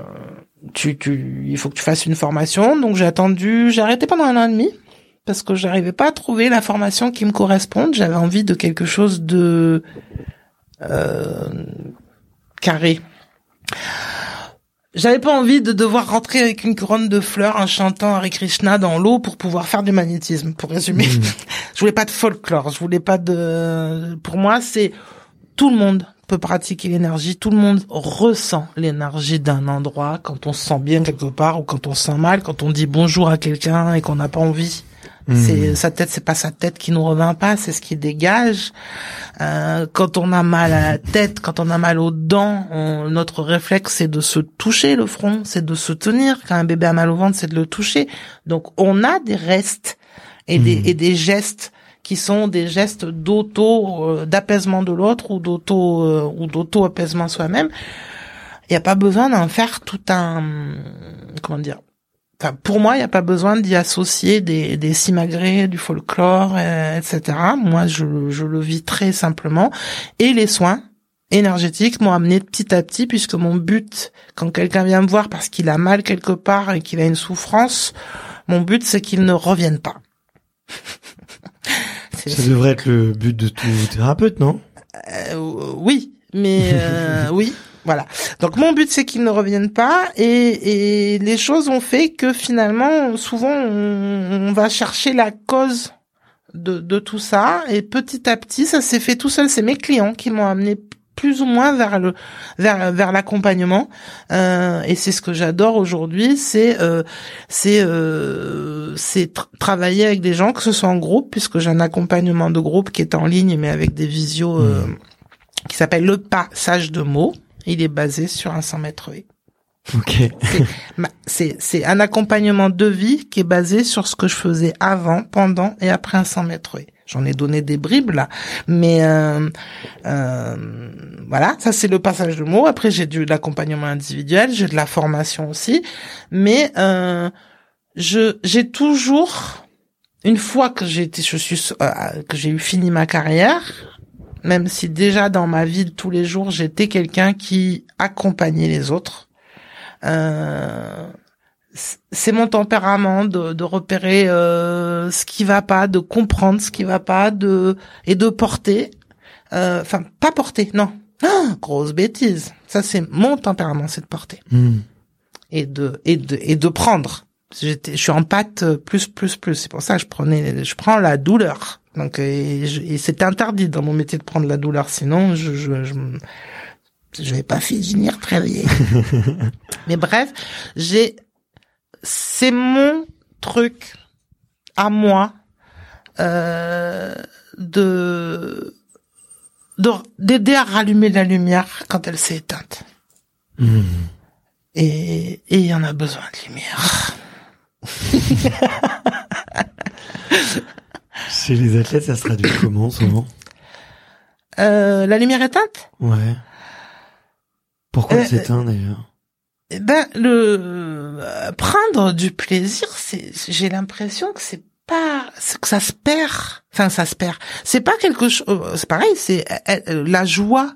tu, tu, il faut que tu fasses une formation. Donc, j'ai attendu, j'ai arrêté pendant un an et demi. Parce que j'arrivais pas à trouver la formation qui me corresponde. J'avais envie de quelque chose de, euh, carré. J'avais pas envie de devoir rentrer avec une couronne de fleurs en chantant Hare Krishna dans l'eau pour pouvoir faire du magnétisme, pour résumer. Hmm. je voulais pas de folklore, je voulais pas de... Pour moi, c'est tout le monde peut pratiquer l'énergie, tout le monde ressent l'énergie d'un endroit quand on se sent bien quelque part ou quand on se sent mal, quand on dit bonjour à quelqu'un et qu'on n'a pas envie c'est hmm. sa tête, c'est pas sa tête qui nous revient pas, c'est ce qui dégage. Euh, quand on a mal à la tête, quand on a mal aux dents, notre réflexe c'est de se toucher le front, c'est de se tenir. Quand un bébé a mal au ventre, c'est de le toucher. Donc on a des restes et des, hmm. et des gestes qui sont des gestes d'auto euh, d'apaisement de l'autre ou d'auto euh, ou d'auto apaisement soi-même. Il n'y a pas besoin d'en faire tout un comment dire Enfin, pour moi, il n'y a pas besoin d'y associer des, des simagrées, du folklore, euh, etc. Moi, je, je le vis très simplement. Et les soins énergétiques m'ont amené petit à petit, puisque mon but, quand quelqu'un vient me voir parce qu'il a mal quelque part et qu'il a une souffrance, mon but, c'est qu'il ne revienne pas. Ça devrait être le but de tout thérapeute, non? Euh, Oui, mais euh, oui, voilà. Donc mon but c'est qu'ils ne reviennent pas et, et, les choses ont fait que finalement souvent on, va chercher la cause de, de, tout ça et petit à petit ça s'est fait tout seul. C'est mes clients qui m'ont amené plus ou moins vers le vers vers l'accompagnement euh, et c'est ce que j'adore aujourd'hui c'est euh, c'est euh, c'est travailler avec des gens que ce soit en groupe puisque j'ai un accompagnement de groupe qui est en ligne mais avec des visios euh, mmh. qui s'appelle le passage de mots il est basé sur un 100 mètres Ok. C'est c'est un accompagnement de vie qui est basé sur ce que je faisais avant, pendant et après un 100 mètres J'en ai donné des bribes là, mais euh, euh, voilà, ça c'est le passage de mots. Après j'ai du l'accompagnement individuel, j'ai de la formation aussi, mais euh, je j'ai toujours une fois que j'ai été, je suis euh, que j'ai eu fini ma carrière, même si déjà dans ma vie de tous les jours, j'étais quelqu'un qui accompagnait les autres. Euh, c'est mon tempérament de, de repérer euh, ce qui va pas, de comprendre ce qui va pas, de et de porter. Euh, enfin, pas porter, non. Ah, grosse bêtise. Ça, c'est mon tempérament, c'est de porter hmm. et de et de et de prendre. J'étais, je suis en pâte plus plus plus. C'est pour ça que je prenais, je prends la douleur. Donc, et, et c'est interdit dans mon métier de prendre la douleur, sinon je je, je, je vais pas finir très bien. Mais bref, j'ai c'est mon truc à moi euh, de de- d'aider à rallumer la lumière quand elle s'est éteinte. Hmm. Et et il y en a besoin de lumière. Chez les athlètes, ça se traduit comment souvent Euh, la lumière éteinte? Ouais. Pourquoi Euh, s'éteint d'ailleurs? Eh ben le euh, prendre du plaisir, c'est j'ai l'impression que c'est pas que ça se perd. Enfin ça se perd. C'est pas quelque chose c'est pareil, c'est euh, euh, la joie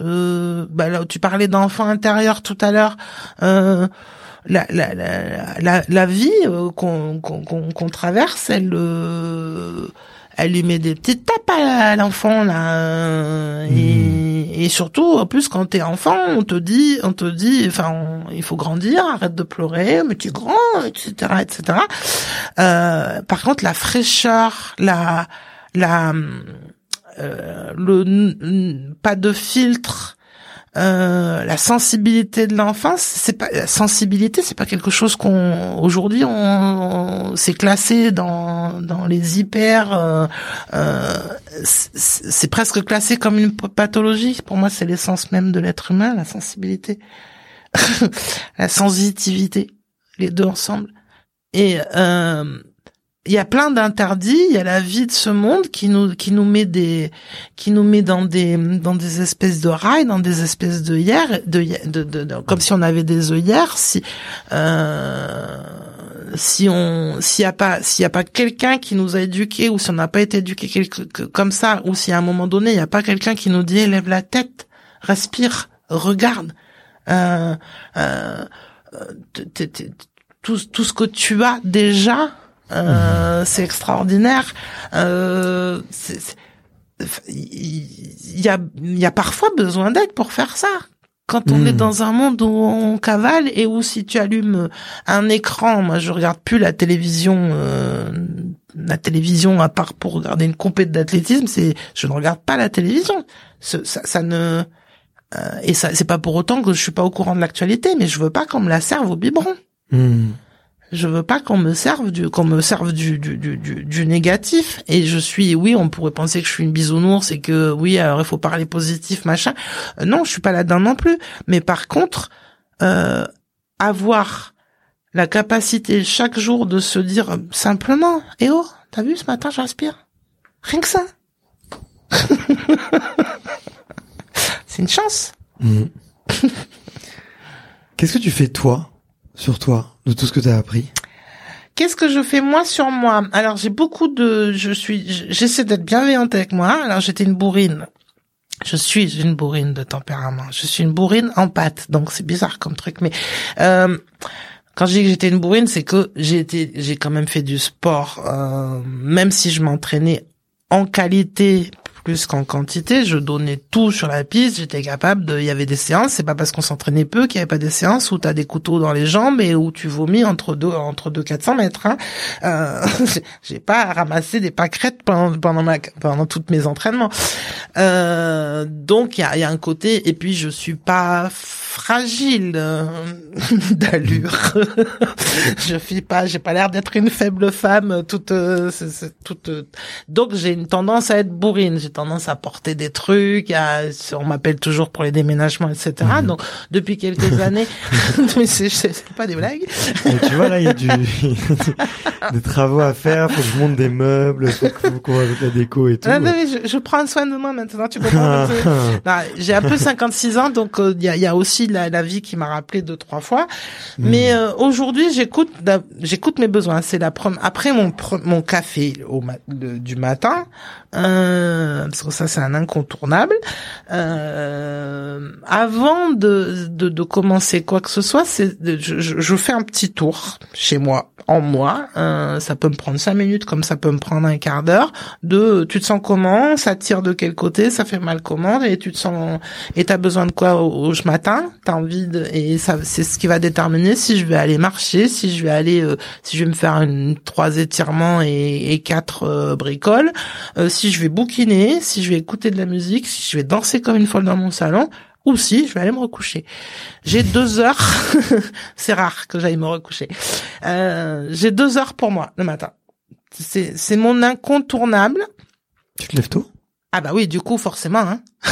euh, bah là, tu parlais d'enfant intérieur tout à l'heure. Euh, la, la, la, la, vie euh, qu'on qu'on qu'on qu'on traverse, elle, euh, elle lui met des petites tapes à l'enfant là. euh, et, et surtout, en plus, quand t'es enfant, on te dit, on te dit, enfin, on- il faut grandir, arrête de pleurer, mais tu es grand, etc., etc. Euh, par contre, la fraîcheur, la, la, euh, le pas de filtre, euh, la sensibilité de l'enfance, c'est pas la sensibilité, c'est pas quelque chose qu'on aujourd'hui on, on- c'est classé dans dans les hyper, euh, euh, c'est presque classé comme une pathologie. Pour moi, c'est l'essence même de l'être humain, la sensibilité, la sensitivité, les deux ensemble. Et euh, il y a plein d'interdits, il y a la vie de ce monde qui nous qui nous met des qui nous met dans des dans des espèces de rails, dans des espèces de hier de, de, de, comme si on avait des œillères si euh, si on s'il y a pas s'il y a pas quelqu'un qui nous a éduqués ou si on n'a pas été éduqué comme ça ou si à un moment donné il y a pas quelqu'un qui nous dit lève la tête, respire, regarde euh, euh, tout, tout ce que tu as déjà, euh, c'est extraordinaire. Euh, il y a, y a parfois besoin d'aide pour faire ça. Quand on est dans un monde où on cavale et où si tu allumes un écran, moi je regarde plus la télévision, euh, la télévision à part pour regarder une compète d'athlétisme, c'est je ne regarde pas la télévision. Ça, ça ne euh, et ça c'est pas pour autant que je suis pas au courant de l'actualité, mais je veux pas qu'on me la serve au biberon. Hmm. Je veux pas qu'on me serve du qu'on me serve du, du, du, du, négatif. Et je suis, oui, on pourrait penser que je suis une bisounours et que oui, alors il faut parler positif, machin. Euh, non, je suis pas là-dedans non plus. Mais par contre, euh, avoir la capacité chaque jour de se dire simplement, eh oh, t'as vu ce matin, j'inspire? Rien que ça. C'est une chance. Hmm. Qu'est-ce que tu fais toi, sur toi, de tout ce que tu as appris Qu'est-ce que je fais moi sur moi? Alors j'ai beaucoup de, je suis, j'essaie d'être bienveillante avec moi. Alors j'étais une bourrine. Je suis une bourrine de tempérament. Je suis une bourrine en pâte. Donc c'est bizarre comme truc, mais euh, quand je dis que j'étais une bourrine, c'est que j'ai été, j'ai quand même fait du sport, euh, même si je m'entraînais en qualité plus qu'en quantité, je donnais tout sur la piste, j'étais capable de, il y avait des séances, c'est pas parce qu'on s'entraînait peu qu'il y avait pas des séances où t'as des couteaux dans les jambes et où tu vomis entre deux, entre deux 400 mètres, hein. Euh, j'ai pas ramassé des pâquerettes pendant, pendant ma, pendant toutes mes entraînements. Euh, donc il y a, y a un côté, et puis je suis pas fragile euh, d'allure. je suis pas, j'ai pas l'air d'être une faible femme toute, euh, c'est toute. euh, donc j'ai une tendance à être bourrine. J'ai tendance à porter des trucs. À, on m'appelle toujours pour les déménagements, etc. Donc depuis quelques années, mais c'est pas des blagues. Mais Tu vois là, il y a du... des travaux à faire, faut que je monte des meubles, faut qu'on rajoute la déco et tout. Ah, non, mais je, je prends soin de moi maintenant. Tu comprends Non, J'ai un peu 56 ans, donc euh, il y, a, y a aussi la, la vie qui m'a rappelé deux trois fois. Mais euh, aujourd'hui, j'écoute j'écoute mes besoins. C'est la première après mon mon café au ma- le- du matin, euh, parce que ça c'est un incontournable. Euh, avant de, de de commencer quoi que ce soit, c'est je, je, fais un petit tour chez moi en moi. Euh, ça peut me prendre cinq minutes, comme ça peut me prendre un quart d'heure. De tu te sens comment, ça tire de quel côté, ça fait mal comment, et tu te sens et t'as besoin de quoi au, au matin, t'as envie de et ça c'est ce qui va déterminer si je vais aller marcher, si je vais aller euh, si je vais me faire une trois étirements et, et quatre euh, bricoles, euh, si je vais bouquiner, si je vais écouter de la musique, si je vais danser comme une folle dans mon salon ou si je vais aller me recoucher. J'ai deux heures, c'est rare que j'aille me recoucher. Euh, j'ai deux heures pour moi le matin. c'est c'est mon incontournable. Tu te lèves tôt? Ah bah oui, du coup forcément. Hein.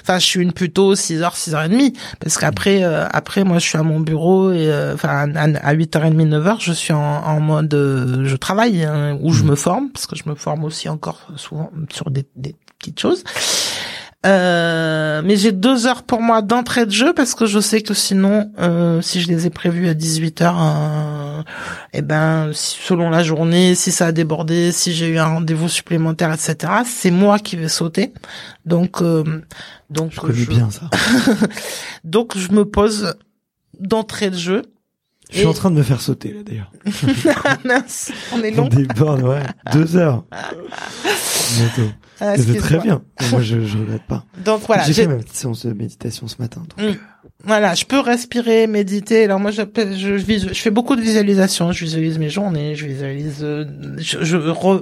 enfin, je suis une plutôt 6h, 6h30 parce qu'après euh, après moi je suis à mon bureau et euh, enfin à 8h30, 9h, je suis en, en mode euh, je travaille hein, où je me forme parce que je me forme aussi encore souvent sur des, des petites choses. Euh, mais j'ai deux heures pour moi d'entrée de jeu parce que je sais que sinon, euh, si je les ai prévus à 18 heures, euh, eh ben, selon la journée, si ça a débordé, si j'ai eu un rendez-vous supplémentaire, etc., c'est moi qui vais sauter. Donc, euh, donc je connais bien ça. donc je me pose d'entrée de jeu. Je suis en train de me faire sauter là d'ailleurs. on est long. Des bornes, ouais. Deux heures. Bientôt. Ah, c'est très bien. Moi, je, je regrette pas. Donc voilà. J'ai fait ma petite séance de méditation ce matin. Donc... Mm. Voilà, je peux respirer, méditer. Alors moi, je, je, je, fais beaucoup de visualisation. Je visualise mes journées. Je visualise. Euh, je, je,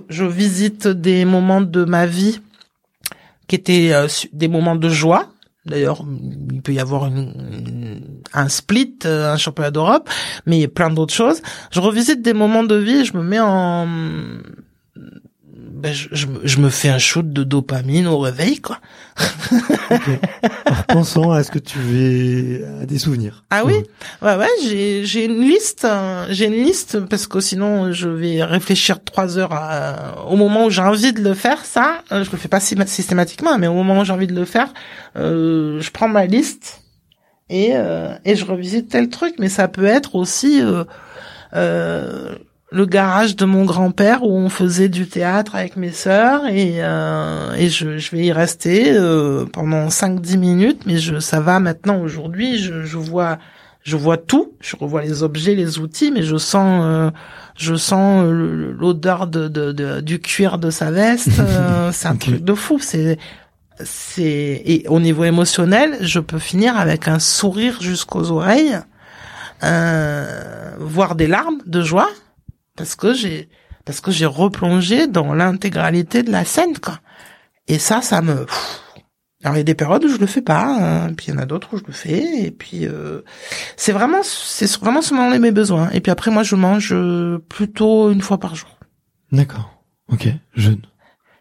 je visite des moments de ma vie qui étaient euh, des moments de joie. D'ailleurs, il peut y avoir un split, euh, un championnat d'Europe, mais il y a plein d'autres choses. Je revisite des moments de vie je me mets en ben, je, je, me fais un shoot de dopamine au réveil, quoi. okay. En repensant à ce que tu veux, à des souvenirs. Ah oui, ouais, ouais, j'ai, j'ai une liste, hein. j'ai une liste parce que sinon je vais réfléchir trois heures au moment où j'ai envie de le faire. Ça, euh, je le fais pas systématiquement, mais au moment où j'ai envie de le faire, euh, je prends ma liste et euh, et je revisite tel truc. Mais ça peut être aussi euh, euh le garage de mon grand-père où on faisait du théâtre avec mes sœurs et euh, et je, je vais y rester euh, pendant 5 10 minutes mais je ça va maintenant. Aujourd'hui je, je vois je vois tout. Je revois les objets les outils mais je sens euh, je sens l'odeur de, de, de, du cuir de sa veste. C'est un truc de fou. C'est c'est et au niveau émotionnel je peux finir avec un sourire jusqu'aux oreilles voir des larmes de joie parce que j'ai parce que j'ai replongé dans l'intégralité de la scène quoi. Et ça ça me alors il y a des périodes où je le fais pas, hein, puis il y en a d'autres où je le fais et puis euh, c'est vraiment c'est vraiment selon mes besoins et puis après moi je mange plutôt une fois par jour. D'accord. OK, jeune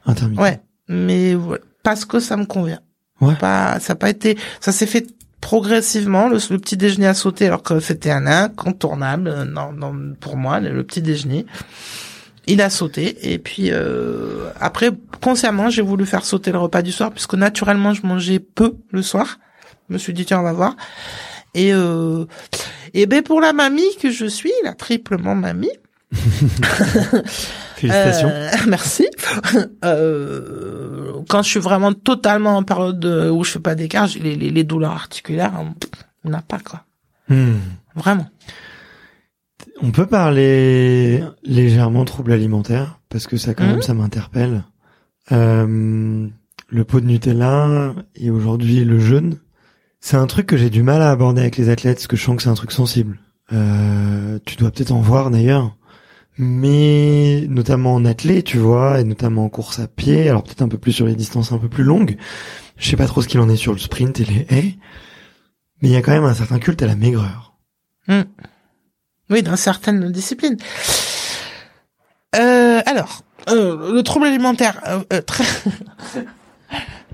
intermittent. Ouais, mais parce que ça me convient. Ouais. Pas ça n'a pas été ça s'est fait progressivement, le, petit déjeuner a sauté alors que c'était un incontournable euh, non, non, pour moi, le, petit déjeuner. Il a sauté et puis euh, après consciemment j'ai voulu faire sauter le repas du soir puisque naturellement je mangeais peu le soir. Je me suis dit tiens on va voir. Et euh, et ben pour la mamie que je suis, la triplement mamie, Félicitations. Euh, merci. Euh, quand je suis vraiment totalement en période où je fais pas d'écart, les, les, les, douleurs articulaires, on n'a pas quoi. Hmm. Vraiment. On peut parler légèrement trouble alimentaire parce que ça quand même hmm. ça m'interpelle. Euh, le pot de Nutella et aujourd'hui le jeûne, c'est un truc que j'ai du mal à aborder avec les athlètes parce que je sens que c'est un truc sensible. Euh, tu dois peut-être en voir d'ailleurs mais notamment en athlète, tu vois, et notamment en course à pied, alors peut-être un peu plus sur les distances un peu plus longues. Je sais pas trop ce qu'il en est sur le sprint et les haies, mais il y a quand même un certain culte à la maigreur. Hmm. Oui, dans certaines disciplines. Euh, alors, euh, le trouble alimentaire, euh, euh très...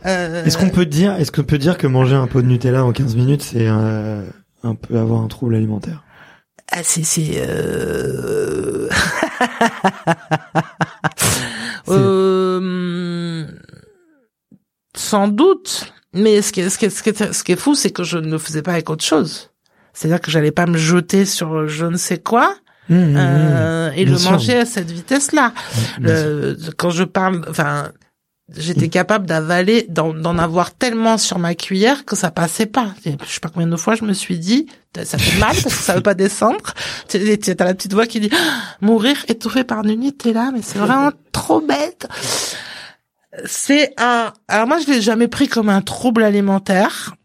Est-ce qu'on peut dire, est-ce qu'on peut dire que manger un pot de Nutella en 15 minutes, c'est un peu avoir un trouble alimentaire? Ah, c'est c'est euh... euh... sans doute. Mais ce qui est ce qui est, ce qui est, ce qui est fou c'est que je ne le faisais pas avec autre chose. C'est-à-dire que j'allais pas me jeter sur je ne sais quoi mmh, mmh, mmh. euh, et le manger à cette vitesse là quand je parle enfin j'étais capable d'avaler, d'en avoir tellement sur ma cuillère que ça passait pas. Je sais pas combien de fois je me suis dit, ça fait mal parce que ça veut pas descendre. Tu as la petite voix qui dit, ah, mourir étouffé par une là, mais c'est vraiment trop bête. C'est un, alors moi je l'ai jamais pris comme un trouble alimentaire.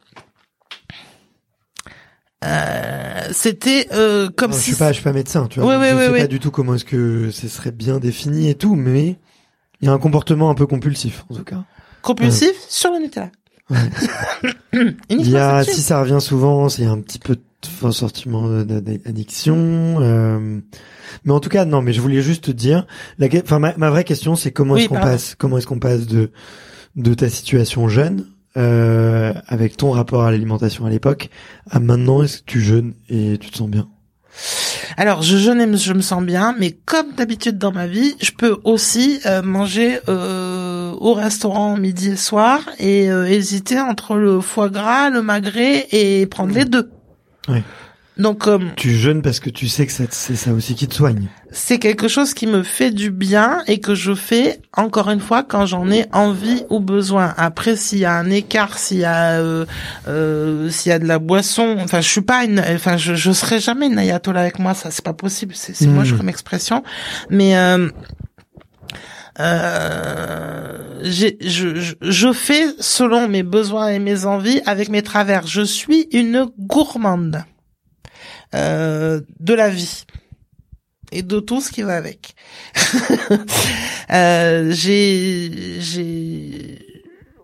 Euh, c'était euh, comme si je suis pas je suis pas médecin tu vois oui, je sais pas du tout comment est-ce que ce serait bien défini et tout mais il y a un comportement un peu compulsif, en tout cas. Compulsif sur le Nutella. Il y a, si ça revient souvent, c'est un petit peu de sentiment d'addiction. Euh, mais en tout cas, non. Mais je voulais juste te dire, la, enfin, ma, vraie question, c'est comment est-ce qu'on passe, comment est-ce qu'on passe de de ta situation jeune euh, avec ton rapport à l'alimentation à l'époque à maintenant, est-ce que tu jeûnes et tu te sens bien? Alors, je jeûne et je me sens bien, mais comme d'habitude dans ma vie, je peux aussi euh, manger euh, au restaurant midi et soir et euh, hésiter entre le foie gras, le magret et prendre les deux. Oui. Donc euh, tu jeûnes parce que tu sais que c'est ça aussi qui te soigne. C'est quelque chose qui me fait du bien et que je fais encore une fois quand j'en ai envie ou besoin. Après s'il y a un écart, s'il y a euh, euh, s'il y a de la boisson, enfin je suis pas une enfin je je serai jamais une ayatollah avec moi, ça c'est pas possible, c'est moi je comme expression mais euh, euh, je, je, je, fais selon mes besoins et mes envies avec mes travers. Je suis une gourmande. Euh, de la vie et de tout ce qui va avec. euh, j'ai j'ai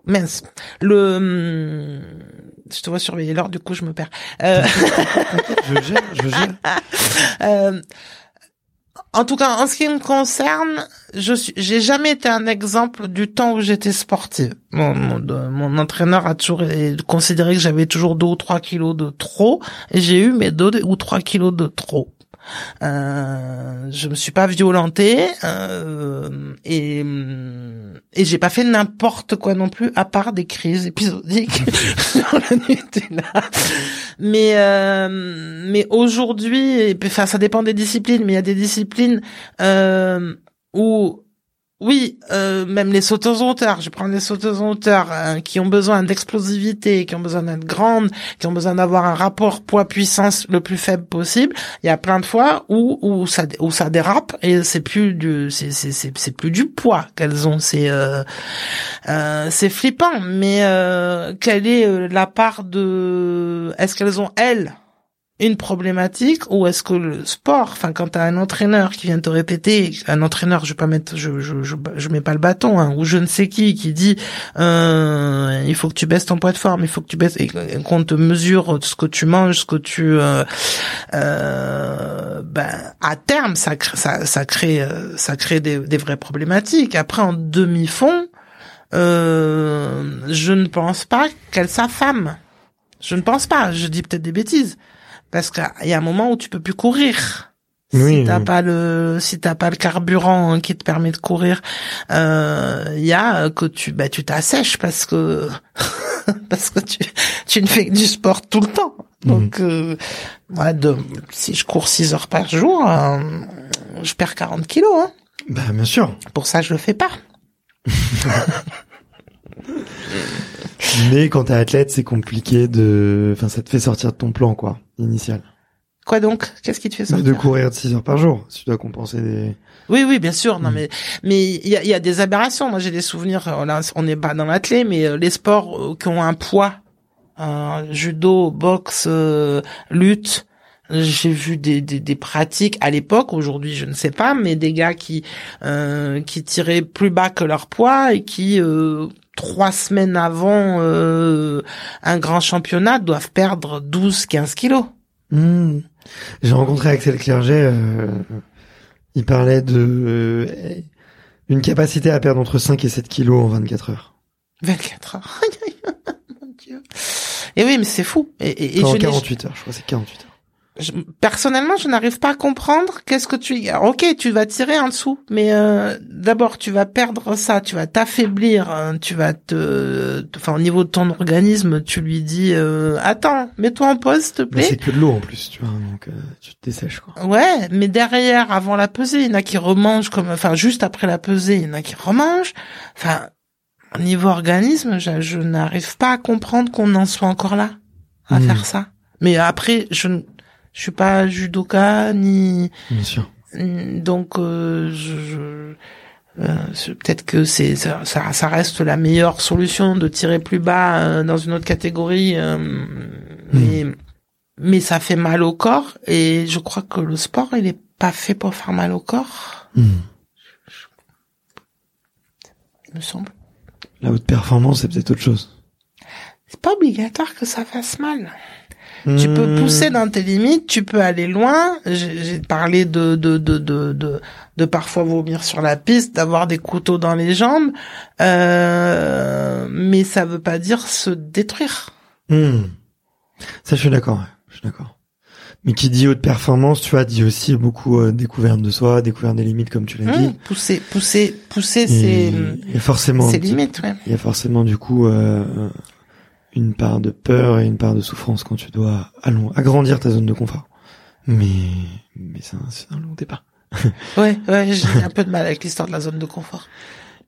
mince le je te vois surveiller l'heure du coup je me perds. Euh... je gère, je gère. En tout cas, en ce qui me concerne, je suis, j'ai jamais été un exemple du temps où j'étais sportive. Mon, mon, entraîneur a toujours considéré que j'avais toujours deux ou trois kilos de trop, et j'ai eu mes deux ou trois kilos de trop. Euh, je me suis pas violentée euh, et et j'ai pas fait n'importe quoi non plus à part des crises épisodiques sur la Nutella. Mais euh, mais aujourd'hui, enfin ça dépend des disciplines, mais il y a des disciplines euh, où oui, euh, même les sauteuses en hauteur, je prends les sauteuses en hauteur hein, qui ont besoin d'explosivité, qui ont besoin d'être grandes, qui ont besoin d'avoir un rapport poids-puissance le plus faible possible. Il y a plein de fois où où ça où ça dérape et c'est plus du c'est c'est c'est plus du poids qu'elles ont, c'est euh, euh, c'est flippant. Mais euh, quelle est euh, la part de est-ce qu'elles ont elles une problématique ou est-ce que le sport, enfin quand t'as un entraîneur qui vient te répéter, un entraîneur, je vais pas mettre, je je je, mets pas le bâton, hein, ou je ne sais qui qui dit, euh, il faut que tu baisses ton poids de forme, il faut que tu baisses, et qu'on te mesure ce que tu manges, ce que tu, euh, euh, ben à terme ça crée ça ça crée ça crée des, des vraies problématiques. Après en demi fond, euh, je ne pense pas qu'elle s'affame. Je ne pense pas. Je dis peut-être des bêtises parce qu'il y a un moment où tu peux plus courir. si t'as pas le si t'as pas le carburant qui te permet de courir, euh, il y a que tu bah tu t'assèches parce que parce que tu tu ne fais que du sport tout le temps. Mhm. Donc euh, ouais, de, si je cours 6 heures par jour, euh, je perds 40 kilos. Hein. Bah bien sûr. Pour ça je le fais pas. Mais quand t'es athlète, c'est compliqué de, enfin, ça te fait sortir de ton plan, quoi, initial. Quoi donc? Qu'est-ce qui te fait sortir De courir de 6 heures par jour, si tu dois compenser des... Oui, oui, bien sûr. Non, mm. mais mais il y a, y a, des aberrations. Moi, j'ai des souvenirs. Euh, là, on n'est pas dans l'athlète, mais euh, les sports euh, qui ont un poids, judo, boxe, lutte. J'ai vu des, des, des, pratiques à l'époque, aujourd'hui je ne sais pas, mais des gars qui qui tiraient plus bas que leur poids et qui trois semaines avant euh, un grand championnat doivent perdre 12-15 kilos. Hmm. J'ai rencontré Axel Clerget, euh, il parlait de euh, une capacité à perdre entre 5 et 7 kilos en 24 heures. 24 heures. Mon Dieu. Et oui, mais c'est fou. Et, et, 48 heures, je crois c'est 48 heures personnellement, je n'arrive pas à comprendre qu'est-ce que tu. Ok, tu vas tirer en dessous, mais euh, d'abord tu vas perdre ça, tu vas t'affaiblir, hein, tu vas te, enfin au niveau de ton organisme, tu lui dis euh, attends, mets-toi en pause, s'il te plaît. c'est que de l'eau en plus, tu vois, donc euh, tu te dessèches quoi. Ouais, mais derrière, avant la pesée, il y en a qui remangent comme, enfin juste après la pesée, il y en a qui remangent. Enfin, au niveau organisme, je, n'arrive pas à comprendre qu'on en soit encore là à hmm. faire ça. Mais après, je je suis pas judoka ni. Bien sûr. Donc euh, je, euh, peut-être que c'est ça, ça, reste la meilleure solution de tirer plus bas euh, dans une autre catégorie, hmm. mais mais ça fait mal au corps et je crois que le sport il est pas fait pour faire mal au corps. Hmm. Il me semble. La haute performance c'est peut-être autre chose. c'est pas obligatoire que ça fasse mal. Tu peux Hmm. pousser dans tes limites, tu peux aller loin. J'ai parlé de de, de de de de parfois vomir sur la piste, d'avoir des couteaux dans les jambes, euh, mais ça veut pas dire se détruire. Hmm. Ça, je suis d'accord. ouais. Je suis d'accord. Mais qui dit haute performance, tu vois, dit aussi beaucoup euh, découverte de soi, découverte des limites, comme tu l'as dit. Hum, pousser, pousser, pousser, c'est forcément, c'est limite. Ouais. il y a forcément du coup euh, une part de peur et une part de souffrance quand tu dois allons, agrandir ta zone de confort. Mais mais c'est un, un long départ. Ouais, ouais, j'ai un peu de mal avec l'histoire de la zone de confort.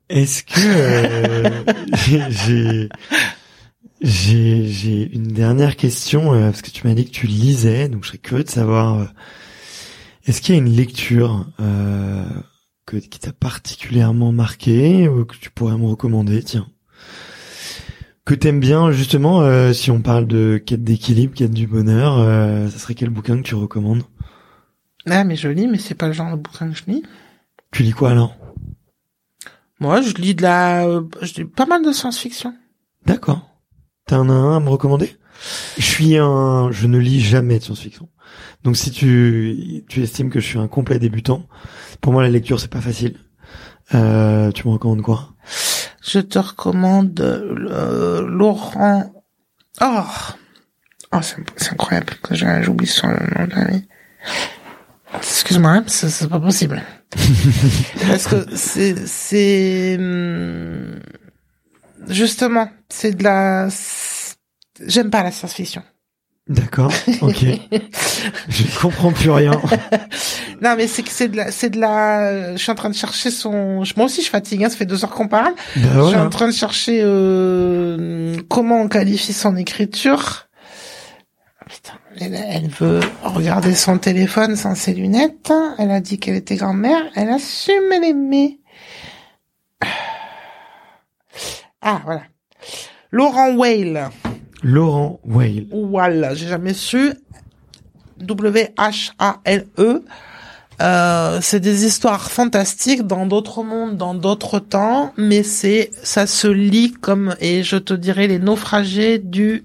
Est-ce que euh, j'ai- j'ai j'ai j'ai une dernière question euh, parce que tu m'as dit que tu lisais donc je serais curieux de savoir euh, est-ce qu'il y a une lecture euh, que qui t'a particulièrement marqué ou que tu pourrais me recommander? Tiens que t'aimes bien justement euh, si on parle de quête d'équilibre quête du bonheur euh, ça serait quel bouquin que tu recommandes? Ah, mais je lis, mais c'est pas le genre de bouquin que je lis. tu lis quoi alors Moi, je lis de la, euh, je lis pas mal de science-fiction. D'accord. T'as un, un à me recommander? Je suis un, je ne lis jamais de science-fiction. Donc si tu tu estimes que je suis un complet débutant, pour moi la lecture c'est pas facile. Euh, tu me recommandes quoi? Je te recommande euh, Laurent. Oh, oh c'est c'est incroyable que j'ai- j'oublie son nom de famille. Excuse-moi, hein, c'est pas possible. Parce que c'est c'est hum, justement c'est de la. J'aime pas la science-fiction. D'accord. Ok. je comprends plus rien. Non, mais c'est que c'est de la, c'est de la. Je suis en train de chercher son. Moi aussi, je fatigue. Hein, ça fait deux heures qu'on parle. Bah Je suis voilà. en train de chercher euh, comment on qualifie son écriture. Putain, elle, elle veut regarder son téléphone sans ses lunettes. Elle a dit qu'elle était grand-mère. Elle assume l'aimer. Ah, voilà. Laurent Whale. Laurent Weil. Wall, j'ai jamais su. W-H-A-L-E. Euh, c'est des histoires fantastiques dans d'autres mondes, dans d'autres temps, mais c'est, ça se lit comme, et je te dirais, les naufragés du,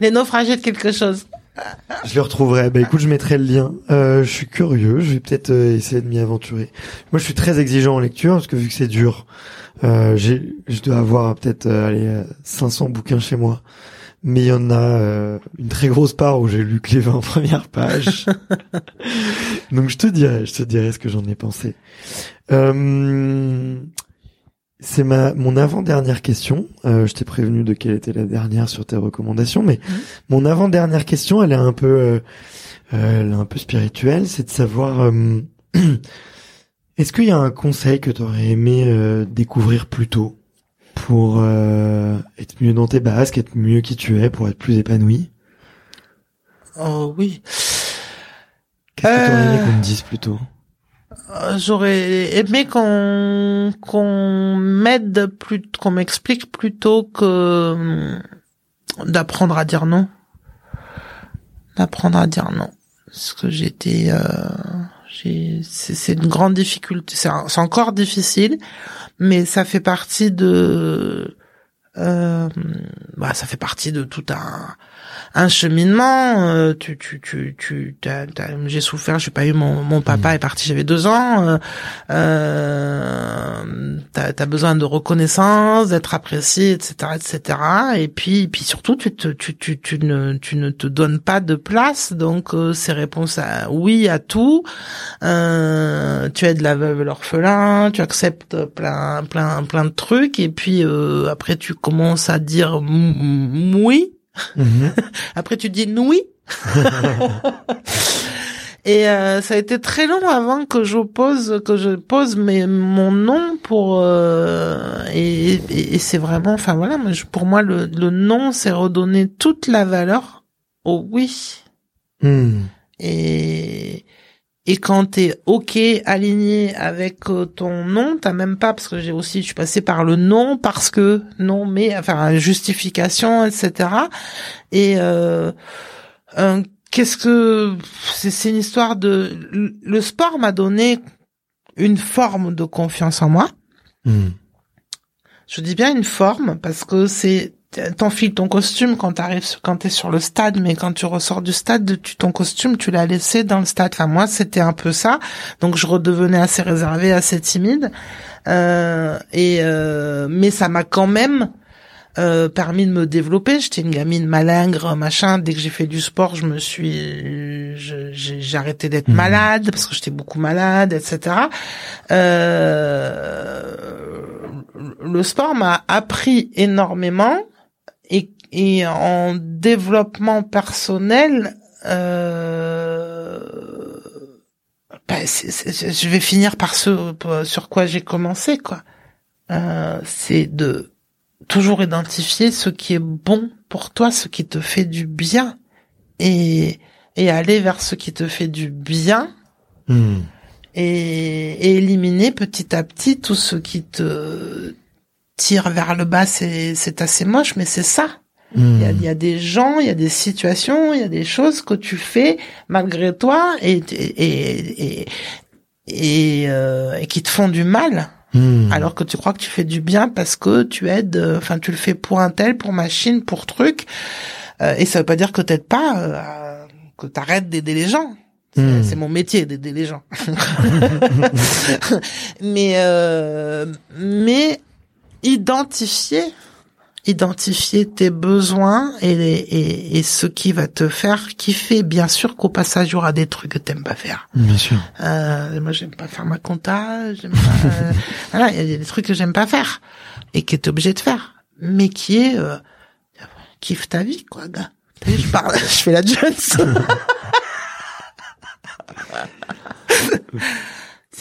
les naufragés de quelque chose. Je le retrouverai. Bah écoute, je mettrai le lien. Euh, je suis curieux. Je vais peut-être euh, essayer de m'y aventurer. Moi, je suis très exigeant en lecture parce que vu que c'est dur, euh, j'ai, je dois avoir peut-être euh, allez, euh, 500 bouquins chez moi. Mais il y en a euh, une très grosse part où j'ai lu que les 20 premières pages. Donc je te dirai, je te dirai ce que j'en ai pensé. Euh, c'est ma mon avant-dernière question. Euh, je t'ai prévenu de quelle était la dernière sur tes recommandations, mais mon avant-dernière question, elle est un peu, euh, euh, elle est un peu spirituelle, c'est de savoir, euh, est-ce qu'il y a un conseil que tu aurais aimé euh, découvrir plus tôt? Pour euh, être mieux dans tes bases, être mieux qui tu es, pour être plus épanoui Oh oui. Qu'est-ce que tu aurais aimé Euh. qu'on me dise plus tôt Euh, J'aurais aimé qu'on qu'on m'aide plus, qu'on m'explique plutôt que hum, d'apprendre à dire non. D'apprendre à dire non. Parce que j'étais, euh, c'est une grande difficulté. C'est encore difficile, mais ça fait partie de, euh, bah, ça fait partie de tout un un cheminement. euh, tu, tu, tu, tu, j'ai souffert. J'ai pas eu mon, mon papa est parti. J'avais deux ans. Euh, euh, t'as, t'as besoin de reconnaissance, d'être apprécié, etc., etc. Et puis, puis surtout, tu, te, tu, tu, tu ne, tu ne te donnes pas de place. Donc, euh, ces réponses à oui à tout. Euh, tu aides la veuve et l'orphelin. Tu acceptes plein, plein, plein de trucs. Et puis euh, après, tu commences à dire oui. Mhm. Après, tu dis oui. Et euh, ça a été très long avant que j'oppose, que je pose mes, mon nom pour euh, et, et, et c'est vraiment, enfin voilà, je- pour moi le, le nom c'est redonner toute la valeur au oui. Hmm. Et et quand t'es ok aligné avec euh, ton nom, t'as même pas parce que j'ai aussi, je suis passée par le non parce que non, mais enfin justification, etc. Et euh, euh, qu'est-ce que c'est, c'est une histoire de le sport m'a donné une forme de confiance en moi. Hmm. Je dis bien une forme parce que c'est t'enfiles ton costume quand t'arrives quand t'es sur le stade mais quand tu ressors du stade tu ton costume tu l'as laissé dans le stade enfin moi c'était un peu ça donc je redevenais assez réservée assez timide euh, et euh, mais ça m'a quand même euh, permis de me développer. J'étais une gamine malingre, machin. Dès que j'ai fait du sport, je me suis, j'ai arrêté d'être Mhm. malade parce que j'étais beaucoup malade, etc. Euh, le sport m'a appris énormément et, et en développement personnel. Euh, c'est- je vais finir par ce sur quoi j'ai commencé, quoi. Euh, c'est de toujours identifier ce qui est bon pour toi, ce qui te fait du bien, et et aller vers ce qui te fait du bien, Hmm. et, et éliminer petit à petit tout ce qui te tire vers le bas. C'est assez moche, mais c'est ça. Il y, a, y a des gens, il y a des situations, il y a des choses que tu fais malgré toi et et et, et, euh, et qui te font du mal Hmm. alors que tu crois que tu fais du bien parce que tu aides, euh, enfin tu le fais pour un tel, pour machine, pour truc, Euh, et ça veut pas dire que t'aides pas, euh, que t'arrêtes d'aider les gens. C'est Hmm. mon métier d'aider les gens. mais euh, mais identifier identifier tes besoins et, et, et ce qui va te faire kiffer. Bien sûr qu'au passage, il y aura des trucs que t'aimes pas faire. Bien sûr. Euh, moi, j'aime pas faire ma compta. J'aime pas. euh, voilà, il y a des trucs que j'aime pas faire et que t'es obligé de faire, mais qui est euh, kiffe ta vie, quoi, gars. T'as vu, je parle, je fais la Jones.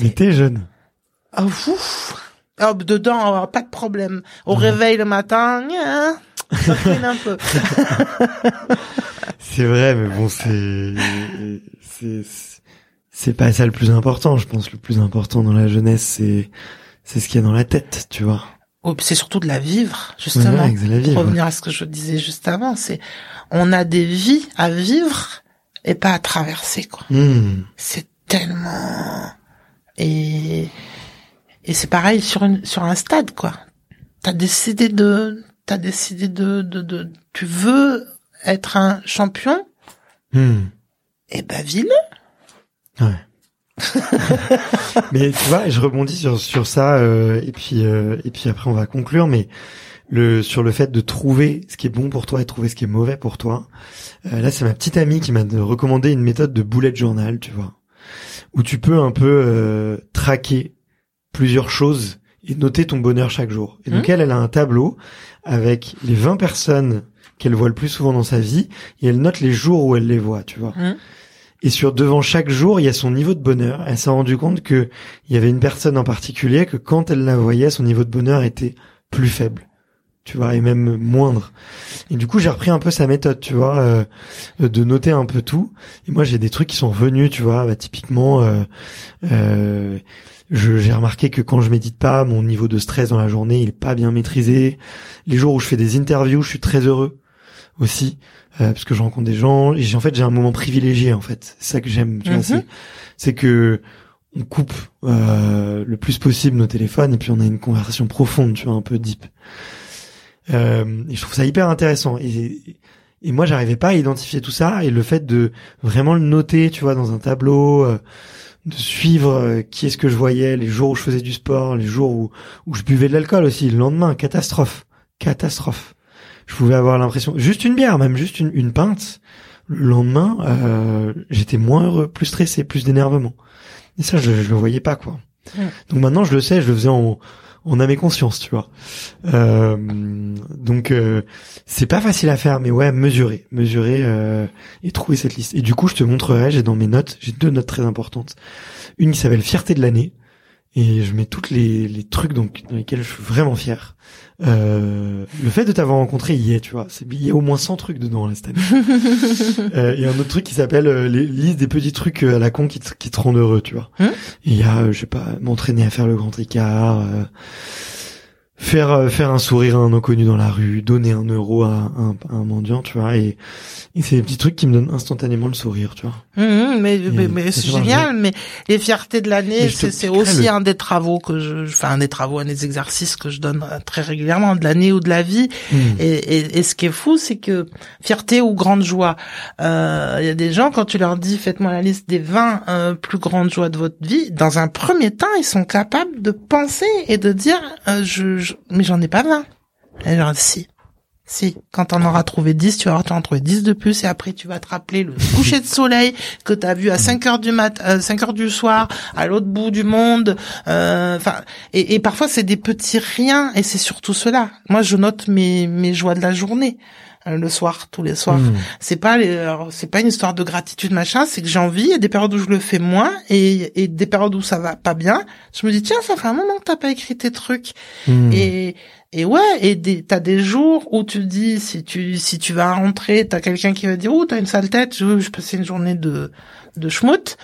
Mais t'es jeune. oh, ouf. Oh, dedans, oh, pas de problème. Au réveil le matin, gna, ça traîne un peu. C'est vrai, mais bon, c'est, c'est, c'est pas ça le plus important. Je pense le plus important dans la jeunesse, c'est, c'est ce qu'il y a dans la tête, tu vois. Oh, c'est surtout de la vivre, justement. Ouais, la vie. Pour revenir à ce que je disais juste avant, c'est on a des vies à vivre et pas à traverser, quoi. Hmm. c'est tellement et et c'est pareil sur une sur un stade quoi t'as décidé de t'as décidé de, de de tu veux être un champion? Hmm. et ben vis-le Ouais. mais tu vois, je rebondis sur sur ça euh, et puis euh, et puis après on va conclure. Mais le sur le fait de trouver ce qui est bon pour toi et trouver ce qui est mauvais pour toi. Euh, là, c'est ma petite amie qui m'a recommandé une méthode de bullet journal, tu vois, où tu peux un peu euh, traquer plusieurs choses et noter ton bonheur chaque jour. Et donc Mhm. elle, elle a un tableau avec les 20 personnes qu'elle voit le plus souvent dans sa vie et elle note les jours où elle les voit, tu vois. Mhm. Et sur devant chaque jour, il y a son niveau de bonheur. Elle s'est rendue compte que il y avait une personne en particulier que quand elle la voyait, son niveau de bonheur était plus faible, tu vois, et même moindre. Et du coup, j'ai repris un peu sa méthode, tu vois, euh, de noter un peu tout. Et moi, j'ai des trucs qui sont revenus, tu vois, bah, typiquement, euh, euh, j'ai remarqué que quand je médite pas, mon niveau de stress dans la journée, il est pas bien maîtrisé. Les jours où je fais des interviews, je suis très heureux aussi euh, parce que je rencontre des gens et j'ai en fait j'ai un moment privilégié en fait c'est ça que j'aime tu vois Mhm. c'est c'est que on coupe euh, le plus possible nos téléphones et puis on a une conversation profonde tu vois un peu deep euh, et je trouve ça hyper intéressant et et moi j'arrivais pas à identifier tout ça et le fait de vraiment le noter tu vois dans un tableau euh, de suivre euh, qui est-ce que je voyais les jours où je faisais du sport les jours où où je buvais de l'alcool aussi le lendemain catastrophe catastrophe. Je pouvais avoir l'impression juste une bière même juste une, une pinte. Le lendemain euh, j'étais moins heureux plus stressé plus d'énervement. Et ça je, je le voyais pas quoi. Ouais. donc maintenant je le sais je le faisais en en âme et conscience tu vois. Euh, donc euh, c'est pas facile à faire mais ouais mesurer mesurer euh, et trouver cette liste. Et du coup je te montrerai j'ai dans mes notes j'ai deux notes très importantes. Une qui s'appelle fierté de l'année et je mets toutes les, les trucs donc dans lesquels je suis vraiment fier. Euh, le fait de t'avoir rencontré y est, tu vois, c'est il y a au moins 100 trucs dedans là cette année. euh, Il y a un autre truc qui s'appelle euh, les liste des petits trucs euh, à la con qui te, qui te rendent heureux, tu vois. Hein? Il y a, euh, je sais pas, m'entraîner à faire le grand écart, euh, faire euh, faire un sourire à un inconnu dans la rue, donner un euro à un, à un mendiant, tu vois, et, et c'est des petits trucs qui me donnent instantanément le sourire, tu vois. Mhm, mais mais, mais c'est génial. Mais les fiertés de l'année, je c'est aussi le- un des travaux que je, enfin un des travaux, un des exercices que je donne euh, très régulièrement de l'année ou de la vie. Mhm. Et, et, et ce qui est fou, c'est que fierté ou grande joie, euh, il y a des gens quand tu leur dis faites-moi la liste des 20 euh, plus grandes joies de votre vie, dans un premier temps, ils sont capables de penser et de dire euh, je, je mais j'en ai pas 20. Et genre si. Si, quand on aura trouvé 10, tu vas en trouver 10 de plus et après tu vas te rappeler le coucher de soleil que tu as vu à 5 heures du mat, euh, 5 heures du soir, à l'autre bout du monde. euh, Enfin, et, et parfois c'est des petits riens et c'est surtout cela. Moi, je note mes mes joies de la journée le soir, tous les soirs. Mhm. C'est pas c'est pas une histoire de gratitude machin, c'est que j'ai envie. Il y a des périodes où je le fais moins et, et des périodes où ça va pas bien. Je me dis tiens, ça fait un moment que t'as pas écrit tes trucs. Mhm. Et et ouais, et des, t'as des jours où tu te dis si tu si tu vas rentrer, t'as quelqu'un qui va dire oh t'as une sale tête, je je passais une journée de de schmout.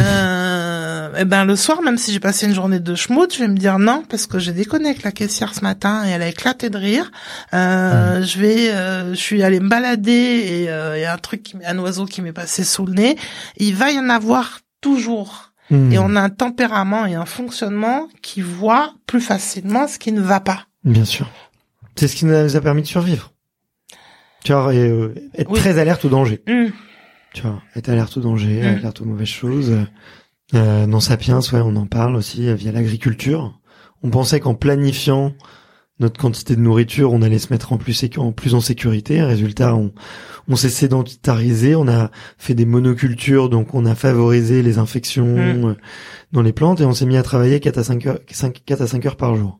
Euh, et ben le soir, même si j'ai passé une journée de schmout, je vais me dire non parce que j'ai déconné avec la caissière ce matin et elle a éclaté de rire. Euh, Je vais, euh, je suis allée me balader et euh, il y a un truc, qui un oiseau qui m'est passé sous le nez. Il va y en avoir toujours. Mhm. Et on a un tempérament et un fonctionnement qui voit plus facilement ce qui ne va pas. Bien sûr. C'est ce qui nous a permis de survivre. Tu vois, et, euh, être Oui. très alerte au danger. Hum. Tu vois, être alerte au danger, Mm. alerte aux mauvaises choses. Euh, dans Sapiens, ouais, on en parle aussi euh, via l'agriculture. On pensait qu'en planifiant notre quantité de nourriture, on allait se mettre en plus, en plus en sécurité. Résultat, on, on s'est sédentarisé, on a fait des monocultures, donc on a favorisé les infections Mm. euh, dans les plantes et on s'est mis à travailler 4 à 5 heures, 5, 4 à 5 heures par jour.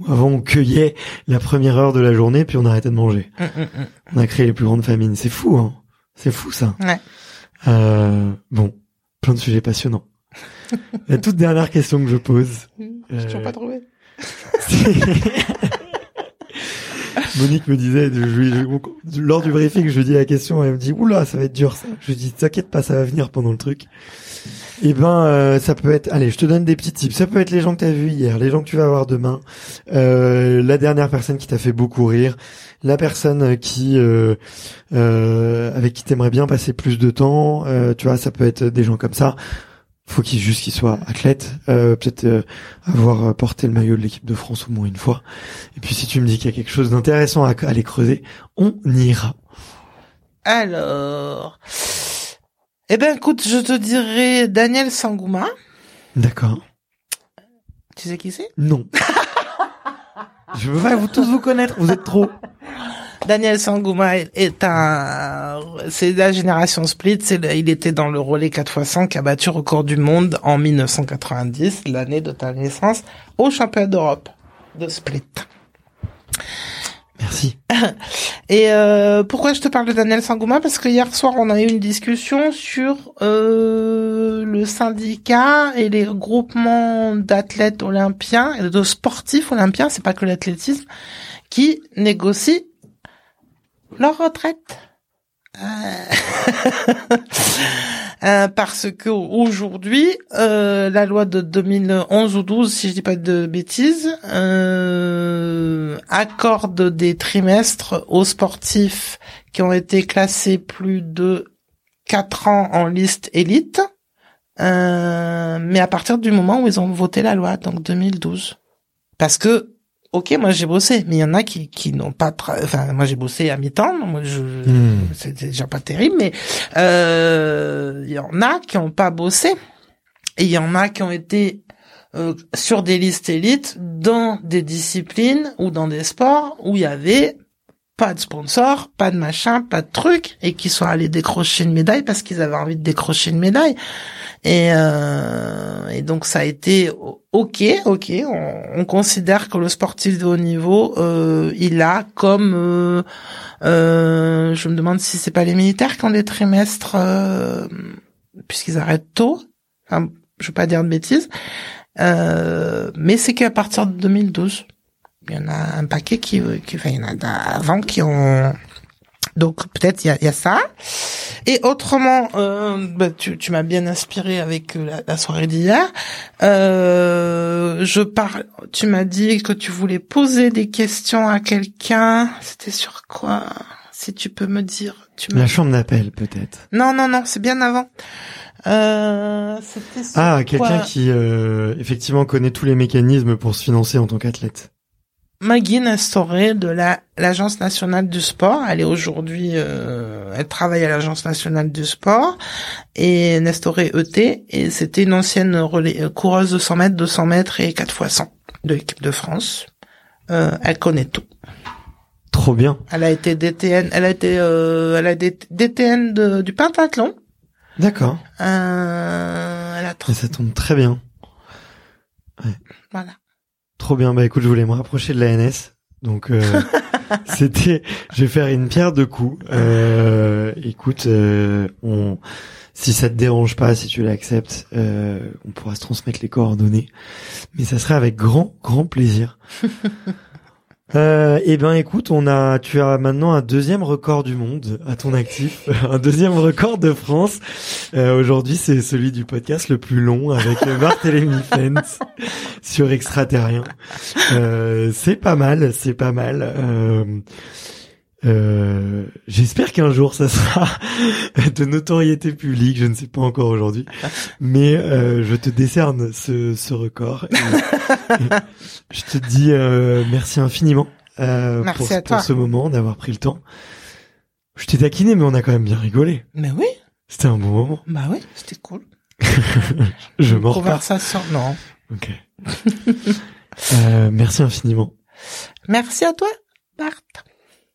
Où Avant, on cueillait la première heure de la journée, puis on arrêtait de manger. Hum, hum. On a créé les plus grandes famines. C'est fou, hein. C'est fou, ça. Ouais. Euh, bon, plein de sujets passionnants. La toute dernière question que je pose. J'ai toujours Euh, pas trouvé. Monique me disait, je je- lors du briefing, je lui dis la question, elle me dit, oula, ça va être dur ça. Je lui dis, t'inquiète pas, ça va venir pendant le truc. Eh ben, euh, ça peut être, allez, je te donne des petits tips. Ça peut être les gens que t'as vus hier, les gens que tu vas voir demain, euh, la dernière personne qui t'a fait beaucoup rire, la personne qui, euh, euh, avec qui t'aimerais bien passer plus de temps. euh, tu vois, ça peut être des gens comme ça. Faut qu'ils juste qu'ils soient athlètes, euh, peut-être euh, avoir porté le maillot de l'équipe de France au moins une fois. Et puis si tu me dis qu'il y a quelque chose d'intéressant à à aller creuser, on ira. Alors, eh ben écoute, je te dirais Daniel Sangouma. D'accord. Tu sais qui c'est? Non. Je veux pas vous tous vous connaître, vous êtes trop. Daniel Sangouma est- un, c'est la génération Split. C'est le- il était dans le relais 4x100 qui a battu record du monde en 1990, l'année de ta naissance, au championnat d'Europe de Split. Merci. Et euh, pourquoi je te parle de Daniel Sangouma? Parce que hier soir, on a eu une discussion sur euh, le syndicat et les groupements d'athlètes olympiens et de sportifs olympiens, c'est pas que l'athlétisme, qui négocient leur retraite. Euh, euh, parce que aujourd'hui, euh, la loi de 2011 ou 12, si je dis pas de bêtises, euh, accorde des trimestres aux sportifs qui ont été classés plus de 4 ans en liste élite, euh, mais à partir du moment où ils ont voté la loi, donc 2012. Parce que Ok, moi j'ai bossé, mais il y en a qui qui n'ont pas. tra- Enfin, moi j'ai bossé à mi-temps. Moi, je, Hmm. c'est déjà pas terrible, mais euh, il y en a qui ont pas bossé et il y en a qui ont été euh, sur des listes élites dans des disciplines ou dans des sports où il y avait pas de sponsor, pas de machin, pas de truc, et qui sont allés décrocher une médaille parce qu'ils avaient envie de décrocher une médaille. Et, euh, et donc ça a été ok, ok. On, on considère que le sportif de haut niveau, euh, il a comme, euh, euh, je me demande si c'est pas les militaires qui ont des trimestres euh, puisqu'ils arrêtent tôt. Enfin, je veux pas dire de bêtises, euh, mais c'est qu'à partir de 2012, il y en a un paquet qui, qui enfin, il y en a avant qui ont donc peut-être il y a, y a ça. Et autrement, euh, bah, tu, tu m'as bien inspiré avec euh, la, la soirée d'hier. Euh, je parle. Tu m'as dit que tu voulais poser des questions à quelqu'un. C'était sur quoi? Si tu peux me dire. Tu La chambre d'appel, peut-être. Non, non, non, c'est bien avant. Euh, Ah, quelqu'un qui, euh, effectivement, connaît tous les mécanismes pour se financer en tant qu'athlète. Maggie Nestoré de la l'agence nationale du sport. Elle est aujourd'hui, euh, elle travaille à l'agence nationale du sport et Nestoré ET et c'était une ancienne relais- euh, coureuse de 100 mètres, 200 mètres et 4 x 100 de l'équipe de France. Euh, elle connaît tout. Trop bien. Elle a été DTN, elle a été, euh, elle a été DTN de- du pentathlon. D'accord. Euh, elle a Et ça tombe très bien. voilà. Trop bien. Bah écoute, je voulais me rapprocher de l'ANS. Donc euh, c'était, je vais faire une pierre deux coups. Euh, écoute, euh, on, si ça te dérange pas, si tu l'acceptes, euh, on pourra se transmettre les coordonnées. Mais ça serait avec grand, grand plaisir. Euh, eh ben écoute, on a, tu as maintenant un deuxième record du monde à ton actif, un deuxième record de France. Euh, Aujourd'hui, c'est celui du podcast le plus long avec Barthélémy Fens sur extraterrien. Euh, c'est pas mal, c'est pas mal. Euh, J'espère qu'un jour ça sera de notoriété publique. Je ne sais pas encore aujourd'hui, mais euh, je te décerne ce, ce record. Je te dis euh, merci infiniment euh, Merci pour, à pour toi. ce moment d'avoir pris le temps. Je t'ai taquiné, mais on a quand même bien rigolé. Mais oui, C'était un bon moment. bah oui, c'était cool. Je m'en repars. Conversation, non. Ok. Euh, merci infiniment. Merci à toi, Bart.